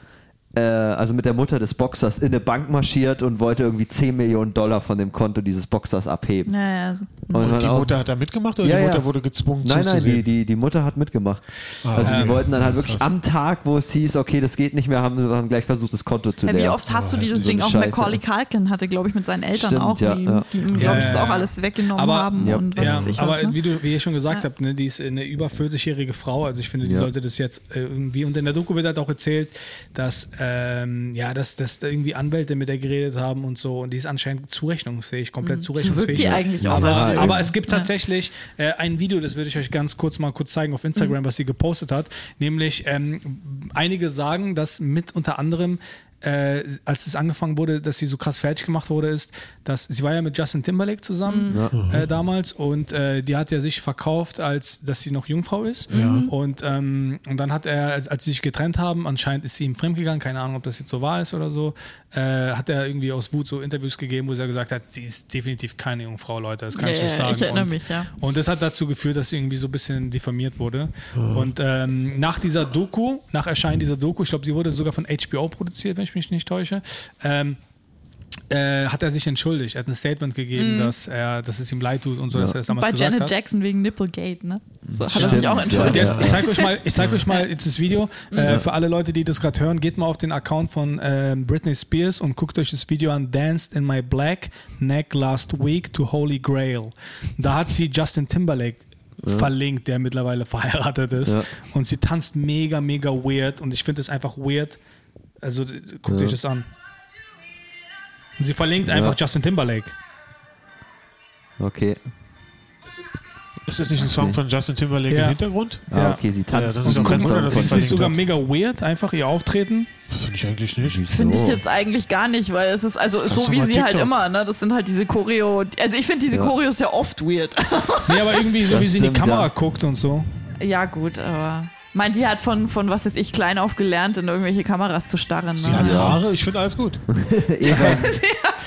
also mit der Mutter des Boxers, in eine Bank marschiert und wollte irgendwie 10 Millionen Dollar von dem Konto dieses Boxers abheben. Ja, ja, so. Und man die auch- Mutter hat da mitgemacht oder Ja, die ja. Mutter wurde gezwungen Nein, nein, die, zuzusehen? die, die Mutter hat mitgemacht. Ah, also die okay. wollten dann halt wirklich Krass. am Tag, wo es hieß, okay, das geht nicht mehr, haben sie haben gleich versucht, das Konto zu Ja, wie leeren. oft hast du Oh, dieses so Ding auch Scheiße. Macaulay Culkin hatte, glaube ich, mit seinen Eltern Stimmt, auch, ja, die, ja. die ihm, Ja, glaube ich, ja, das auch ja. alles weggenommen Aber- haben Ja. und was Ja, weiß ich aber was. Ne? wie, du, wie ihr schon gesagt habt, ne, die ist eine über 40-jährige Frau, also ich finde, die Ja. sollte das jetzt äh, irgendwie, und in der Doku wird halt auch erzählt, dass, ähm, ja, dass, dass da irgendwie Anwälte mit der geredet haben und so, und die ist anscheinend zurechnungsfähig, komplett zurechnungsfähig. wirkt die eigentlich auch. aber, Also aber es gibt tatsächlich äh, ein Video, das würde ich euch ganz kurz mal kurz zeigen auf Instagram, Mhm. was sie gepostet hat, nämlich ähm, einige sagen, dass mit unter anderem äh, als es angefangen wurde, dass sie so krass fertig gemacht wurde, ist, dass sie war ja mit Justin Timberlake zusammen äh, damals und äh, die hat ja sich verkauft, als dass sie noch Jungfrau ist. Und, ähm, und dann hat er, als, als sie sich getrennt haben, anscheinend ist sie ihm fremdgegangen, keine Ahnung, ob das jetzt so wahr ist oder so, äh, hat er irgendwie aus Wut so Interviews gegeben, wo er gesagt hat, sie ist definitiv keine Jungfrau, Leute, das kann ich Ja, euch ja, sagen. ich erinnere und, mich, ja. und das hat dazu geführt, dass sie irgendwie so ein bisschen diffamiert wurde. Und ähm, nach dieser Doku, nach Erscheinen dieser Doku, ich glaube, sie wurde sogar von HBO produziert, wenn ich mich nicht täusche, ähm, äh, hat er sich entschuldigt. Er hat ein Statement gegeben, dass, er, dass es ihm leid tut und so, dass er das damals Bei gesagt Janet hat. Jackson wegen Nipplegate, ne? So, hat er sich auch ja. entschuldigt. Jetzt, Ja. ich zeige euch mal, ich zeig euch mal jetzt das Video. Äh, für alle Leute, die das gerade hören, geht mal auf den Account von ähm, Britney Spears und guckt euch das Video an. Danced in my black neck last week to Holy Grail. Da hat sie Justin Timberlake verlinkt, der mittlerweile verheiratet ist. Ja. Und sie tanzt mega, mega weird. Und ich finde es einfach weird. Also guckt Ja. euch das an. Und sie verlinkt einfach Justin Timberlake. Okay. Ist das nicht ein Song von Justin Timberlake Ja. im Hintergrund? Ah, Ja. okay, sie Ja, tanzt. das ist auch kein Wunder, dass Ist nicht sogar mega weird, einfach ihr Auftreten? Finde ich eigentlich nicht. Finde ich jetzt eigentlich gar nicht, weil es ist also ist so wie sie halt TikTok? immer, ne? Das sind halt diese Choreo. Also ich finde diese Ja. Choreos ja oft weird. Nee, aber irgendwie so, Das wie sie in die Kamera ja. guckt und so. ja, gut, aber. Mein, die hat von, von was ist ich klein auf gelernt, in irgendwelche Kameras zu starren. Sie Ne? hat Haare, ich finde alles gut. Eben.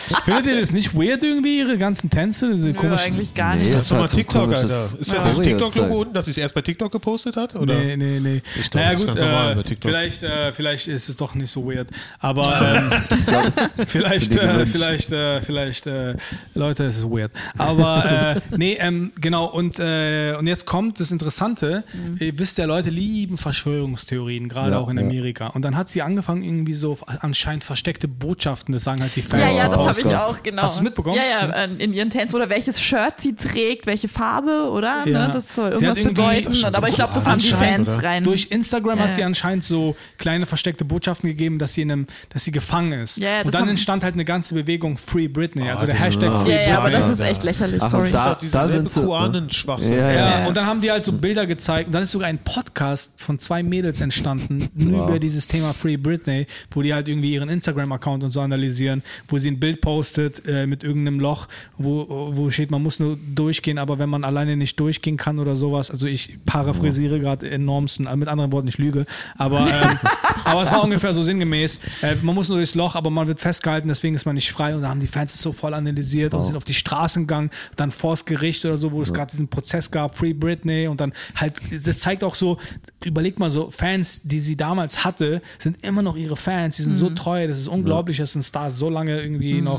Findet ihr das nicht weird irgendwie, ihre ganzen Tänze? Diese Nö, komischen. eigentlich gar Nee, nicht. Das ist doch mal TikTok, Alter. Ist Ja. das. TikTok-Logo unten, dass sie es erst bei TikTok gepostet hat? Oder? Nee, nee, nee. Ich glaub, naja, das ist gut, ganz normal äh, bei TikTok. vielleicht, äh, vielleicht ist es doch nicht so weird. Aber ähm, vielleicht, äh, vielleicht, äh, vielleicht, äh, Leute, es ist weird. Aber äh, nee, ähm, genau. Und, äh, und jetzt kommt das Interessante. Ihr wisst ja, Leute lieben Verschwörungstheorien, gerade Ja, auch in ja. Amerika. Und dann hat sie angefangen, irgendwie so anscheinend versteckte Botschaften, das sagen halt die Fans. Ja, ja, das habe posten. ich auch, genau. Hast du's mitbekommen? Ja, ja, äh, in ihren Tänzen oder welches Shirt sie trägt, welche Farbe, oder? Ja. Ne? Das soll irgendwas bedeuten. Ist Aber ich glaube, das haben die Fans oder? rein. Durch Instagram Ja, hat sie anscheinend so kleine versteckte Botschaften gegeben, dass sie in einem, dass sie gefangen ist. Ja, und dann entstand halt eine ganze Bewegung Free Britney, also der Hashtag oh. Free ja, ja, aber Britney. das ist echt lächerlich, Ach, sorry. und da- Das ist doch sind dieselbe sie- Kuanen-Schwachsinn. Ja, Ja, ja. und dann haben die halt so Bilder gezeigt und dann ist sogar ein Podcast von zwei Mädels entstanden, nur Wow. über dieses Thema Free Britney, wo die halt irgendwie ihren Instagram-Account und so analysieren, wo sie ein Bild posten gepostet äh, mit irgendeinem Loch, wo, wo steht, man muss nur durchgehen, aber wenn man alleine nicht durchgehen kann oder sowas, also ich paraphrasiere gerade enormsten, äh, mit anderen Worten, ich lüge, aber, ähm, aber es war ungefähr so sinngemäß, äh, man muss nur durchs Loch, aber man wird festgehalten, deswegen ist man nicht frei und da haben die Fans es so voll analysiert und sind auf die Straßen gegangen, dann vors Gericht oder so, wo es gerade diesen Prozess gab, Free Britney und dann halt, das zeigt auch so, überleg mal so, Fans, die sie damals hatte, sind immer noch ihre Fans, die sind so treu, das ist unglaublich, dass ein Star so lange irgendwie noch,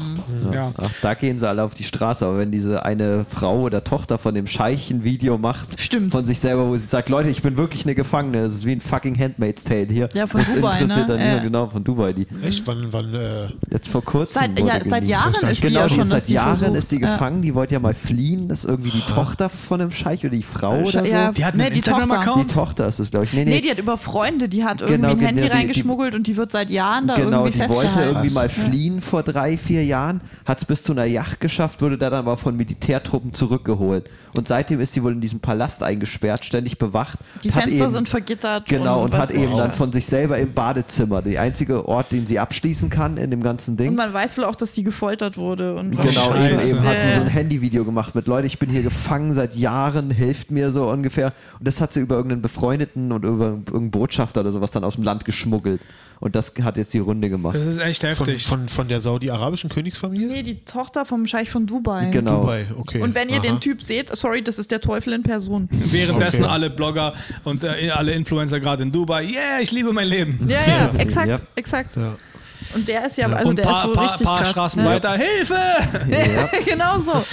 ja. Ach, da gehen sie alle auf die Straße, aber wenn diese eine Frau oder Tochter von dem Scheich ein Video macht Stimmt. von sich selber, wo sie sagt, Leute, ich bin wirklich eine Gefangene, das ist wie ein fucking Handmaid's Tale hier. Ja, von das Dubai, interessiert ne? dann niemand, Ja. genau, von Dubai, die Echt? Wann, wann, äh, jetzt vor kurzem Seit, ja, seit. Jahren ist die Genau, ja die schon, seit die Jahren versucht, ist die ja. gefangen, die wollte ja mal fliehen, das ist irgendwie die Tochter von einem Scheich oder die Frau oder so. Ja, Die hat nee, einen die Tochter. Die Tochter ist es, glaube ich. Nee, nee, Nee, die hat über Freunde, die hat Genau, irgendwie ein Handy genau, die- die- reingeschmuggelt und die wird seit Jahren da genau, irgendwie die wollte festgehalten. irgendwie mal Ja. fliehen vor drei, vier Jahren, hat es bis zu einer Yacht geschafft, wurde da dann aber von Militärtruppen zurückgeholt. Und seitdem ist sie wohl in diesem Palast eingesperrt, ständig bewacht. Die hat Fenster eben, sind vergittert. Genau, und, was hat eben dann von sich selber im Badezimmer, der einzige Ort, den sie abschließen kann in dem ganzen Ding. Und man weiß wohl auch, dass sie gefoltert wurde. Und Genau, eben, eben hat sie so ein. Handyvideo gemacht mit Leute, ich bin hier gefangen seit Jahren, hilft mir so ungefähr. Und das hat sie über irgendeinen Befreundeten und über irgendeinen Botschafter oder sowas dann aus dem Land geschmuggelt. Und das hat jetzt die Runde gemacht. Das ist echt von, heftig. von, von der saudi-arabischen Königsfamilie? Nee, die Tochter vom Scheich von Dubai. Genau. Dubai, okay. Und wenn ihr Aha. den Typ seht, sorry, das ist der Teufel in Person. Währenddessen Okay. alle Blogger und äh, alle Influencer gerade in Dubai, yeah, ich liebe mein Leben. Ja, ja, exakt, Ja. exakt. Ja. Und der ist ja, also und der paar, ist wohl paar, richtig paar krass. Straßen ja. weiter, Hilfe! genau so.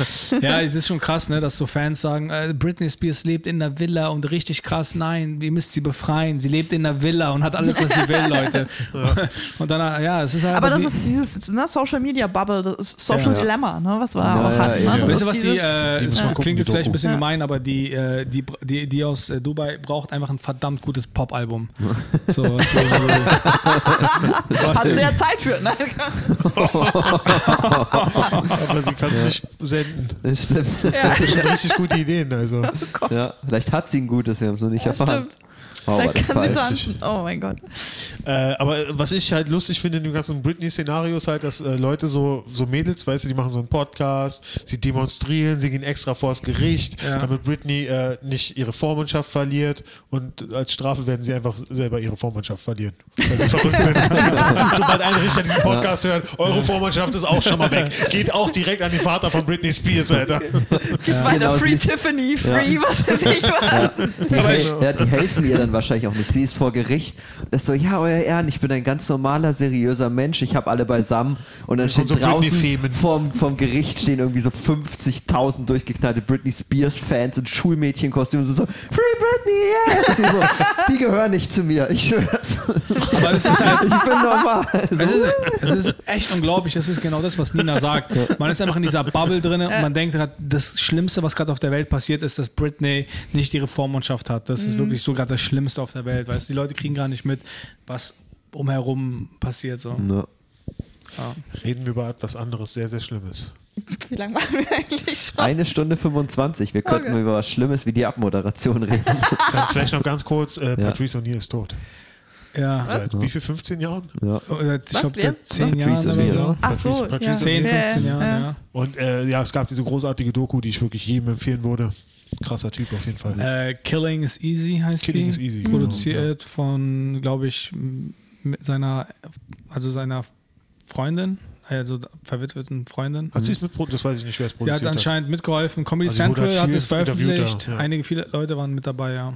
Ja, es ist schon krass, ne, dass so Fans sagen, äh, Britney Spears lebt in einer Villa und richtig krass, nein, ihr müsst sie befreien. Sie lebt in einer Villa und hat alles, was sie will, Leute. Und dann, ja, es ist halt. Aber das die- ist dieses ne, Social Media Bubble, das ist Social Ja. Dilemma, ne, was wir Ja, auch ja, hatten. ja. Ne? Das Wisst ihr, ist was die, dieses- äh, Die müssen wir gucken, klingt die jetzt vielleicht ein bisschen Ja. gemein, aber die, äh, die, die, die aus äh, Dubai braucht einfach ein verdammt gutes Pop-Album. So, was so, hat sie ja Zeit für. Ne? Aber sie kann es nicht senden. Das stimmt. Das sind schon richtig gute Ideen. Also. Ja, vielleicht hat sie ein gutes, wir haben es noch nicht Ja, erfahren. stimmt. Oh, das kann sie tanzen. Oh mein Gott. Äh, aber was ich halt lustig finde in dem ganzen Britney-Szenario ist halt, dass äh, Leute so, so Mädels, weißt du, die machen so einen Podcast, sie demonstrieren, sie gehen extra vors Gericht, Ja. damit Britney äh, nicht ihre Vormundschaft verliert und als Strafe werden sie einfach selber ihre Vormundschaft verlieren, weil sie verrückt sind. Sobald ein Richter diesen Podcast hört, eure Vormundschaft ist auch schon mal weg. Geht auch direkt an den Vater von Britney Spears, Alter. Geht's weiter? Genau, Free Tiffany, free, was weiß ich was. Die, Aber hel- ich- ja, die helfen ihr dann wahrscheinlich auch nicht. Sie ist vor Gericht. Das ist so, ja, euer Ehren, ich bin ein ganz normaler, seriöser Mensch. Ich habe alle beisammen. Und dann steht so draußen vorm, vorm Gericht stehen irgendwie so 50.000 durchgeknallte Britney Spears-Fans in Schulmädchenkostümen. und So, Free Britney, yeah! Sie so, die gehören nicht zu mir, ich schwör's. aber das ist halt, Ich bin normal. Es ist, es ist echt unglaublich. Das ist genau das, was Nina sagt. Man ist einfach in dieser Bubble drin und man denkt gerade, das Schlimmste, was gerade auf der Welt passiert, ist, dass Britney nicht ihre Vormundschaft hat. Das ist wirklich so gerade das Schlimmste auf der Welt. Weißt du, die Leute kriegen gar nicht mit, was umherum passiert. So. Ja. Reden wir über etwas anderes, sehr, sehr Schlimmes. Wie lange machen wir eigentlich schon? Eine Stunde 25. Wir könnten Okay. über was Schlimmes wie die Abmoderation reden. Dann vielleicht noch ganz kurz, äh, Ja. Patrice O'Neill ist tot. Ja. Seit wie viel, 15 Jahren? Ja. Ich glaube, seit 10 Patrice Jahren so. Ach so, Patrice- Patrice ja. 10, 15 Jahren, ja. Und äh, ja, es gab diese großartige Doku, die ich wirklich jedem empfehlen würde. Krasser Typ auf jeden Fall. Äh, Killing is Easy heißt Killing die. is Easy, Produziert von, glaube ich, seiner, also seiner Freundin, also verwitweten Freundin. Hat sie es mit Das weiß ich nicht, wer es Sie produziert hat anscheinend mitgeholfen. Comedy Also sie Central halt hat es veröffentlicht. ja. Einige, viele Leute waren mit dabei, ja.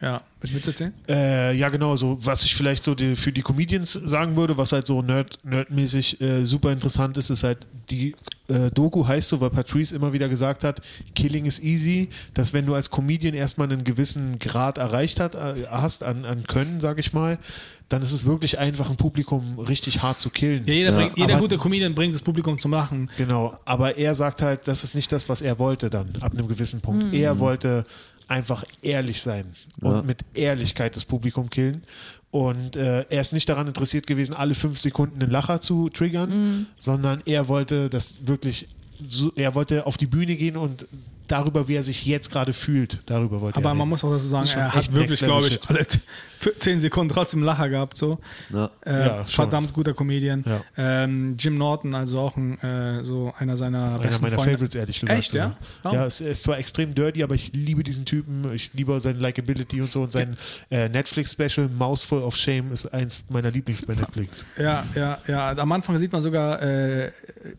Ja, mit erzählen? Äh, ja, genau, so was ich vielleicht so die, für die Comedians sagen würde, was halt so nerd, nerdmäßig äh, super interessant ist, ist halt die äh, Doku heißt so, weil Patrice immer wieder gesagt hat, Killing is easy, dass wenn du als Comedian erstmal einen gewissen Grad erreicht hat, äh, hast an, an Können, sag ich mal, dann ist es wirklich einfach ein Publikum richtig hart zu killen. Ja, jeder, bringt, jeder aber- gute Comedian bringt das Publikum zum Lachen. Genau, aber er sagt halt, das ist nicht das, was er wollte dann, ab einem gewissen Punkt. Er wollte einfach ehrlich sein und Ja. mit Ehrlichkeit das Publikum killen. Und äh, er ist nicht daran interessiert gewesen, alle fünf Sekunden einen Lacher zu triggern, sondern er wollte das wirklich, so, er wollte auf die Bühne gehen und darüber, wie er sich jetzt gerade fühlt. Darüber wollte Aber er man reden. muss auch dazu sagen, er hat wirklich, glaube ich, alle 10 Sekunden trotzdem Lacher gehabt. So. Ja. Äh, Ja, verdammt guter Comedian. Ja. Ähm, Jim Norton, also auch ein, äh, so einer seiner Einer besten meiner Freunde. Favorites, ehrlich gesagt. Echt, ja? Ja, ja es er ist zwar extrem dirty, aber ich liebe diesen Typen. Ich liebe seine Likability und so. Und sein äh, Netflix-Special Mouthful of Shame ist eins meiner Lieblings bei Netflix. Ja, ja, ja. Am Anfang sieht man sogar äh,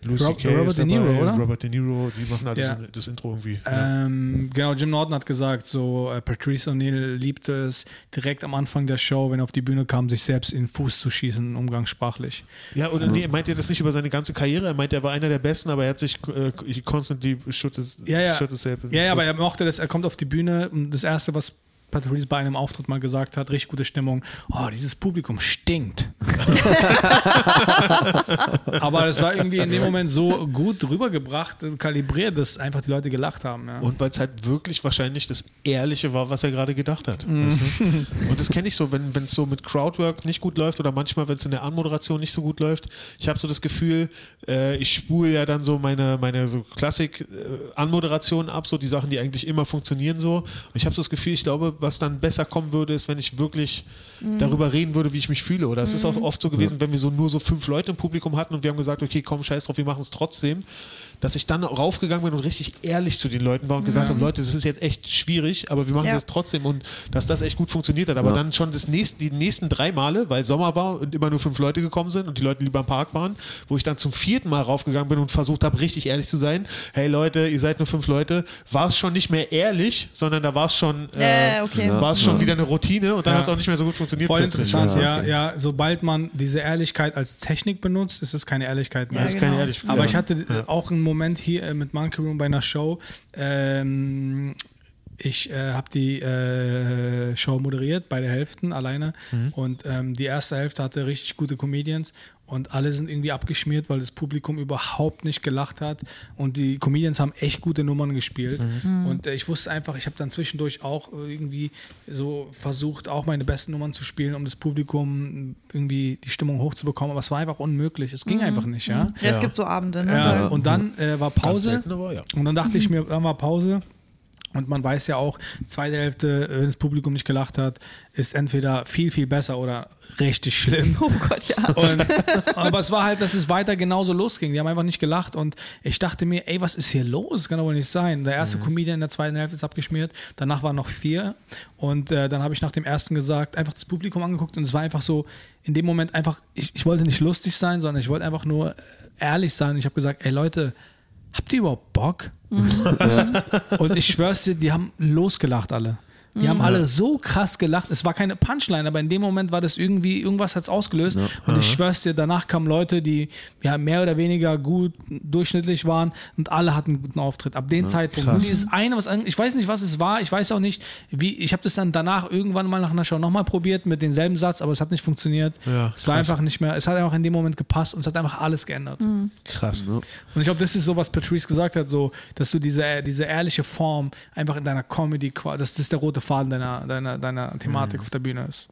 Louis Rob- C.K. Robert ist De Niro, dabei, oder? Robert De Niro, die machen alles Ja. in- das Intro irgendwie. Ja. Ähm, genau, Jim Norton hat gesagt, so äh, Patrice O'Neill liebte es, direkt am Anfang der Show, wenn er auf die Bühne kam, sich selbst in den Fuß zu schießen, umgangssprachlich. Ja, oder nee, meint ihr das nicht über seine ganze Karriere? Er meint, er war einer der Besten, aber er hat sich äh, constantly shot his, Ja, ja. shot himself in Ja, ja, aber er mochte das, er kommt auf die Bühne und das Erste, was Patrice bei einem Auftritt mal gesagt hat, richtig gute Stimmung, oh, dieses Publikum stinkt. aber es war irgendwie in dem Moment so gut rübergebracht, und kalibriert, dass einfach die Leute gelacht haben. Ja. Und weil es halt wirklich wahrscheinlich das Ehrliche war, was er gerade gedacht hat. Mhm. Weißt du? Und das kenne ich so, wenn es so mit Crowdwork nicht gut läuft oder manchmal, wenn es in der Anmoderation nicht so gut läuft. Ich habe so das Gefühl, äh, ich spule ja dann so meine, meine so Klassik-Anmoderationen ab, so die Sachen, die eigentlich immer funktionieren so. Und ich habe so das Gefühl, ich glaube, was dann besser kommen würde, ist, wenn ich wirklich darüber reden würde, wie ich mich fühle. Oder es ist auch oft so gewesen, wenn wir so nur so fünf Leute im Publikum hatten und wir haben gesagt, okay, komm, scheiß drauf, wir machen es trotzdem dass ich dann raufgegangen bin und richtig ehrlich zu den Leuten war und gesagt habe, Leute, das ist jetzt echt schwierig, aber wir machen Ja. es jetzt trotzdem und dass das echt gut funktioniert hat. Aber Ja. dann schon das nächste, die nächsten drei Male, weil Sommer war und immer nur fünf Leute gekommen sind und die Leute lieber im Park waren, wo ich dann zum vierten Mal raufgegangen bin und versucht habe, richtig ehrlich zu sein. Hey Leute, ihr seid nur fünf Leute, war es schon nicht mehr ehrlich, sondern da war es schon, äh, Äh, okay. war es schon wieder eine Routine und dann Ja. hat es auch nicht mehr so gut funktioniert. Voll plötzlich. interessant, Ja, ja, okay. ja. Sobald man diese Ehrlichkeit als Technik benutzt, ist es keine Ehrlichkeit mehr. Das ist genau. keine Ehrlichkeit. Aber Ja. ich hatte auch einen Moment hier äh, mit Monkey Room bei einer Show. Ähm, ich äh, habe die äh, Show moderiert, beide Hälften alleine. Mhm. Und ähm, die erste Hälfte hatte richtig gute Comedians und alle sind irgendwie abgeschmiert, weil das Publikum überhaupt nicht gelacht hat. Und die Comedians haben echt gute Nummern gespielt. Mhm. Und äh, ich wusste einfach, ich habe dann zwischendurch auch irgendwie so versucht, auch meine besten Nummern zu spielen, um das Publikum irgendwie die Stimmung hochzubekommen. Aber es war einfach unmöglich. Es ging einfach nicht, ja. Ja, es gibt so Abende, ne? Ja, und dann äh, war Pause aber ja. und dann dachte ich mir, dann war Pause und man weiß ja auch, die zweite Hälfte, wenn das Publikum nicht gelacht hat, ist entweder viel, viel besser oder richtig schlimm. Oh Gott, ja. Und, aber es war halt, dass es weiter genauso losging. Die haben einfach nicht gelacht und ich dachte mir, ey, was ist hier los? Das kann doch wohl nicht sein. Der erste Comedian in der zweiten Hälfte ist abgeschmiert, danach waren noch vier und äh, dann habe ich nach dem ersten gesagt, einfach das Publikum angeguckt und es war einfach so, in dem Moment einfach, ich, ich wollte nicht lustig sein, sondern ich wollte einfach nur ehrlich sein. Ich habe gesagt, ey Leute, habt ihr überhaupt Bock? Und ich schwör's dir, die haben losgelacht alle. Die haben alle so krass gelacht. Es war keine Punchline, aber in dem Moment war das irgendwie, irgendwas hat es ausgelöst. Und ich schwör's dir, danach kamen Leute, die ja mehr oder weniger gut durchschnittlich waren und alle hatten einen guten Auftritt. Ab dem Zeitpunkt. Nur krass. dieses eine, was ich weiß nicht, was es war, ich weiß auch nicht, wie, ich habe das dann danach irgendwann mal nach einer Show nochmal probiert mit demselben Satz, aber es hat nicht funktioniert. Ja, es war einfach nicht mehr, es hat einfach in dem Moment gepasst und es hat einfach alles geändert. Krass. Und ich glaube, das ist so, was Patrice gesagt hat, so, dass du diese, diese ehrliche Form einfach in deiner Comedy, das der rote Faden deiner, deiner, deiner Thematik auf der Bühne ist.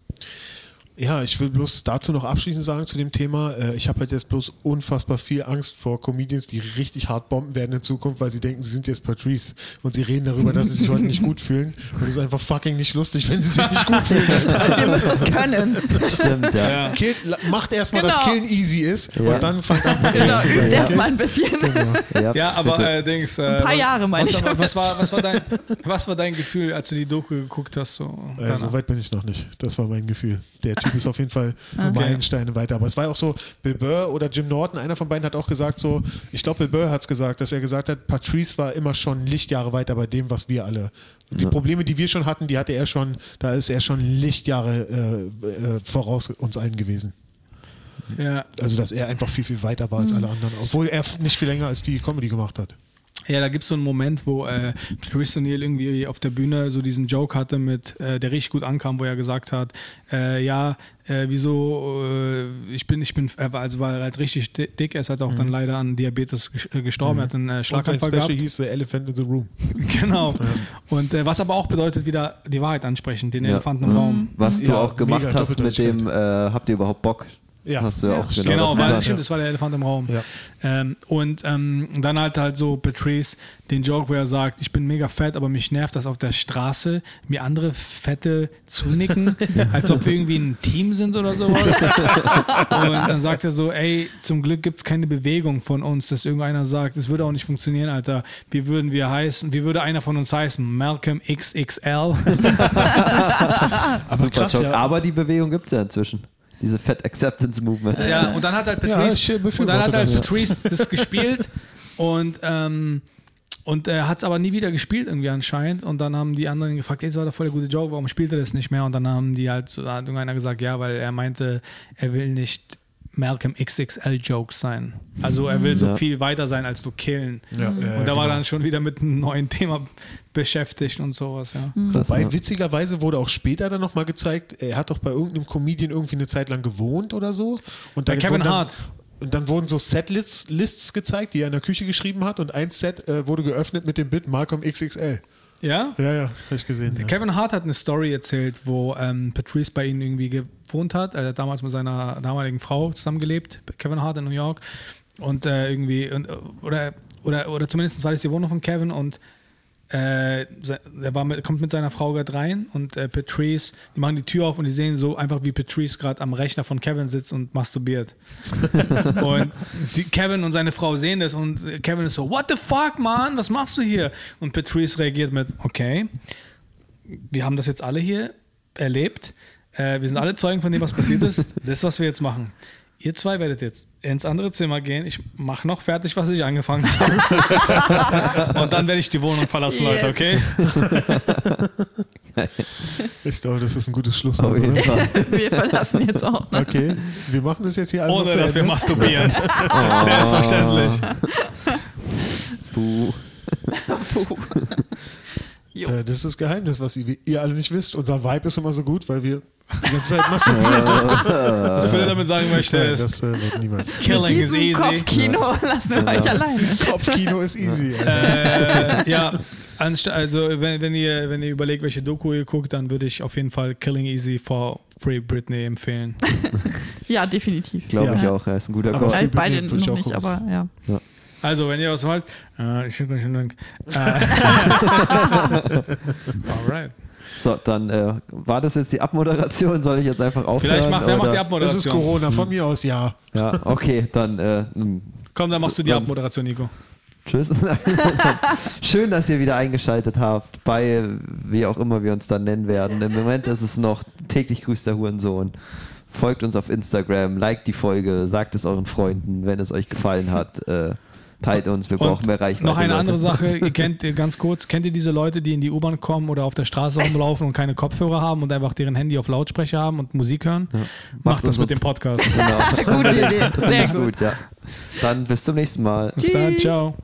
Ja, ich will bloß dazu noch abschließend sagen zu dem Thema. Äh, ich habe halt jetzt bloß unfassbar viel Angst vor Comedians, die richtig hart bomben werden in Zukunft, weil sie denken, sie sind jetzt Patrice und sie reden darüber, dass sie sich heute nicht gut fühlen. Und es ist einfach fucking nicht lustig, wenn sie sich nicht gut fühlen. Ihr müsst das können. Stimmt, ja. Kill, macht erstmal, dass Genau. Killen easy ist Ja. und dann fangt an, Patrice Genau, zu sein. erst okay? mal ein bisschen. Ja, Ja, aber bitte. äh. Äh, Ein paar Jahre, meine was, ich. Was, was, war, was, war dein, was war dein Gefühl, als du die Doku geguckt hast? So, Äh, so weit bin ich noch nicht. Das war mein Gefühl. Der Typ ist auf jeden Fall Meilensteine weiter. Aber es war auch so, Bill Burr oder Jim Norton, einer von beiden hat auch gesagt so, ich glaube Bill Burr hat es gesagt, dass er gesagt hat, Patrice war immer schon Lichtjahre weiter bei dem, was wir alle. Die Probleme, die wir schon hatten, die hatte er schon, da ist er schon Lichtjahre äh, äh, voraus uns allen gewesen. ja. Also dass er einfach viel, viel weiter war als alle anderen. Obwohl er nicht viel länger als die Comedy gemacht hat. Ja, da gibt es so einen Moment, wo äh, Chris O'Neill irgendwie auf der Bühne so diesen Joke hatte, mit, äh, der richtig gut ankam, wo er gesagt hat, äh, ja, äh, wieso, äh, ich bin, ich bin, er war, also war er halt richtig di- dick, er ist halt auch dann leider an Diabetes äh, gestorben, er hat einen äh, Schlaganfall Special gehabt. hieß The Elephant in the Room. Genau. Und äh, was aber auch bedeutet, wieder die Wahrheit ansprechen, den Ja. Elefanten im Raum. Was du Ja, auch gemacht hast mit dem, äh, habt ihr überhaupt Bock? Ja. Hast du ja auch genau, Genau, das weil, getan. stimmt, das war der Elefant im Raum. Ja. Ähm, und ähm, dann halt halt so Patrice den Joke, wo er sagt, ich bin mega fett, aber mich nervt, dass auf der Straße mir andere Fette zunicken, als ob wir irgendwie ein Team sind oder sowas. und dann sagt er so, ey, zum Glück gibt es keine Bewegung von uns, dass irgendeiner sagt, es würde auch nicht funktionieren, Alter. Wie würden wir heißen, wie würde einer von uns heißen? Malcolm XXL? Aber Super krass, Joke. ja. Aber die Bewegung gibt es ja inzwischen. Diese Fat Acceptance Movement. Ja, und dann hat halt Ja, Patrice, befürworte und dann hat halt das, ja. Patrice das gespielt und ähm, und er hat es aber nie wieder gespielt irgendwie anscheinend und dann haben die anderen gefragt, ey, das war doch voll der gute Joke, warum spielt er das nicht mehr? Und dann haben die halt, so, hat irgendeiner gesagt, ja, weil er meinte, er will nicht Malcolm XXL Jokes sein. Also er will so Ja. viel weiter sein als nur killen. Ja, ja, und da genau. war dann schon wieder mit einem neuen Thema beschäftigt und sowas, ja. Krass, Wobei, ja. witzigerweise wurde auch später dann nochmal gezeigt, er hat doch bei irgendeinem Comedian irgendwie eine Zeit lang gewohnt oder so. Und Bei dann Kevin Hart. Und dann wurden so Setlists Lists gezeigt, die er in der Küche geschrieben hat und ein Set äh, wurde geöffnet mit dem Bit Malcolm XXL. Ja? Ja, ja, habe ich gesehen. Ja. Kevin Hart hat eine Story erzählt, wo ähm, Patrice bei ihnen irgendwie gewohnt hat. Er hat damals mit seiner damaligen Frau zusammengelebt, Kevin Hart in New York. Und äh, irgendwie, und, oder, oder, oder zumindest war das die Wohnung von Kevin und äh, er war mit, kommt mit seiner Frau gerade rein und äh, Patrice, die machen die Tür auf und die sehen so einfach, wie Patrice gerade am Rechner von Kevin sitzt und masturbiert. und die, Kevin und seine Frau sehen das und Kevin ist so, what the fuck, man, was machst du hier? Und Patrice reagiert mit, okay, wir haben das jetzt alle hier erlebt. Äh, wir sind alle Zeugen von dem, was passiert ist. Das was wir jetzt machen. Ihr zwei werdet jetzt ins andere Zimmer gehen. Ich mache noch fertig, was ich angefangen habe. Und dann werde ich die Wohnung verlassen, Yes. Leute, okay? Ich glaube, das ist ein gutes Schlusswort. Wir verlassen jetzt auch. Ne? Okay, wir machen das jetzt hier einfach Ohne zu dass wir masturbieren. Selbstverständlich. Buh. Jo. Äh, Das ist das Geheimnis, was ihr, ihr alle nicht wisst. Unser Vibe ist immer so gut, weil wir die ganze Zeit masturbieren. Was Phil damit sagen möchte, Nein, ist, das äh, wird niemals. Killing is easy. Kopfkino lassen wir euch alleine. Kopfkino ist easy. Äh, ja, anst also wenn, wenn, ihr, wenn ihr überlegt, welche Doku ihr guckt, dann würde ich auf jeden Fall Killing Easy for Free Britney empfehlen. Ja, definitiv. Glaube ich Ja. auch. Er ist ein guter Call. Halt beide ich noch nicht, gucken. aber ja. Also, wenn ihr was wollt, äh, schickt euch einen Link. Äh, alright. So, dann äh, war das jetzt die Abmoderation. Soll ich jetzt einfach aufhören? Vielleicht macht, wer macht die oder? Das Abmoderation? ist Corona, von mir aus ja. Ja, okay, dann äh, m, Komm, dann machst du die Dann- Abmoderation, Nico. tschüss. Schön, dass ihr wieder eingeschaltet habt, bei wie auch immer wir uns dann nennen werden. Im Moment ist es noch täglich grüßt der Hurensohn. Folgt uns auf Instagram, liked die Folge, sagt es euren Freunden, wenn es euch gefallen hat. Äh, teilt uns, wir brauchen mehr Reichweite. Noch eine Leute. andere Sache, ihr kennt ihr ganz kurz, kennt ihr diese Leute, die in die U-Bahn kommen oder auf der Straße rumlaufen und keine Kopfhörer haben und einfach deren Handy auf Lautsprecher haben und Musik hören? Macht Macht das mit dem Podcast. Genau. Gute Idee. Sehr gut. gut, ja. Dann bis zum nächsten Mal. Bis dann, ciao.